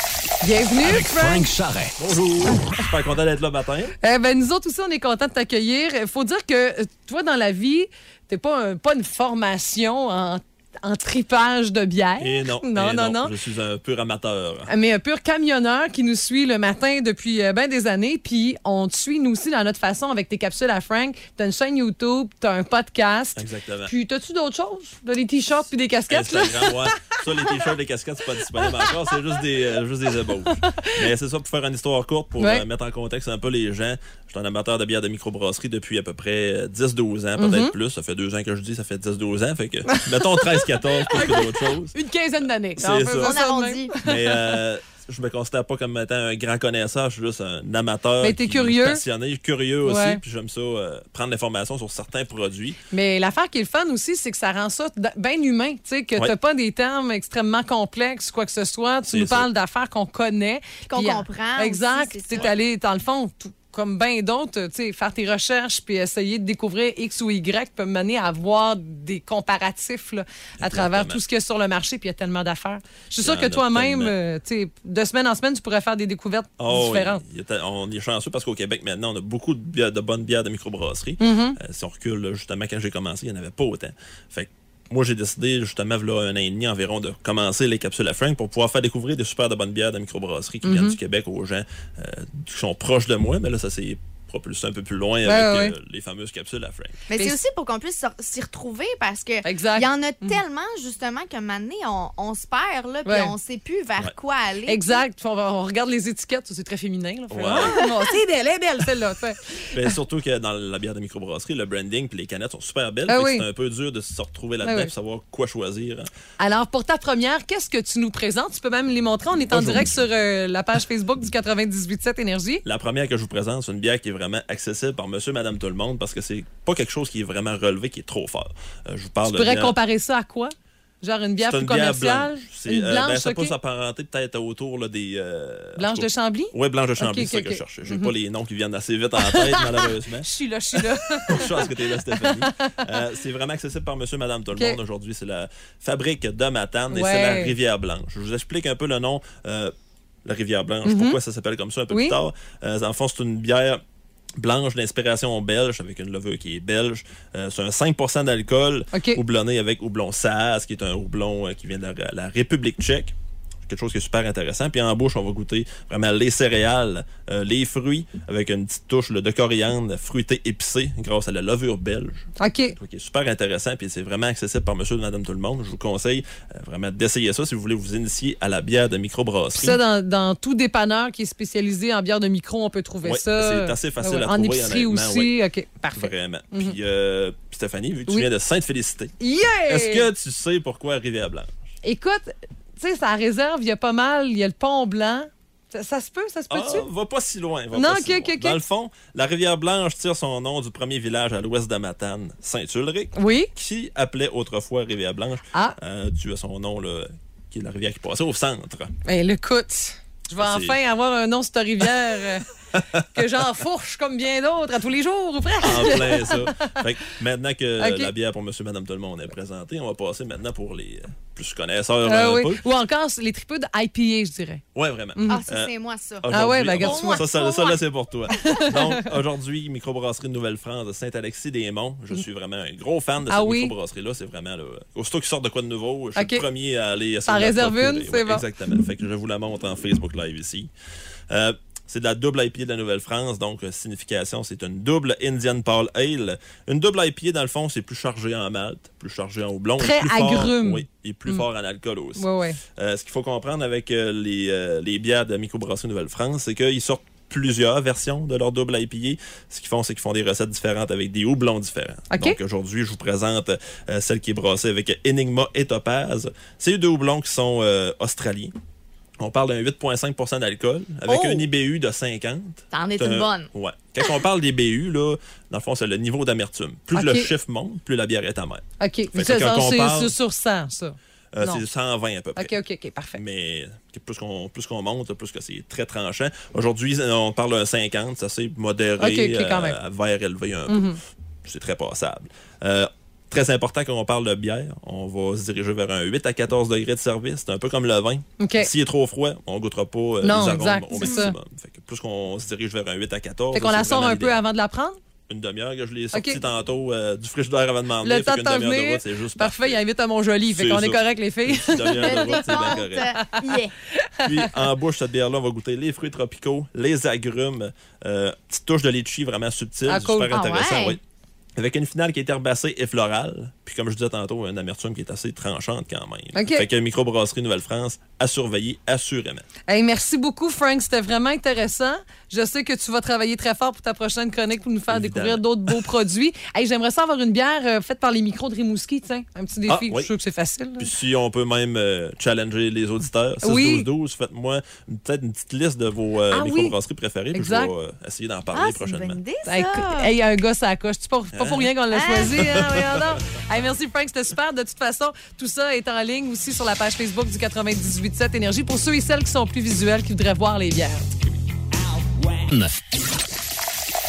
Bienvenue, Avec Frank. Frank Charret. Bonjour. Super content d'être là matin. Eh ben, nous autres aussi, on est contents de t'accueillir. Il faut dire que toi, dans la vie, t'es pas, un- pas une formation en, en tripage de bière. Et non. Non, et non, non. Je suis un pur amateur. Mais un pur camionneur qui nous suit le matin depuis bien des années. Puis on te suit, nous aussi, dans notre façon avec tes capsules à Frank. T'as une chaîne YouTube, t'as un podcast. Exactement. Puis t'as-tu d'autres choses? T'as des t-shirts puis des casquettes, là? Ouais. Ça, les t-shirts, les casquettes, c'est pas disponible encore. C'est juste des, euh, juste des ébauches. Mais c'est ça pour faire une histoire courte, pour Ouais. euh, mettre en contexte un peu les gens. Je suis un amateur de bière de microbrasserie depuis à peu près euh, 10-12 ans, peut-être Mhm. plus. Ça fait deux ans que je dis, ça fait 10-12 ans. Fait que, mettons 13-14 plus que d'autres choses. Une quinzaine d'années. C'est ça. On arrondit. Mais euh, je me considère pas comme étant un grand connaisseur. Je suis juste un amateur. Mais t'es curieux. Passionné, curieux aussi. Puis j'aime ça, euh, prendre l'information sur certains produits. Mais l'affaire qui est le fun aussi, c'est que ça rend ça bien humain. Tu sais, que Ouais. t'as pas des termes extrêmement complexes, quoi que ce soit. Tu nous ça. parles d'affaires qu'on connaît. Qu'on Puis, comprend Exact. Tu allé, dans le fond, tout- comme bien d'autres, tu sais, faire tes recherches puis essayer de découvrir X ou Y peut mener à avoir des comparatifs là, à travers tout ce qu'il y a sur le marché, puis il y a tellement d'affaires. Je suis y en que toi-même, euh, tu sais, de semaine en semaine, tu pourrais faire des découvertes Oh, différentes. était- on est chanceux parce qu'au Québec, maintenant, on a beaucoup de, bières- de bonnes bières de microbrasserie. Euh, si on recule, justement, quand j'ai commencé, il n'y en avait pas autant. Fait que moi, j'ai décidé, justement, là, un an et demi environ, de commencer les capsules à Frank pour pouvoir faire découvrir des super de bonnes bières de microbrasserie qui viennent du Québec aux gens euh, qui sont proches de moi. Mais là, ça s'est propulsé un peu plus loin avec euh, les fameuses capsules à Frank. Mais c'est aussi pour qu'on puisse s'y retrouver parce que il y en a tellement justement qu'un moment donné, on, on se perd là, puis Ouais. on sait plus vers Ouais. quoi aller. Exact. On, va- on regarde les étiquettes, c'est très féminin. Là. Ouais. Ah, c'est belle, elle est belle celle-là. Ben, surtout que dans la bière de microbrasserie, le branding et les canettes sont super belles. Ah que oui. C'est un peu dur de se retrouver là-dedans Ah oui. et savoir quoi choisir. Alors, pour ta première, qu'est-ce que tu nous présentes? Tu peux même les montrer. On est en Bonjour. direct sur euh, la page Facebook du 98.7 Énergie. La première que je vous présente, c'est une bière qui est vraiment accessible par monsieur, madame, tout le monde parce que c'est pas quelque chose qui est vraiment relevé, qui est trop fort. Euh, je vous parle Tu de pourrais bière- comparer ça à quoi? Genre une bière plus une bière commerciale? blanche. Une euh, blanche, ben, ça peut OK. s'apparenter peut-être autour là, des. euh, Blanche de Chambly? Oui, blanche de Chambly, c'est ça OK, que je cherchais. J'ai pas les noms qui viennent assez vite en tête, malheureusement. Je suis là, je suis là. Je pense que t'es là, Stéphanie. Euh, c'est vraiment accessible par monsieur, madame, tout le monde. Aujourd'hui, c'est la fabrique de Matane et c'est la Rivière Blanche. Je vous explique un peu le nom. euh, la Rivière Blanche, Mhm. pourquoi ça s'appelle comme ça un peu Oui. plus tard? Euh, le fond, c'est une bière blanche d'inspiration belge avec une levure qui est belge. Euh, c'est un 5% d'alcool OK. houblonné avec houblon Saaz, qui est un houblon euh, qui vient de la, la République tchèque. Quelque chose qui est super intéressant. Puis en bouche, on va goûter vraiment les céréales, euh, les fruits, avec une petite touche là, de coriandre fruité épicé grâce à la levure belge. OK. Qui est super intéressant, puis c'est vraiment accessible par monsieur et madame tout le monde. Je vous conseille euh, vraiment d'essayer ça si vous voulez vous initier à la bière de microbrasserie. ça, dans, dans tout dépanneur qui est spécialisé en bière de micro, on peut trouver Oui, ça. c'est assez facile Ouais, à En trouver, épicerie honnêtement, aussi. OK, parfait. Vraiment. Puis euh, Stéphanie, vu que tu viens de Sainte-Félicité, Yeah! est-ce que tu sais pourquoi Rivière-Blanche? Écoute, tu sais, ça réserve, il y a pas mal, il y a le pont blanc. Ça, ça se peut, ça se Ah, peut-tu? va pas si loin. va Non, pas si ok, loin. ok, ok. Dans le fond, la Rivière-Blanche tire son nom du premier village à l'ouest de Matane, Saint-Ulrich, Oui. qui appelait autrefois Rivière-Blanche, Ah, euh, dû à son nom, là, qui est la rivière qui passait au centre. ben écoute, je vais Ah, enfin avoir un nom sur ta rivière euh, que j'enfourche comme bien d'autres à tous les jours ou presque. En plein ça. Fait que maintenant que la bière pour monsieur, madame, tout le monde est présentée, on va passer maintenant pour les euh, plus connaisseurs Euh, un oui. peu. Ou encore les tripeux de IPA, je dirais. Ouais, vraiment. Ah, ça, Euh, c'est moi, ça. Ah ouais, ben, regarde, vois. ça, ça, Pour ça, moi. là, c'est pour toi. Donc, aujourd'hui, microbrasserie de Nouvelle-France de Saint-Alexis-des-Monts. Je suis vraiment un gros fan de Ah cette oui? microbrasserie-là. C'est vraiment, là, aussitôt qu'il sort de quoi de nouveau, je suis le premier à aller réserves procurer. une, c'est bon. Exactement. Fait que je vous la montre en Facebook Live ici. Euh, c'est de la double IPA de la Nouvelle-France, donc euh, signification, c'est une double Indian Pale Ale. Une double IPA, dans le fond, c'est plus chargé en malt, plus chargé en houblon. Très plus fort- agrume. oui, et plus Mm. fort en alcool aussi. Oui, oui. Euh, ce qu'il faut comprendre avec euh, les, euh, les bières de microbrasserie Nouvelle-France, c'est qu'ils sortent plusieurs versions de leur double IPA. Ce qu'ils font, c'est qu'ils font des recettes différentes avec des houblons différents. Donc aujourd'hui, je vous présente euh, celle qui est brassée avec Enigma et Topaz. C'est deux houblons qui sont euh, australiens. On parle d'un 8,5% d'alcool avec Oh! un IBU de 50. T'en es C'est une un- bonne. Ouais. Quand on parle d'IBU, là, dans le fond, c'est le niveau d'amertume. Plus le chiffre monte, plus la bière est amère. OK. Ça, c'est parle- c'est sur 100, ça. Euh, c'est 120 à peu près. OK, OK, OK, parfait. Mais plus qu'on plus qu'on monte, plus que c'est très tranchant. Aujourd'hui, on parle d'un 50, c'est assez modéré, quand même. euh, à verre élevé un peu. Mhm. C'est très passable. Euh, Très important quand on parle de bière, on va se diriger vers un 8 à 14 degrés de service. C'est un peu comme le vin. S'il est trop froid, on goûtera pas euh, Non, les arômes exact, au ça. maximum. Fait que plus qu'on se dirige vers un 8 à 14, Fait qu'on la sort un peu avant de la prendre? Une demi-heure que je l'ai sorti tantôt euh, du frigidaire avant de m'en Le temps Fait de t'en route, juste Parfait, il invite à mon joli. Fait C'est qu'on est correct, les filles. Une demi-heure de route, c'est bien correct. yeah. Puis en bouche, cette bière-là, on va goûter les fruits tropicaux, les agrumes, euh, petite touche de litchi vraiment subtile, Ah, cool. super Ah intéressant. ouais? Avec une finale qui est herbacée et florale. Puis comme je disais tantôt, une amertume qui est assez tranchante quand même. OK. Fait que microbrasserie Nouvelle-France à surveiller assurément. Hey, merci beaucoup, Frank. C'était vraiment intéressant. Je sais que tu vas travailler très fort pour ta prochaine chronique pour nous faire Évidemment. découvrir d'autres beaux produits. Hey, J'aimerais ça avoir une bière euh, faite par les micros de Rimouski, tiens. Un petit défi. Ah, oui. Je suis sûr que c'est facile. Puis si on peut même euh, challenger les auditeurs, 6 Oui. 12 12 faites-moi peut-être une petite liste de vos euh, Ah oui. microbrasseries préférées. Puis je vais euh, essayer d'en Ah, parler c'est une prochainement. bonne idée, ça. Hey, hey, il y a un gars à la coche. Pas, pas pour rien qu'on l'a Hein? choisi. Hein? Hey, merci, Frank. C'était super. De toute façon, tout ça est en ligne aussi sur la page Facebook du 98.7 Énergie pour ceux et celles qui sont plus visuels, qui voudraient voir les bières.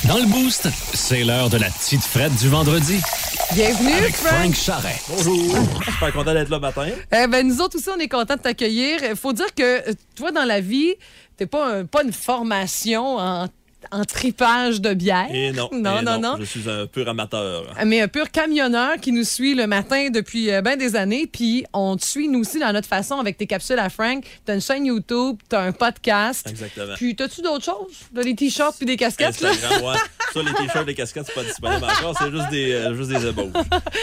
Dans le boost, c'est l'heure de la petite frette du vendredi Bienvenue, avec Frank. Frank Charret. Bonjour! Super content d'être là le matin. Eh ben, nous autres aussi, on est contents de t'accueillir. Il faut dire que euh, toi, dans la vie, t'es pas, un- pas une formation en, en tripage de bière. Et non, Non, et non, non. Je suis un pur amateur. Mais un pur camionneur qui nous suit le matin depuis bien des années. Puis on te suit, nous aussi, dans notre façon avec tes capsules à Frank. T'as une chaîne YouTube, t'as un podcast. Exactement. Puis t'as-tu d'autres choses? T'as des t-shirts puis des casquettes, là? Instagram, ouais. Ça, les t-shirts, les casquettes, c'est pas disponible encore. C'est juste des, euh, juste des ébauches.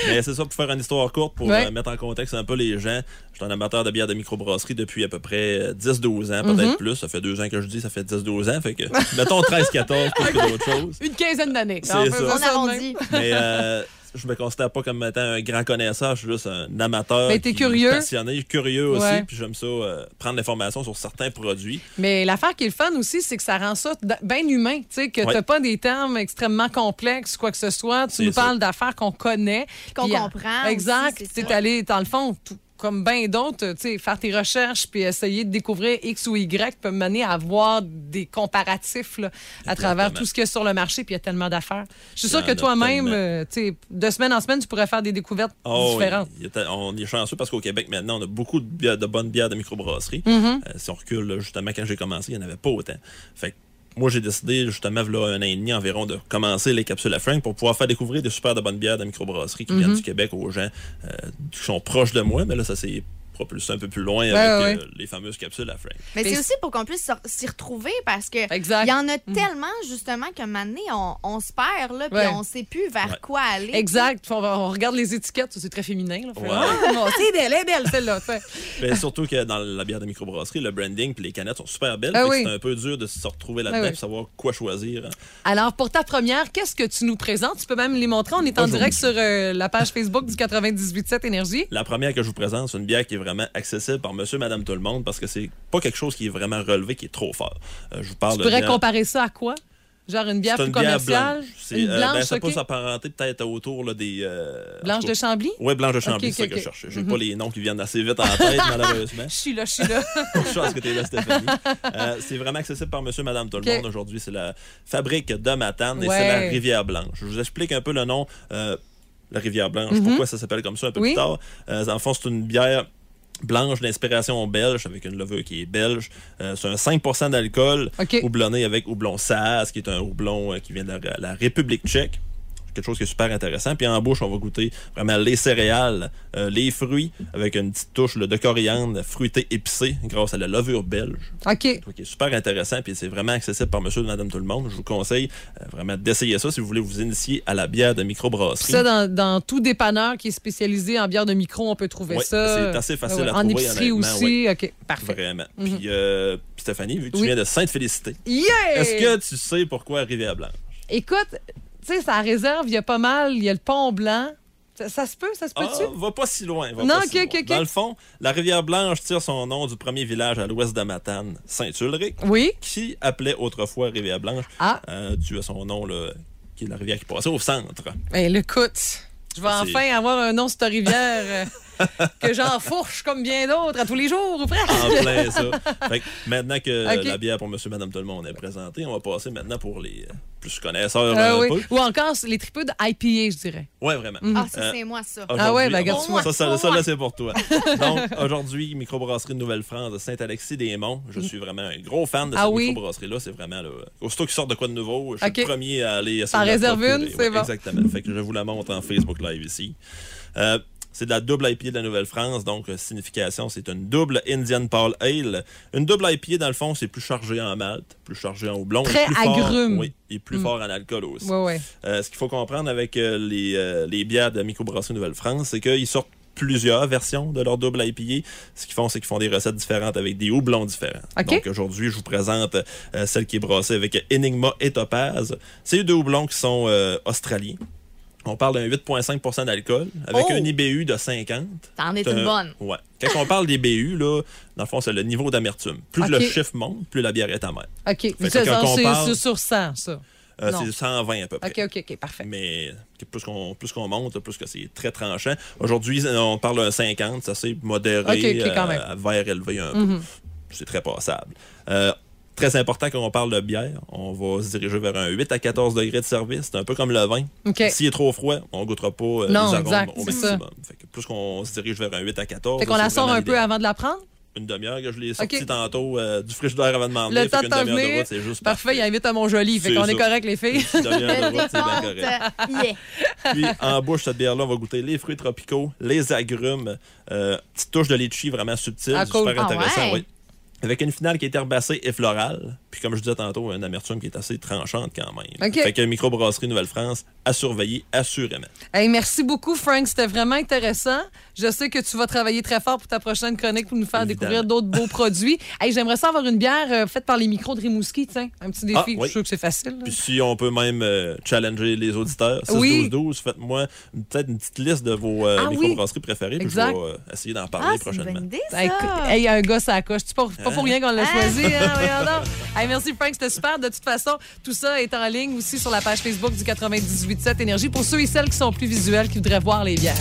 Mais c'est ça pour faire une histoire courte, pour Ouais. euh, mettre en contexte un peu les gens. Je suis un amateur de bière de microbrasserie depuis à peu près euh, 10-12 ans, peut-être Mm-hmm. plus. Ça fait deux ans que je dis, ça fait 10-12 ans. Fait que, mettons 13-14 plus que d'autres choses. Une quinzaine d'années. C'est ça. On arrondit. Mais euh, je me considère pas comme étant un grand connaisseur. Je suis juste un amateur. Mais t'es curieux. Passionné, curieux aussi. Ouais. Puis j'aime ça, euh, prendre l'information sur certains produits. Mais l'affaire qui est le fun aussi, c'est que ça rend ça bien humain. Tu sais, que Ouais. t'as pas des termes extrêmement complexes, quoi que ce soit. Tu nous ça. parles d'affaires qu'on connaît. Qu'on Puis, euh, comprend Exact. Tu allé, dans le fond, tout- comme bien d'autres, tu sais, faire tes recherches puis essayer de découvrir X ou Y peut mener à avoir des comparatifs là, à travers tout ce qu'il y a sur le marché. Puis il y a tellement d'affaires. Je suis y en que toi-même, euh, tu sais, de semaine en semaine, tu pourrais faire des découvertes Oh, différentes. était- on est chanceux parce qu'au Québec, maintenant, on a beaucoup de, bières- de bonnes bières de microbrasserie. Euh, si on recule, là, justement, quand j'ai commencé, il n'y en avait pas autant. Fait que moi, j'ai décidé, justement, là, un an et demi environ, de commencer les capsules à Frank pour pouvoir faire découvrir des super de bonnes bières de microbrasserie qui Mm-hmm. viennent du Québec aux gens euh, qui sont proches de moi. Mais là, ça s'est propulsé un peu plus loin Ouais, avec ouais. euh, les fameuses capsules à Frank. Mais c'est aussi pour qu'on puisse s'y- retrouver parce que il y en a tellement justement qu'un moment donné, on, on se perd là, puis on sait plus vers Ouais. quoi aller. Exact. On, va- on regarde les étiquettes, c'est très féminin. Là. Ouais. Ah, c'est belle, elle est belle, celle-là. Surtout que dans la bière de microbrasserie, le branding puis les canettes sont super belles. Ah que oui. C'est un peu dur de se retrouver là-dedans Ah oui. et savoir quoi choisir. hein. Alors, pour ta première, qu'est-ce que tu nous présentes? Tu peux même les montrer. On est en Bonjour. direct sur euh, la page Facebook du 98.7 Énergie. La première que je vous présente, c'est une bière qui est vraiment accessible par monsieur, madame, tout le monde parce que c'est pas quelque chose qui est vraiment relevé, qui est trop fort. Euh, je vous parle Tu de pourrais comparer ça à quoi? Genre une bière plus une bière commerciale? blanche. Une euh, ben, ça peut OK. s'apparenter peut-être autour là, des. euh, Blanche de Chambly? Oui, blanche de Chambly, c'est ça OK, que OK. je cherchais. J'ai pas les noms qui viennent assez vite en tête, malheureusement. Je suis là, je suis là. Je pense que tu es là, Stéphanie. Euh, c'est vraiment accessible par monsieur, madame, tout le monde. Aujourd'hui, c'est la fabrique de Matane et Ouais. c'est la Rivière Blanche. Je vous explique un peu le nom. la Rivière Blanche, pourquoi ça s'appelle comme ça un peu Mhm. Oui. plus tard? Le fond, c'est une bière blanche d'inspiration belge avec une levure qui est belge. Euh, c'est un 5% d'alcool OK. houblonné avec houblon Saaz, qui est un houblon euh, qui vient de la, la République tchèque. Quelque chose qui est super intéressant. Puis en bouche, on va goûter vraiment les céréales, euh, les fruits, avec une petite touche là, de coriandre fruité épicé grâce à la levure belge. OK. Qui est super intéressant, puis c'est vraiment accessible par monsieur et madame tout le monde. Je vous conseille euh, vraiment d'essayer ça si vous voulez vous initier à la bière de microbrasserie. ça, dans, dans tout dépanneur qui est spécialisé en bière de micro, on peut trouver ça. c'est assez facile Ouais, à En trouver, épicerie honnêtement, aussi. OK, parfait. Vraiment. Puis euh, puis Stéphanie, vu que tu viens de Sainte-Félicité, Yeah! est-ce que tu sais pourquoi Rivière-Blanche? Écoute, tu sais, ça réserve, il y a pas mal, il y a le pont blanc. Ça, ça se peut, ça se Ah, peut-tu? va pas si loin. va Non, pas si ok, loin. ok, ok. Dans le fond, la Rivière-Blanche tire son nom du premier village à l'ouest de Matane, Saint-Ulrich, Oui. qui appelait autrefois Rivière-Blanche, Ah, euh, dû à son nom, là, qui est la rivière qui passait au centre. ben, écoute, je vais enfin avoir un nom sur ta rivière. Euh, que j'enfourche comme bien d'autres à tous les jours ou presque. En plein ça. Fait que maintenant que la bière pour monsieur, madame, tout le monde est présentée, on va passer maintenant pour les euh, plus connaisseurs. Euh, un oui. peu. Ou encore les tripeux de IPA, je dirais. Ouais, vraiment. Ah, ça, Euh, c'est moi, ça. Ah ouais, ben, regarde, vois. ça, ça, ça, là, c'est pour toi. Donc, aujourd'hui, microbrasserie de Nouvelle-France de Saint-Alexis-des-Monts. Je suis vraiment un gros fan de Ah cette oui? microbrasserie-là. C'est vraiment, là, aussitôt qu'ils sortent de quoi de nouveau, je suis le premier à aller essayer T'en réserves une, c'est bon. Exactement. Fait que je vous la montre en Facebook Live ici. Euh, c'est de la double IPA de la Nouvelle-France, donc euh, signification, c'est une double Indian Pale Ale. Une double IPA, dans le fond, c'est plus chargé en malt, plus chargé en houblon. Très plus fort- agrume. oui, et plus Mm. fort en alcool aussi. Ouais, ouais. Euh, ce qu'il faut comprendre avec euh, les, euh, les bières de microbrasserie Nouvelle-France, c'est qu'ils sortent plusieurs versions de leur double IPA. Ce qu'ils font, c'est qu'ils font des recettes différentes avec des houblons différents. Donc aujourd'hui, je vous présente euh, celle qui est brassée avec Enigma et Topaz. C'est deux houblons qui sont euh, australiens. On parle d'un 8,5% d'alcool avec Oh! un IBU de 50. T'en es une un- bonne. Ouais. Quand on parle des BU, là, dans le fond, c'est le niveau d'amertume. Plus le chiffre monte, plus la bière est amère. OK. c'est parle- sur 100, ça. Euh, c'est 120 à peu près. OK, OK, OK, parfait. Mais plus qu'on plus qu'on monte, plus que c'est très tranchant. Aujourd'hui, on parle d'un 50, ça c'est modéré, Ok, ok, quand euh, même. vert élevé un peu. Mhm. C'est très passable. Euh, très important quand on parle de bière, on va se diriger vers un 8 à 14 degrés de service. C'est un peu comme le vin. S'il est trop froid, on goûtera pas euh, Non, les arômes exact, au c'est ça. maximum. Fait que plus qu'on se dirige vers un 8 à 14, Fait qu'on la sort un peu avant de la prendre? Une demi-heure que je l'ai sorti tantôt euh, du frigidaire avant de m'en Le venir. temps Fait de qu'une t'en demi-heure de venir. route, c'est juste Parfait, il invite à mon joli. Fait qu'on est correct, les filles. Une demi-heure de route, c'est bien correct. yeah. Puis en bouche, cette bière-là, on va goûter les fruits tropicaux, les agrumes, euh, petite touche de litchi vraiment subtile, Ah, cool. super Ah intéressant, ouais? Avec une finale qui est herbacée et florale. Puis comme je disais tantôt, une amertume qui est assez tranchante quand même. OK. Fait que microbrasserie Nouvelle-France à surveiller assurément. Hey, merci beaucoup, Frank. C'était vraiment intéressant. Je sais que tu vas travailler très fort pour ta prochaine chronique pour nous faire Évidemment. découvrir d'autres beaux produits. Hey, J'aimerais ça avoir une bière euh, faite par les micros de Rimouski, tiens. Un petit défi. Ah, oui. Je suis sûr que c'est facile. là. Puis si on peut même euh, challenger les auditeurs, 6 Oui. 12 12 faites-moi une- peut-être une petite liste de vos euh, Ah oui. microbrasseries préférées, puis je vais euh, essayer d'en Ah, parler une prochainement. bonne idée, ça. Hey, écoute, hey, un gars, ça coche. C'est pas, pas pour rien qu'on l'a Hein? choisi. Hein? Hey, merci, Frank. C'était super. De toute façon, tout ça est en ligne aussi sur la page Facebook du 98.7 Énergie pour ceux et celles qui sont plus visuels, qui voudraient voir les bières.